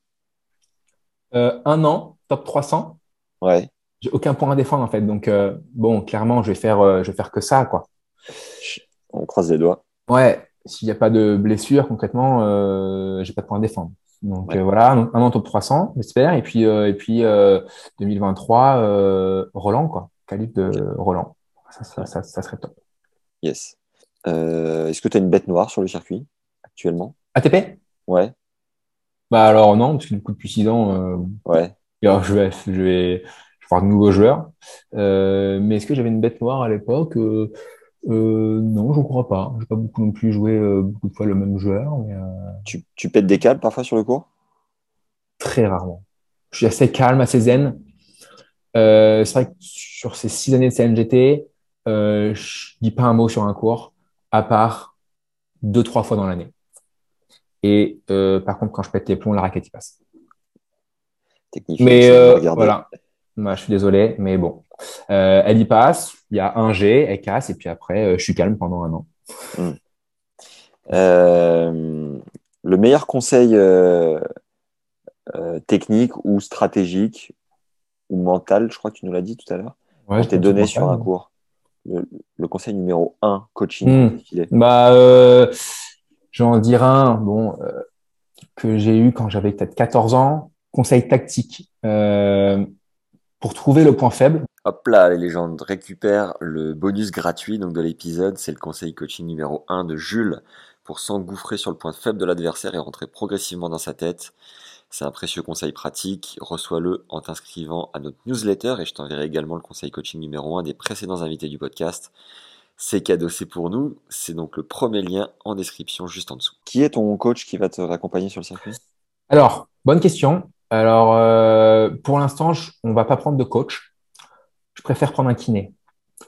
Euh, un an, top 300. Ouais. J'ai aucun point à défendre en fait. Donc bon, clairement, je vais faire, je vais faire que ça, quoi. On croise les doigts. Ouais. S'il n'y a pas de blessure concrètement, j'ai pas de point à défendre. Donc Ouais. euh, voilà, un an top 300, j'espère. Et puis euh, et puis euh, 2023, euh, Roland, quoi. Calibre de Roland. Ça, ça, ça, ça serait top. Yes. Euh, Est-ce que tu as une bête noire sur le circuit actuellement? ATP Ouais. Bah alors non, parce que du coup depuis 6 ans, euh, Ouais. alors, je vais, je vais, je vais voir de nouveaux joueurs. Euh, mais est-ce que j'avais une bête noire à l'époque? Euh, euh, Non, je ne crois pas. J'ai pas beaucoup non plus joué euh, beaucoup de fois le même joueur, mais euh, Tu, tu pètes des câbles parfois sur le cours très rarement. Je suis assez calme, assez zen. Euh, c'est vrai que sur ces six années de CNGT, euh, je dis pas un mot sur un cours, à part deux, trois fois dans l'année. Et euh, par contre, quand je pète les plombs, la raquette y passe. Technique. Mais euh, voilà. Moi, je suis désolé, mais bon. Euh, elle y passe, il y a un G, elle casse, et puis après, euh, je suis calme pendant un an. Euh, Le meilleur conseil euh, technique ou stratégique ou mental, je crois que tu nous l'as dit tout à l'heure, Ouais, je t'ai donné sur un cours. Le, le conseil numéro 1, coaching. Hmm. Bah, euh, je vais en dire un, bon, que j'ai eu quand j'avais peut-être 14 ans. Conseil tactique. Euh, pour trouver le point faible, Hop là, les légendes récupèrent le bonus gratuit donc de l'épisode. C'est le conseil coaching numéro 1 de Jules pour s'engouffrer sur le point faible de l'adversaire et rentrer progressivement dans sa tête. C'est un précieux conseil pratique. Reçois-le en t'inscrivant à notre newsletter et je t'enverrai également le conseil coaching numéro 1 des précédents invités du podcast. C'est cadeau, c'est pour nous. C'est donc le premier lien en description juste en dessous. Qui est ton coach qui va te raccompagner sur le circuit? Alors, bonne question. Alors, euh, pour l'instant, on va pas prendre de coach. Je préfère prendre un kiné,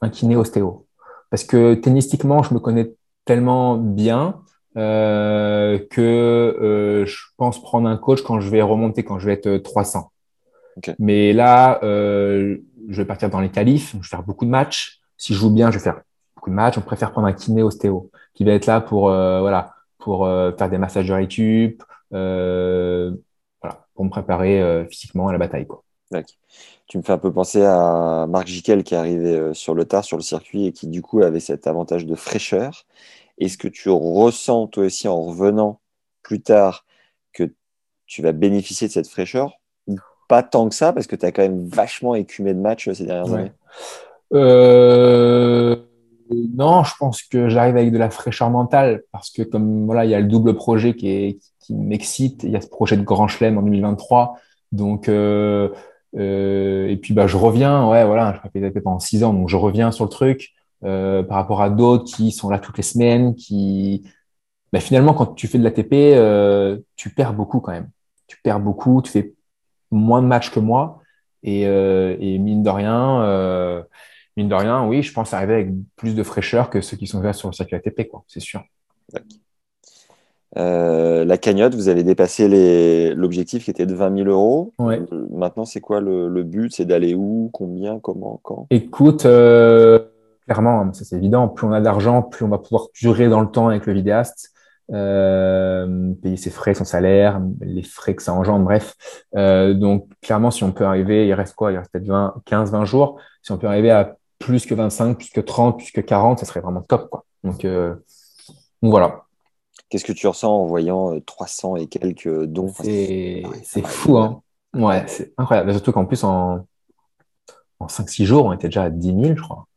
un kiné ostéo. Parce que tennistiquement, je me connais tellement bien euh, que euh, je pense prendre un coach quand je vais remonter, quand je vais être euh, 300. Ok. Mais là, euh, je vais partir dans les qualifs, je vais faire beaucoup de matchs. Si je joue bien, je vais faire beaucoup de matchs. On préfère prendre un kiné ostéo qui va être là pour, euh, voilà, pour euh, faire des massages de récup, euh, voilà, pour me préparer euh, physiquement à la bataille, quoi. Tu me fais un peu penser à Marc Jiquel qui est arrivé euh, sur le tard sur le circuit et qui du coup avait cet avantage de fraîcheur. Est-ce que tu ressens toi aussi en revenant plus tard que tu vas bénéficier de cette fraîcheur ou pas tant que ça? Parce que tu as quand même vachement écumé de matchs euh, ces dernières Ouais. années Euh, non, je pense que j'arrive avec de la fraîcheur mentale parce que comme voilà, il y a le double projet qui est, qui m'excite. Il y a ce projet de Grand Chelem en 2023. Donc, euh, euh, et puis bah, je reviens, ouais, voilà, je ATP pendant six ans, donc je reviens sur le truc euh, par rapport à d'autres qui sont là toutes les semaines, qui, bah, finalement, quand tu fais de l'ATP, euh, tu perds beaucoup quand même. Tu perds beaucoup, tu fais moins de matchs que moi, et, euh, et mine de rien. Euh, Mine de rien, oui, je pense arriver avec plus de fraîcheur que ceux qui sont déjà sur le circuit ATP, quoi, c'est sûr. Euh, la cagnotte, vous avez dépassé l'objectif qui était de 20 000 euros. Ouais. Euh, Maintenant, c'est quoi le, le but? C'est d'aller où? Combien? Comment? Quand? Écoute, euh, clairement, hein, ça c'est évident, plus on a d'argent, plus on va pouvoir durer dans le temps avec le vidéaste, euh, payer ses frais, son salaire, les frais que ça engendre, bref. Euh, donc, clairement, si on peut arriver, il reste quoi? Il reste peut-être 20, 15, 20 jours. Si on peut arriver à plus que 25, plus que 30, plus que 40, ça serait vraiment top, quoi. Donc, euh, donc voilà. Qu'est-ce que tu ressens en voyant euh, 300 et quelques dons? C'est ouais, fou, hein. Ouais, c'est incroyable. Surtout qu'en plus, en, en 5-6 jours, on était déjà à 10 000, je crois.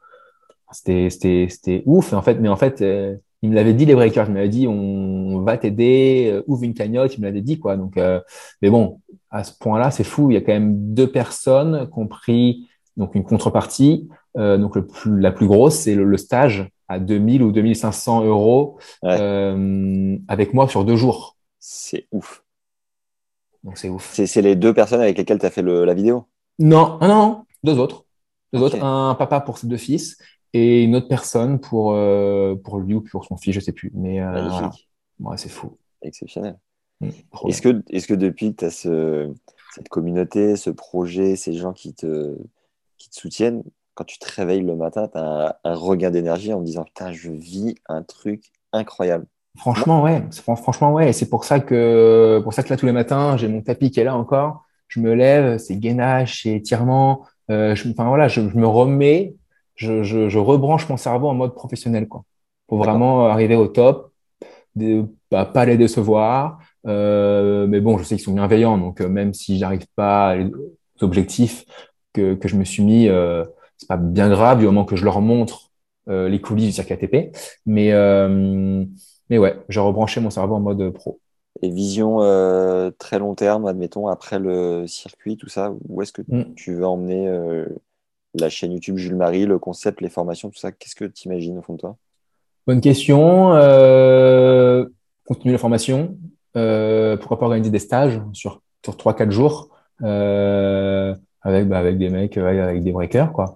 C'était, ouf. En fait, mais en fait, euh, il me l'avait dit, les breakers. Il m'avait dit, on va t'aider, euh, ouvre une cagnotte. Il me l'avait dit, quoi. Donc, euh, mais bon, à ce point-là, c'est fou. Il y a quand même deux personnes qui ont pris donc une contrepartie. Euh, donc, le plus, la plus grosse, c'est le, le stage à 2000 ou 2500 euros Ouais. euh, avec moi sur deux jours. C'est ouf. Donc, c'est ouf. C'est les deux personnes avec lesquelles tu as fait le- la vidéo? Non, non, non, deux autres. Deux autres, un papa pour ses deux fils et une autre personne pour, euh, pour lui ou pour son fils, je sais plus. Mais euh, Magnifique. voilà. Ouais, c'est fou. Exceptionnel. Mm, Est-ce que, est que depuis que tu as ce, cette communauté, ce projet, ces gens qui te, qui te soutiennent, quand tu te réveilles le matin, tu as un, un regain d'énergie en te disant Putain, je vis un truc incroyable. Franchement, ouais. Franchement, ouais. C'est pour ça que, pour ça que là, tous les matins, j'ai mon tapis qui est là encore. Je me lève, c'est gainage, c'est étirement. Euh, je, enfin, voilà, je, je me remets, je, rebranche mon cerveau en mode professionnel, quoi. Pour vraiment arriver au top, de, bah, pas les décevoir. Euh, mais bon, je sais qu'ils sont bienveillants, donc euh, même si j'arrive pas aux objectifs que, que je me suis mis, c'est pas bien grave du moment que je leur montre euh, les coulisses du circuit ATP. Mais, euh, mais ouais, j'ai rebranché mon cerveau en mode pro. Et vision euh, très long terme, admettons, après le circuit, tout ça, où est-ce que Mm. tu veux emmener la chaîne YouTube Jules Marie, le concept, les formations, tout ça? Qu'est-ce que tu imagines au fond de toi? Bonne question. Continuer la formation. Pourquoi pas organiser des stages sur, sur 3-4 jours euh, avec, bah, avec des mecs, avec des breakers, quoi.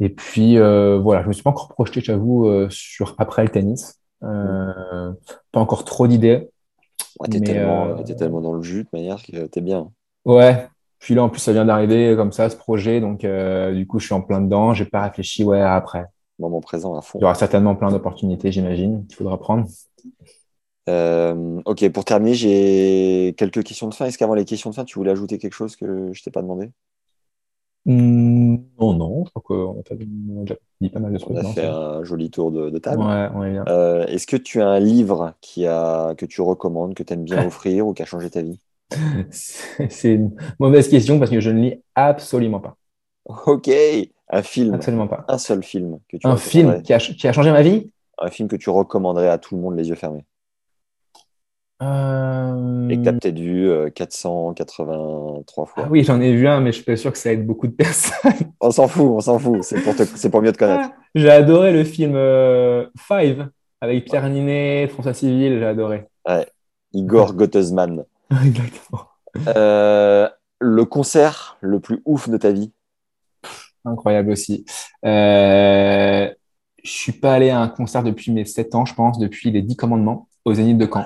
Et puis, euh, voilà, je me suis pas encore projeté, j'avoue, euh, sur après le tennis. Euh, pas encore trop d'idées. ouais, T'es Mais, tellement, euh, t'es tellement dans le jus de manière que t'es bien. Ouais. Puis là, en plus, ça vient d'arriver comme ça, ce projet. Donc, du coup, je suis en plein dedans. J'ai pas réfléchi, ouais, après. Moment présent à fond. Il y aura certainement plein d'opportunités, j'imagine, qu'il faudra prendre. Euh, ok, pour terminer, j'ai quelques questions de fin. Est-ce qu'avant les questions de fin, tu voulais ajouter quelque chose que je t'ai pas demandé? Hmm, non, non, je crois qu'on a, pas- on a déjà dit pas mal de trucs. On a non, fait un joli tour de, de table. Ouais, on est bien. Euh, est-ce que tu as un livre qui a, que tu recommandes, que tu aimes bien <laughs> offrir ou qui a changé ta vie? C'est une mauvaise question parce que je ne lis absolument pas. Ok, un film, Absolument pas. un seul film que tu Un film recommanderais? qui a, qui a changé ma vie? Un film que tu recommanderais à tout le monde les yeux fermés Euh, et que tu as peut-être vu euh, 483 fois. Ah oui, j'en ai vu un, mais je suis pas sûr que ça aide beaucoup de <laughs> personnes. On s'en fout, on s'en fout. C'est pour, te- c'est pour mieux te connaître. J'ai adoré le film euh, Five avec Pierre Ninet, François Civil, j'ai adoré. Igor Gottesman. <laughs> Exactement. Euh, le concert le plus ouf de ta vie? Incroyable aussi. Euh, je suis pas allé à un concert depuis mes 7 ans, je pense, depuis les 10 commandements au Zénith de Caen.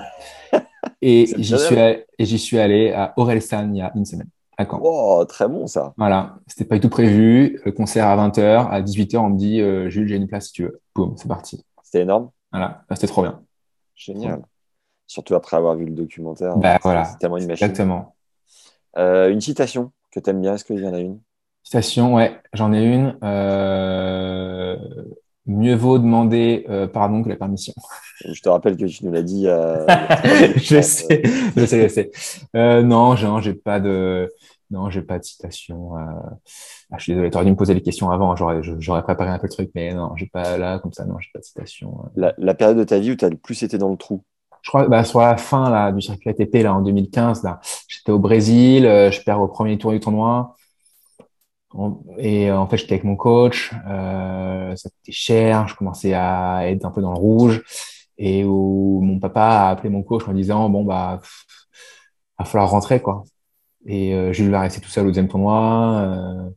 <laughs> Et j'y suis, allé- et j'y suis allé à Orelsan il y a une semaine, à Caen. Oh, très bon ça. Voilà, c'était pas du tout prévu. Le concert à 20h, à 18h, on me dit euh, Jules, j'ai une place si tu veux. Boum, c'est parti. C'était énorme. Voilà, c'était trop bien. Génial. Surtout après avoir vu le documentaire. Bah, voilà. C'est tellement une machine. Exactement. Euh, une citation que tu aimes bien, est-ce qu'il y en a une? Citation, ouais, j'en ai une. Euh, Mieux vaut demander euh, pardon que la permission. Je te rappelle que tu nous l'as dit. euh, <laughs> je sais, je sais, je sais. Euh, non, j'ai pas de, non, j'ai pas de citation. euh. Ah, je suis désolé, t'aurais dû me poser les questions avant. J'aurais, j'aurais préparé un peu le truc, mais non, j'ai pas là comme ça. Non, j'ai pas de citation. euh. la, la période de ta vie où tu as le plus été dans le trou? Je crois, bah, sur la fin là du circuit ATP là en 2015, là, j'étais au Brésil, euh, je perds au premier tour du tournoi. Et euh, en fait, j'étais avec mon coach, euh, ça coûtait cher, je commençais à être un peu dans le rouge, et où mon papa a appelé mon coach en disant bon bah va falloir rentrer quoi. Et euh, Jules va rester tout seul au deuxième tournoi, euh,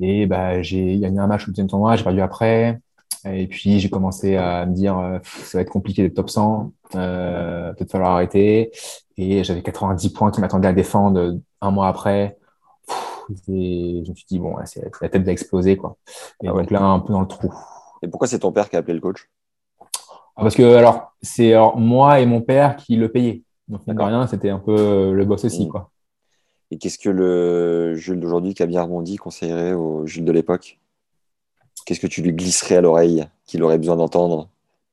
et bah j'ai gagné un match au deuxième tournoi, j'ai perdu après. Et puis j'ai commencé à me dire euh, pff, ça va être compliqué d'être top 100, euh, peut-être falloir arrêter. Et j'avais 90 points qui m'attendaient à défendre un mois après. Pff, Et je me suis dit bon, la tête va exploser quoi. Et Ah ouais. donc là un peu dans le trou. Et pourquoi c'est ton père qui a appelé le coach? Ah, Parce que alors c'est moi et mon père qui le payaient. Donc mine rien, c'était un peu euh, le boss aussi Mm. quoi. Et qu'est-ce que le Jules d'aujourd'hui qui a bien rebondi conseillerait au Jules de l'époque? Qu'est-ce que tu lui glisserais à l'oreille qu'il aurait besoin d'entendre?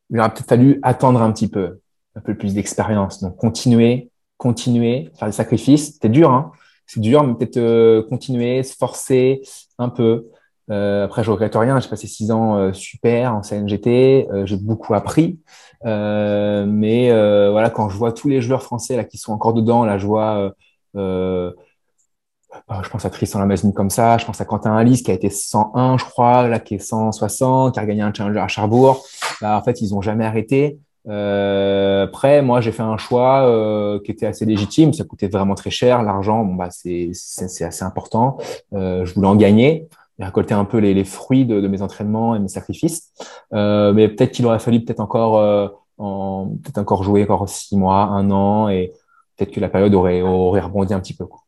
Il aurait peut-être fallu attendre un petit peu, un peu plus d'expérience. Donc continuer, continuer, faire des sacrifices. C'était dur, hein. C'est dur, mais peut-être euh, continuer, se forcer un peu. Euh, après, je regrette rien. J'ai passé six ans euh, super en CNGT. J'ai beaucoup appris. Mais voilà, quand je vois tous les joueurs français là qui sont encore dedans, là, je vois. bah, je pense à Tristan Lamazine comme ça, je pense à Quentin Alice qui a été 101, je crois, là qui est 160, qui a gagné un challenger à Cherbourg. Là, en fait, ils ont jamais arrêté. Euh, après, moi, j'ai fait un choix euh, qui était assez légitime. Ça coûtait vraiment très cher. L'argent, bon bah, c'est assez important. Euh, je voulais en gagner, récolter un peu les, fruits de, mes entraînements et mes sacrifices. Mais peut-être qu'il aurait fallu peut-être encore en peut-être encore jouer encore six mois, un an, et peut-être que la période aurait rebondi un petit peu. quoi.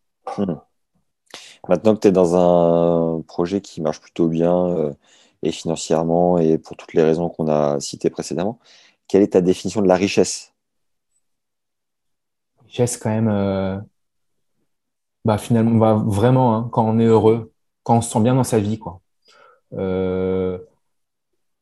Maintenant que tu es dans un projet qui marche plutôt bien et financièrement et pour toutes les raisons qu'on a citées précédemment, quelle est ta définition de la richesse? Richesse quand même euh, bah finalement bah, vraiment hein, quand on est heureux quand on se sent bien dans sa vie quoi. Euh,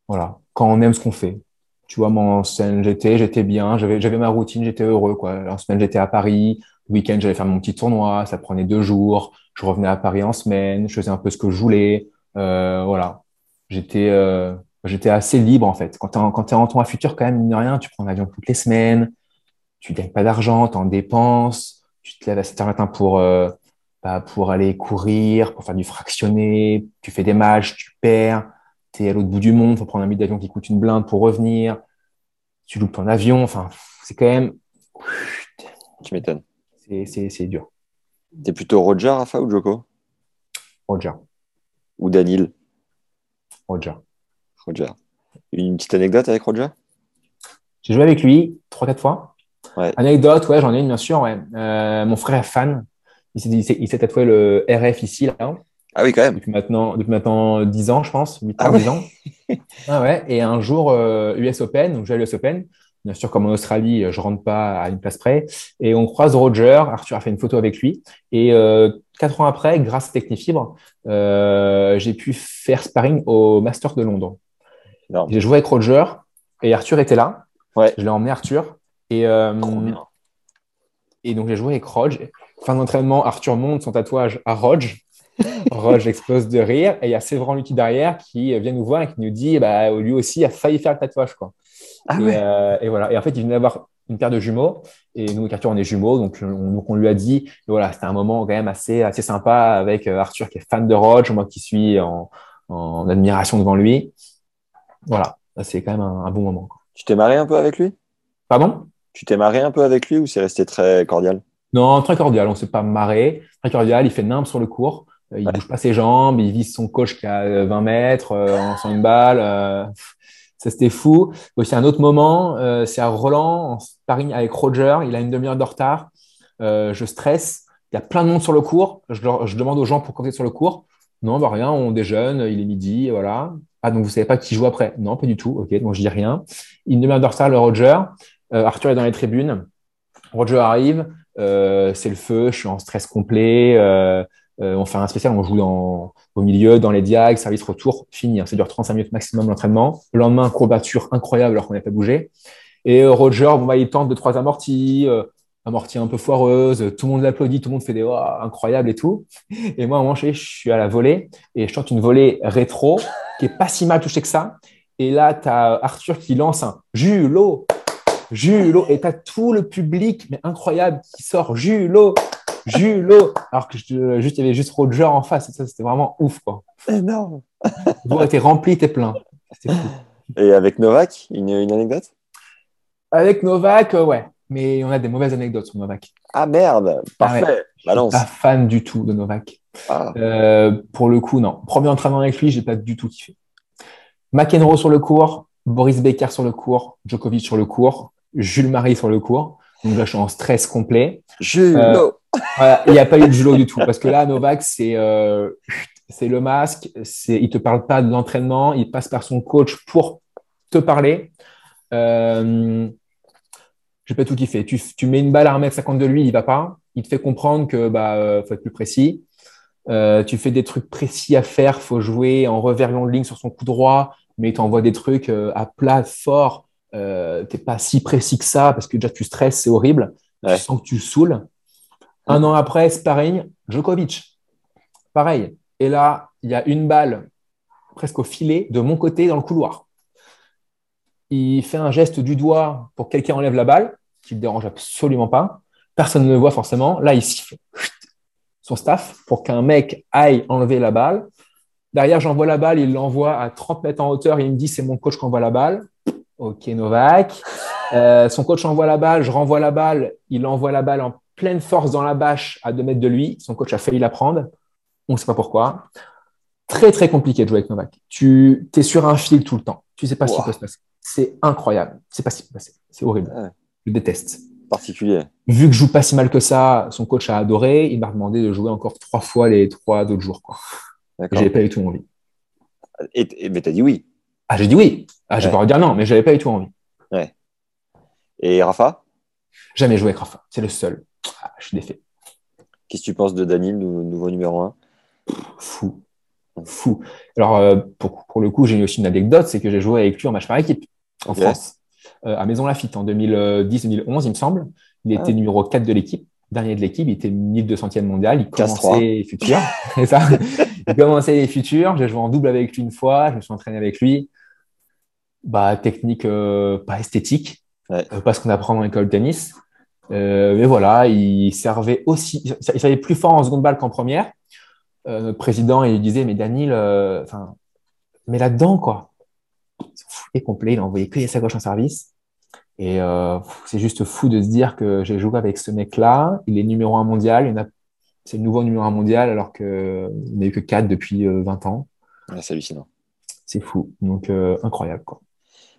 voilà quand on aime ce qu'on fait. Tu vois moi en semaine j'étais j'étais bien j'avais ma routine j'étais heureux quoi. En semaine j'étais à Paris le week-end j'allais faire mon petit tournoi ça prenait deux jours je revenais à Paris en semaine je faisais un peu ce que je voulais Euh, voilà. J'étais j'étais assez libre en fait quand en, quand t'es en tournoi futur quand même mine de rien tu prends l'avion toutes les semaines tu gagnes pas d'argent, tu en dépenses, tu te lèves à 7 heures le matin pour, euh, bah, pour aller courir, pour faire du fractionné, tu fais des matchs, tu perds, tu es à l'autre bout du monde, faut prendre un billet d'avion qui coûte une blinde pour revenir, tu loupes ton avion, enfin, c'est quand même, Tu m'étonnes. c'est dur. T'es plutôt Roger, Rafa ou Joko? Roger, Ou Danil Roger. Roger. Une petite anecdote avec Roger? J'ai joué avec lui trois, quatre fois. Ouais. Anecdote, ouais, j'en ai une, bien sûr, ouais. Euh, mon frère est fan. Il s'est, tatoué le RF ici, là. Ah oui, quand même. depuis maintenant, depuis maintenant 10 ans, je pense, 8 ans, Ah ouais 10 ans. <laughs> Ah ouais. Et un jour, euh, US Open, donc je vais à l'US Open, Bien sûr, comme en Australie, je rentre pas à une place près. Et on croise Roger. Arthur a fait une photo avec lui. Et euh, quatre ans après, grâce à Technifibre, euh, j'ai pu faire sparring au Master de Londres. J'ai joué avec Roger et Arthur était là. Ouais. Je l'ai emmené Arthur. Et, euh, et donc j'ai joué avec Roger. Fin d'entraînement, Arthur monte son tatouage à Roger. <laughs> Roger explose de rire. Et il y a Séveran Lucky derrière qui vient nous voir et qui nous dit bah, lui aussi a failli faire le tatouage. Quoi. Ah et, ouais. euh, et voilà. Et en fait, il venait d'avoir une paire de jumeaux. Et nous, avec Arthur, on est jumeaux. Donc, on, donc on lui a dit, et voilà, c'était un moment quand même assez, assez sympa avec euh, Arthur qui est fan de Roger, moi qui suis en, en admiration devant lui. Voilà. C'est quand même un, un bon moment. quoi. Tu t'es marré un peu avec lui? Pardon? Tu t'es marré un peu avec lui ou c'est resté très cordial? Non, très cordial. On s'est pas marré. Très cordial. Il fait nimbe sur le court. Euh, Il Ouais. bouge pas ses jambes. Il vise son coach qui a euh, 20 mètres euh, en sans une balle. euh, ça, c'était fou. Aussi, un autre moment, euh, c'est à Roland, en sparring avec Roger. Il a une demi-heure de retard. Euh, je stresse. Il y a plein de monde sur le cours. Je demande aux gens pour compter sur le cours. Non, bah rien, on déjeune, il est midi, voilà. Ah, donc vous savez pas qui joue après Non, pas du tout. Ok, donc je dis rien. Une demi-heure de retard, le Roger. Euh, Arthur est dans les tribunes. Roger arrive, euh, c'est le feu, je suis en stress complet. euh, on fait un spécial, on joue au milieu, dans les diags, service retour, fini. hein, ça dure 35 minutes maximum l'entraînement. Le lendemain, courbature incroyable alors qu'on n'a pas bougé. Et Roger, bon, bah, il tente deux, trois amortis, amortis un peu foireuses, tout le monde l'applaudit, tout le monde fait des oh, incroyables et tout. Et moi, à un je suis à la volée et je tente une volée rétro qui est pas si mal touchée que ça. Et là, tu as Arthur qui lance un Julo, Julo, et tu as tout le public, mais incroyable, qui sort Julo, Julo, alors que je- juste, il y avait juste Roger en face. Et ça, c'était vraiment ouf, quoi. Énorme. Le doigt était rempli, était plein. C'était fou. Et avec Novak, une, une anecdote? Avec Novak, euh, ouais. Mais on a des mauvaises anecdotes sur Novak. Ah merde, parfait. Ah ouais. Balance. Pas fan du tout de Novak. Ah. Euh, pour le coup, non. Premier entraînement avec lui, j'ai pas du tout kiffé. McEnroe sur le cours, Boris Becker sur le cours, Djokovic sur le cours, Jules Marie sur le cours. Donc là, je suis en stress complet. Julo. Euh, Voilà, il n'y a pas eu de julo du tout. Parce que là, Novak, c'est euh, c'est le masque. C'est, il te parle pas de l'entraînement. Il passe par son coach pour te parler. Euh, j'ai pas tout kiffé. Tu, tu mets une balle à 1m50 de lui, il va pas. Il te fait comprendre que bah faut être plus précis. Euh, tu fais des trucs précis à faire. Faut jouer en revers long de ligne sur son coup droit, mais il t'envoie des trucs euh, à plat, fort. Euh, T'es pas si précis que ça parce que déjà tu stresses, c'est horrible. Ouais. Tu sens que tu le saoules. Un an après, sparring, Djokovic. Pareil. Et là, il y a une balle presque au filet de mon côté dans le couloir. Il fait un geste du doigt pour que quelqu'un enlève la balle, qui ne le dérange absolument pas. Personne ne le voit forcément. Là, il siffle son staff pour qu'un mec aille enlever la balle. Derrière, j'envoie la balle, il l'envoie à 30 mètres en hauteur. Il me dit, c'est mon coach qui envoie la balle. Ok, Novak. Euh, son coach envoie la balle, je renvoie la balle. Il envoie la balle en pleine force dans la bâche à 2 mètres de lui. Son coach a failli la prendre. On ne sait pas pourquoi. Très, très compliqué de jouer avec Novak. Tu es sur un fil tout le temps. Tu ne sais pas ce qui peut se passer. C'est incroyable. C'est pas ce qui peut se passer. C'est horrible. Ouais. Je déteste. Particulier. Vu que je joue pas si mal que ça, son coach a adoré. Il m'a demandé de jouer encore trois fois les trois autres jours. Quoi. J'avais pas du tout envie. Et, et- mais t'as dit oui. Ah, j'ai dit oui. Ah, j'ai Ouais. pas envie de dire non, mais j'avais pas du tout envie. Et Rafa, Jamais joué avec Rafa. C'est le seul. Ah, je suis défait. qu'est-ce que tu penses de Daniel, nou- nouveau numéro 1 Fou. Fou. Alors, euh, pour, pour le coup, j'ai aussi une anecdote, c'est que j'ai joué avec lui en match par équipe en. France, à Maison Lafitte en 2010-2011, il me semble. Il était Ah. numéro 4 de l'équipe, dernier de l'équipe, il était 1200e mondial, il commençait les futurs. <laughs> C'est ça. Il commençait les futurs, j'ai joué en double avec lui une fois, je me suis entraîné avec lui. Bah, technique euh, pas esthétique, Ouais. euh, pas ce qu'on apprend dans l'école de tennis. Euh, mais voilà, il servait aussi, il savait plus fort en seconde balle qu'en première. Euh, notre président, il disait, mais Daniel, euh, enfin, mais là-dedans, quoi. Foutait complet, il envoyait que les sacs gauche en service. Et euh, c'est juste fou de se dire que j'ai joué avec ce mec-là. Il est numéro un mondial. Il a, c'est le nouveau numéro un mondial alors qu'il n'y a eu que quatre depuis euh, 20 ans. Ouais, C'est hallucinant. C'est fou. Donc, euh, incroyable, quoi.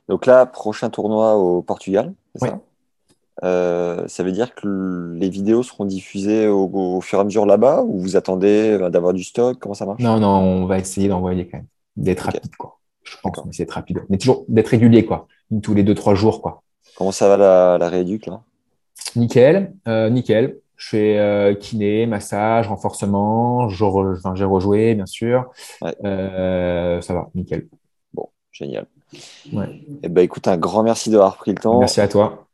Donc là, prochain tournoi au Portugal, c'est Ouais. ça? Euh, ça veut dire que les vidéos seront diffusées au, au fur et à mesure là-bas ou vous attendez euh, d'avoir du stock? Comment ça marche? Non, non, on va essayer d'envoyer quand même. D'être Ok. rapide, quoi. Je pense essayer d'être rapide. Mais toujours d'être régulier, quoi. Tous les deux, trois jours, quoi. Comment ça va la, la rééduque là? Nickel, euh, nickel. Je fais euh, kiné, massage, renforcement. je re- enfin, J'ai rejoué, bien sûr. Ouais. Euh, ça va, nickel. Bon, génial. Ouais. Eh ben, écoute, un grand merci d'avoir pris le temps. Merci à toi.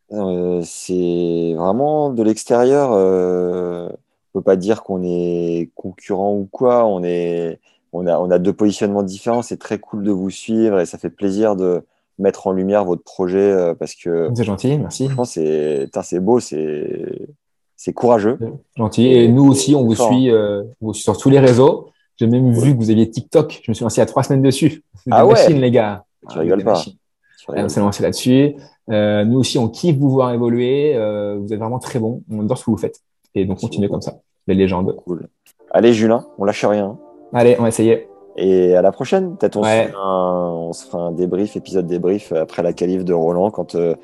C'est vraiment de l'extérieur. On peut pas dire qu'on est concurrent ou quoi. On est, on a, on a deux positionnements différents. C'est très cool de vous suivre et ça fait plaisir de mettre en lumière votre projet euh, parce que C'est gentil, merci. franchement, c'est, beau, c'est, c'est courageux. Gentil. Et nous aussi, on vous Fort. suit, euh, on vous suit sur tous les réseaux. J'ai même vu que vous aviez TikTok. Je me suis lancé il y a trois semaines dessus. C'est des Ah ouais? machines, les gars. Tu Ah, rigoles pas. machines. Tu rigoles on s'est lancé là-dessus. Euh, nous aussi, on kiffe vous voir évoluer. Euh, vous êtes vraiment très bons. On adore ce que vous faites. Et donc, continuez comme ça. Les légendes. Cool. Allez, Julien, on lâche rien. Allez, on va essayer. Et à la prochaine. Peut-être on, Ouais. se fera un, on se fera un débrief, épisode débrief après la qualif de Roland quand euh,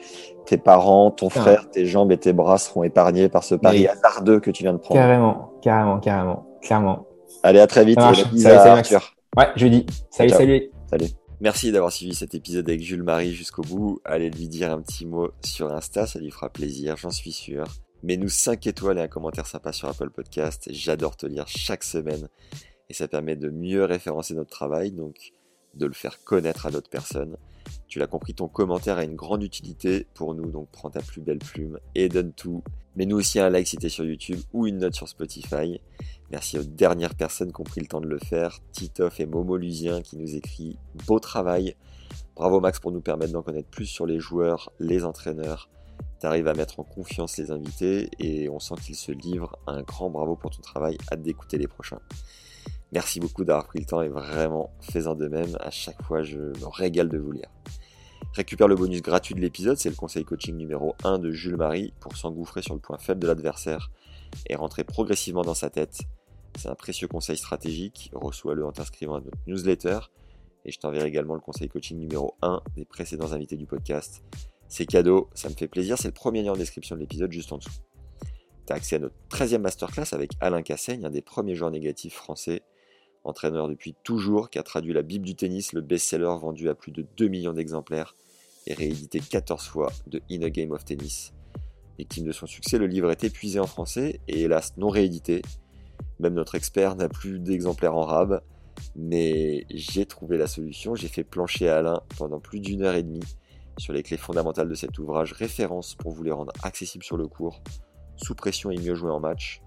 tes parents, ton Putain. frère, tes jambes et tes bras seront épargnés par ce pari Mais- hasardeux que tu viens de prendre. Carrément, carrément, carrément, clairement. Allez, à très vite. Ça Salut, salut. Arthur. Ouais, jeudi. Salut, salut. Salut. Merci d'avoir suivi cet épisode avec Jules Marie jusqu'au bout. Allez lui dire un petit mot sur Insta, ça lui fera plaisir, j'en suis sûr. Mets-nous 5 étoiles et un commentaire sympa sur Apple Podcast. J'adore te lire chaque semaine et ça permet de mieux référencer notre travail, donc de le faire connaître à d'autres personnes. Tu l'as compris, ton commentaire a une grande utilité pour nous, donc prends ta plus belle plume et donne tout. Mets-nous aussi un like si t'es sur YouTube ou une note sur Spotify. Merci aux dernières personnes qui ont pris le temps de le faire, Titoff et Momo Lusien qui nous écrit beau travail. Bravo Max pour nous permettre d'en connaître plus sur les joueurs, les entraîneurs. Tu arrives à mettre en confiance les invités et on sent qu'ils se livrent. Un grand bravo pour ton travail, hâte d'écouter les prochains. Merci beaucoup d'avoir pris le temps et vraiment fais-en de même. À chaque fois, je me régale de vous lire. Récupère le bonus gratuit de l'épisode, c'est le conseil coaching numéro 1 de Jules Marie pour s'engouffrer sur le point faible de l'adversaire et rentrer progressivement dans sa tête. C'est un précieux conseil stratégique, reçois-le en t'inscrivant à notre newsletter et je t'enverrai également le conseil coaching numéro 1 des précédents invités du podcast. C'est cadeau, ça me fait plaisir, c'est le premier lien en description de l'épisode juste en dessous. Tu as accès à notre 13e masterclass avec Alain Cassaigne, un des premiers joueurs négatifs français, entraîneur depuis toujours, qui a traduit la Bible du tennis, le best-seller vendu à plus de 2 millions d'exemplaires et réédité 14 fois de In a Game of Tennis. Victime de son succès, le livre est épuisé en français et hélas non réédité. Même notre expert n'a plus d'exemplaires en rab, mais j'ai trouvé la solution. J'ai fait plancher Alain pendant plus d'une heure et demie sur les clés fondamentales de cet ouvrage, référence pour vous les rendre accessibles sur le cours, sous pression et mieux jouer en match.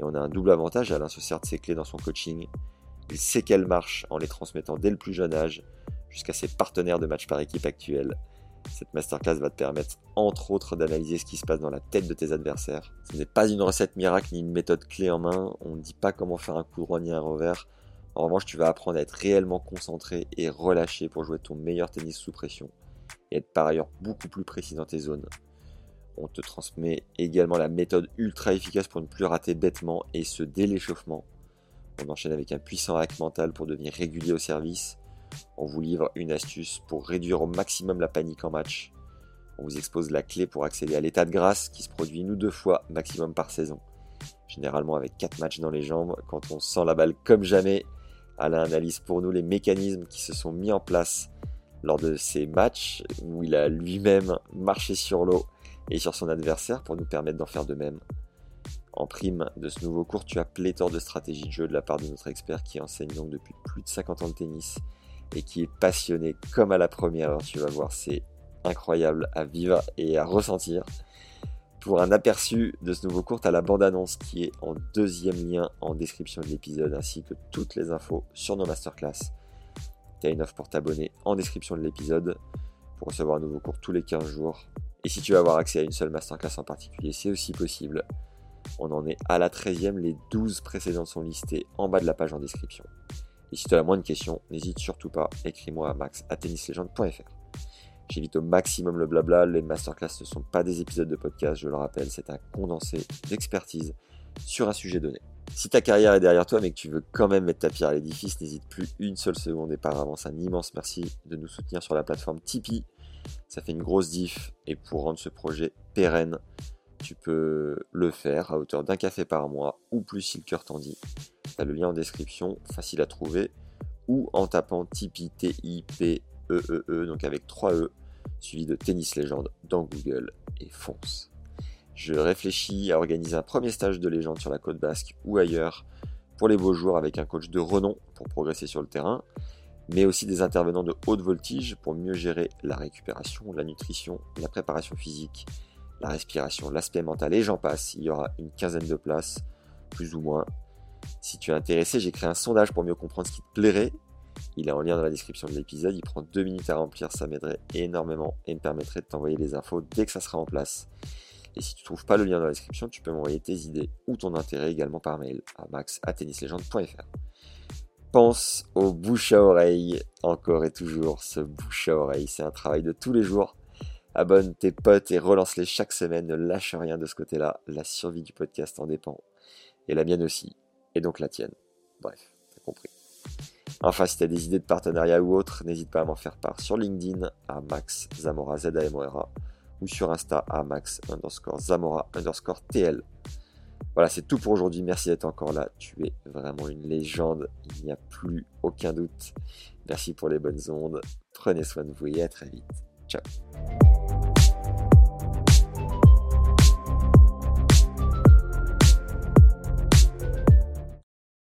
Et on a un double avantage, Alain se sert de ces clés dans son coaching. Il sait qu'elles marchent en les transmettant dès le plus jeune âge jusqu'à ses partenaires de match par équipe actuels. Cette masterclass va te permettre, entre autres, d'analyser ce qui se passe dans la tête de tes adversaires. Ce n'est pas une recette miracle ni une méthode clé en main. On ne dit pas comment faire un coup droit ni un revers. En revanche, tu vas apprendre à être réellement concentré et relâché pour jouer ton meilleur tennis sous pression et être par ailleurs beaucoup plus précis dans tes zones. On te transmet également la méthode ultra efficace pour ne plus rater bêtement et ce dès l'échauffement. On enchaîne avec un puissant hack mental pour devenir régulier au service. On vous livre une astuce pour réduire au maximum la panique en match. On vous expose la clé pour accéder à l'état de grâce qui se produit une ou deux fois maximum par saison. Généralement avec 4 matchs dans les jambes, quand on sent la balle comme jamais, Alain analyse pour nous les mécanismes qui se sont mis en place lors de ces matchs où il a lui-même marché sur l'eau et sur son adversaire pour nous permettre d'en faire de même. En prime de ce nouveau cours, tu as pléthore de stratégies de jeu de la part de notre expert qui enseigne donc depuis plus de 50 ans de tennis et qui est passionné comme à la première heure. Tu vas voir, c'est incroyable à vivre et à ressentir. Pour un aperçu de ce nouveau cours, tu as la bande-annonce qui est en deuxième lien en description de l'épisode ainsi que toutes les infos sur nos masterclass. Tu as une offre pour t'abonner en description de l'épisode pour recevoir un nouveau cours tous les 15 jours. Et si tu veux avoir accès à une seule masterclass en particulier, c'est aussi possible. On en est à la 13e, les 12 précédentes sont listées en bas de la page en description. Et si tu as la moindre question, n'hésite surtout pas, écris-moi à max. J'évite au maximum le blabla, les masterclass ne sont pas des épisodes de podcast, je le rappelle, c'est un condensé d'expertise sur un sujet donné. Si ta carrière est derrière toi mais que tu veux quand même mettre ta pierre à l'édifice, n'hésite plus une seule seconde et par avance un immense merci de nous soutenir sur la plateforme Tipeee. Ça fait une grosse diff et pour rendre ce projet pérenne, tu peux le faire à hauteur d'un café par mois ou plus si le cœur t'en dit. Tu as le lien en description, facile à trouver, ou en tapant Tipeee T-I-P-E-E-E, donc avec 3 E. suivi de Tennis Légende dans Google et fonce. Je réfléchis à organiser un premier stage de légende sur la côte basque ou ailleurs pour les beaux jours avec un coach de renom pour progresser sur le terrain, mais aussi des intervenants de haute voltige pour mieux gérer la récupération, la nutrition, la préparation physique, la respiration, l'aspect mental et j'en passe. Il y aura une quinzaine de places, plus ou moins. Si tu es intéressé, j'ai créé un sondage pour mieux comprendre ce qui te plairait. Il est en lien dans la description de l'épisode. Il prend deux minutes à remplir, ça m'aiderait énormément et me permettrait de t'envoyer les infos dès que ça sera en place. Et si tu ne trouves pas le lien dans la description, tu peux m'envoyer tes idées ou ton intérêt également par mail à max.tennislegende.fr. Pense au bouche à oreille, encore et toujours ce bouche à oreille. C'est un travail de tous les jours. Abonne tes potes et relance-les chaque semaine. Ne lâche rien de ce côté-là. La survie du podcast en dépend. Et la mienne aussi. Et donc la tienne. Bref, t'as compris. Enfin, si tu as des idées de partenariat ou autre, n'hésite pas à m'en faire part sur LinkedIn à Max Zamora, z -A, ou sur Insta à Max underscore Zamora underscore TL. Voilà, c'est tout pour aujourd'hui. Merci d'être encore là. Tu es vraiment une légende. Il n'y a plus aucun doute. Merci pour les bonnes ondes. Prenez soin de vous et à très vite. ちゃう。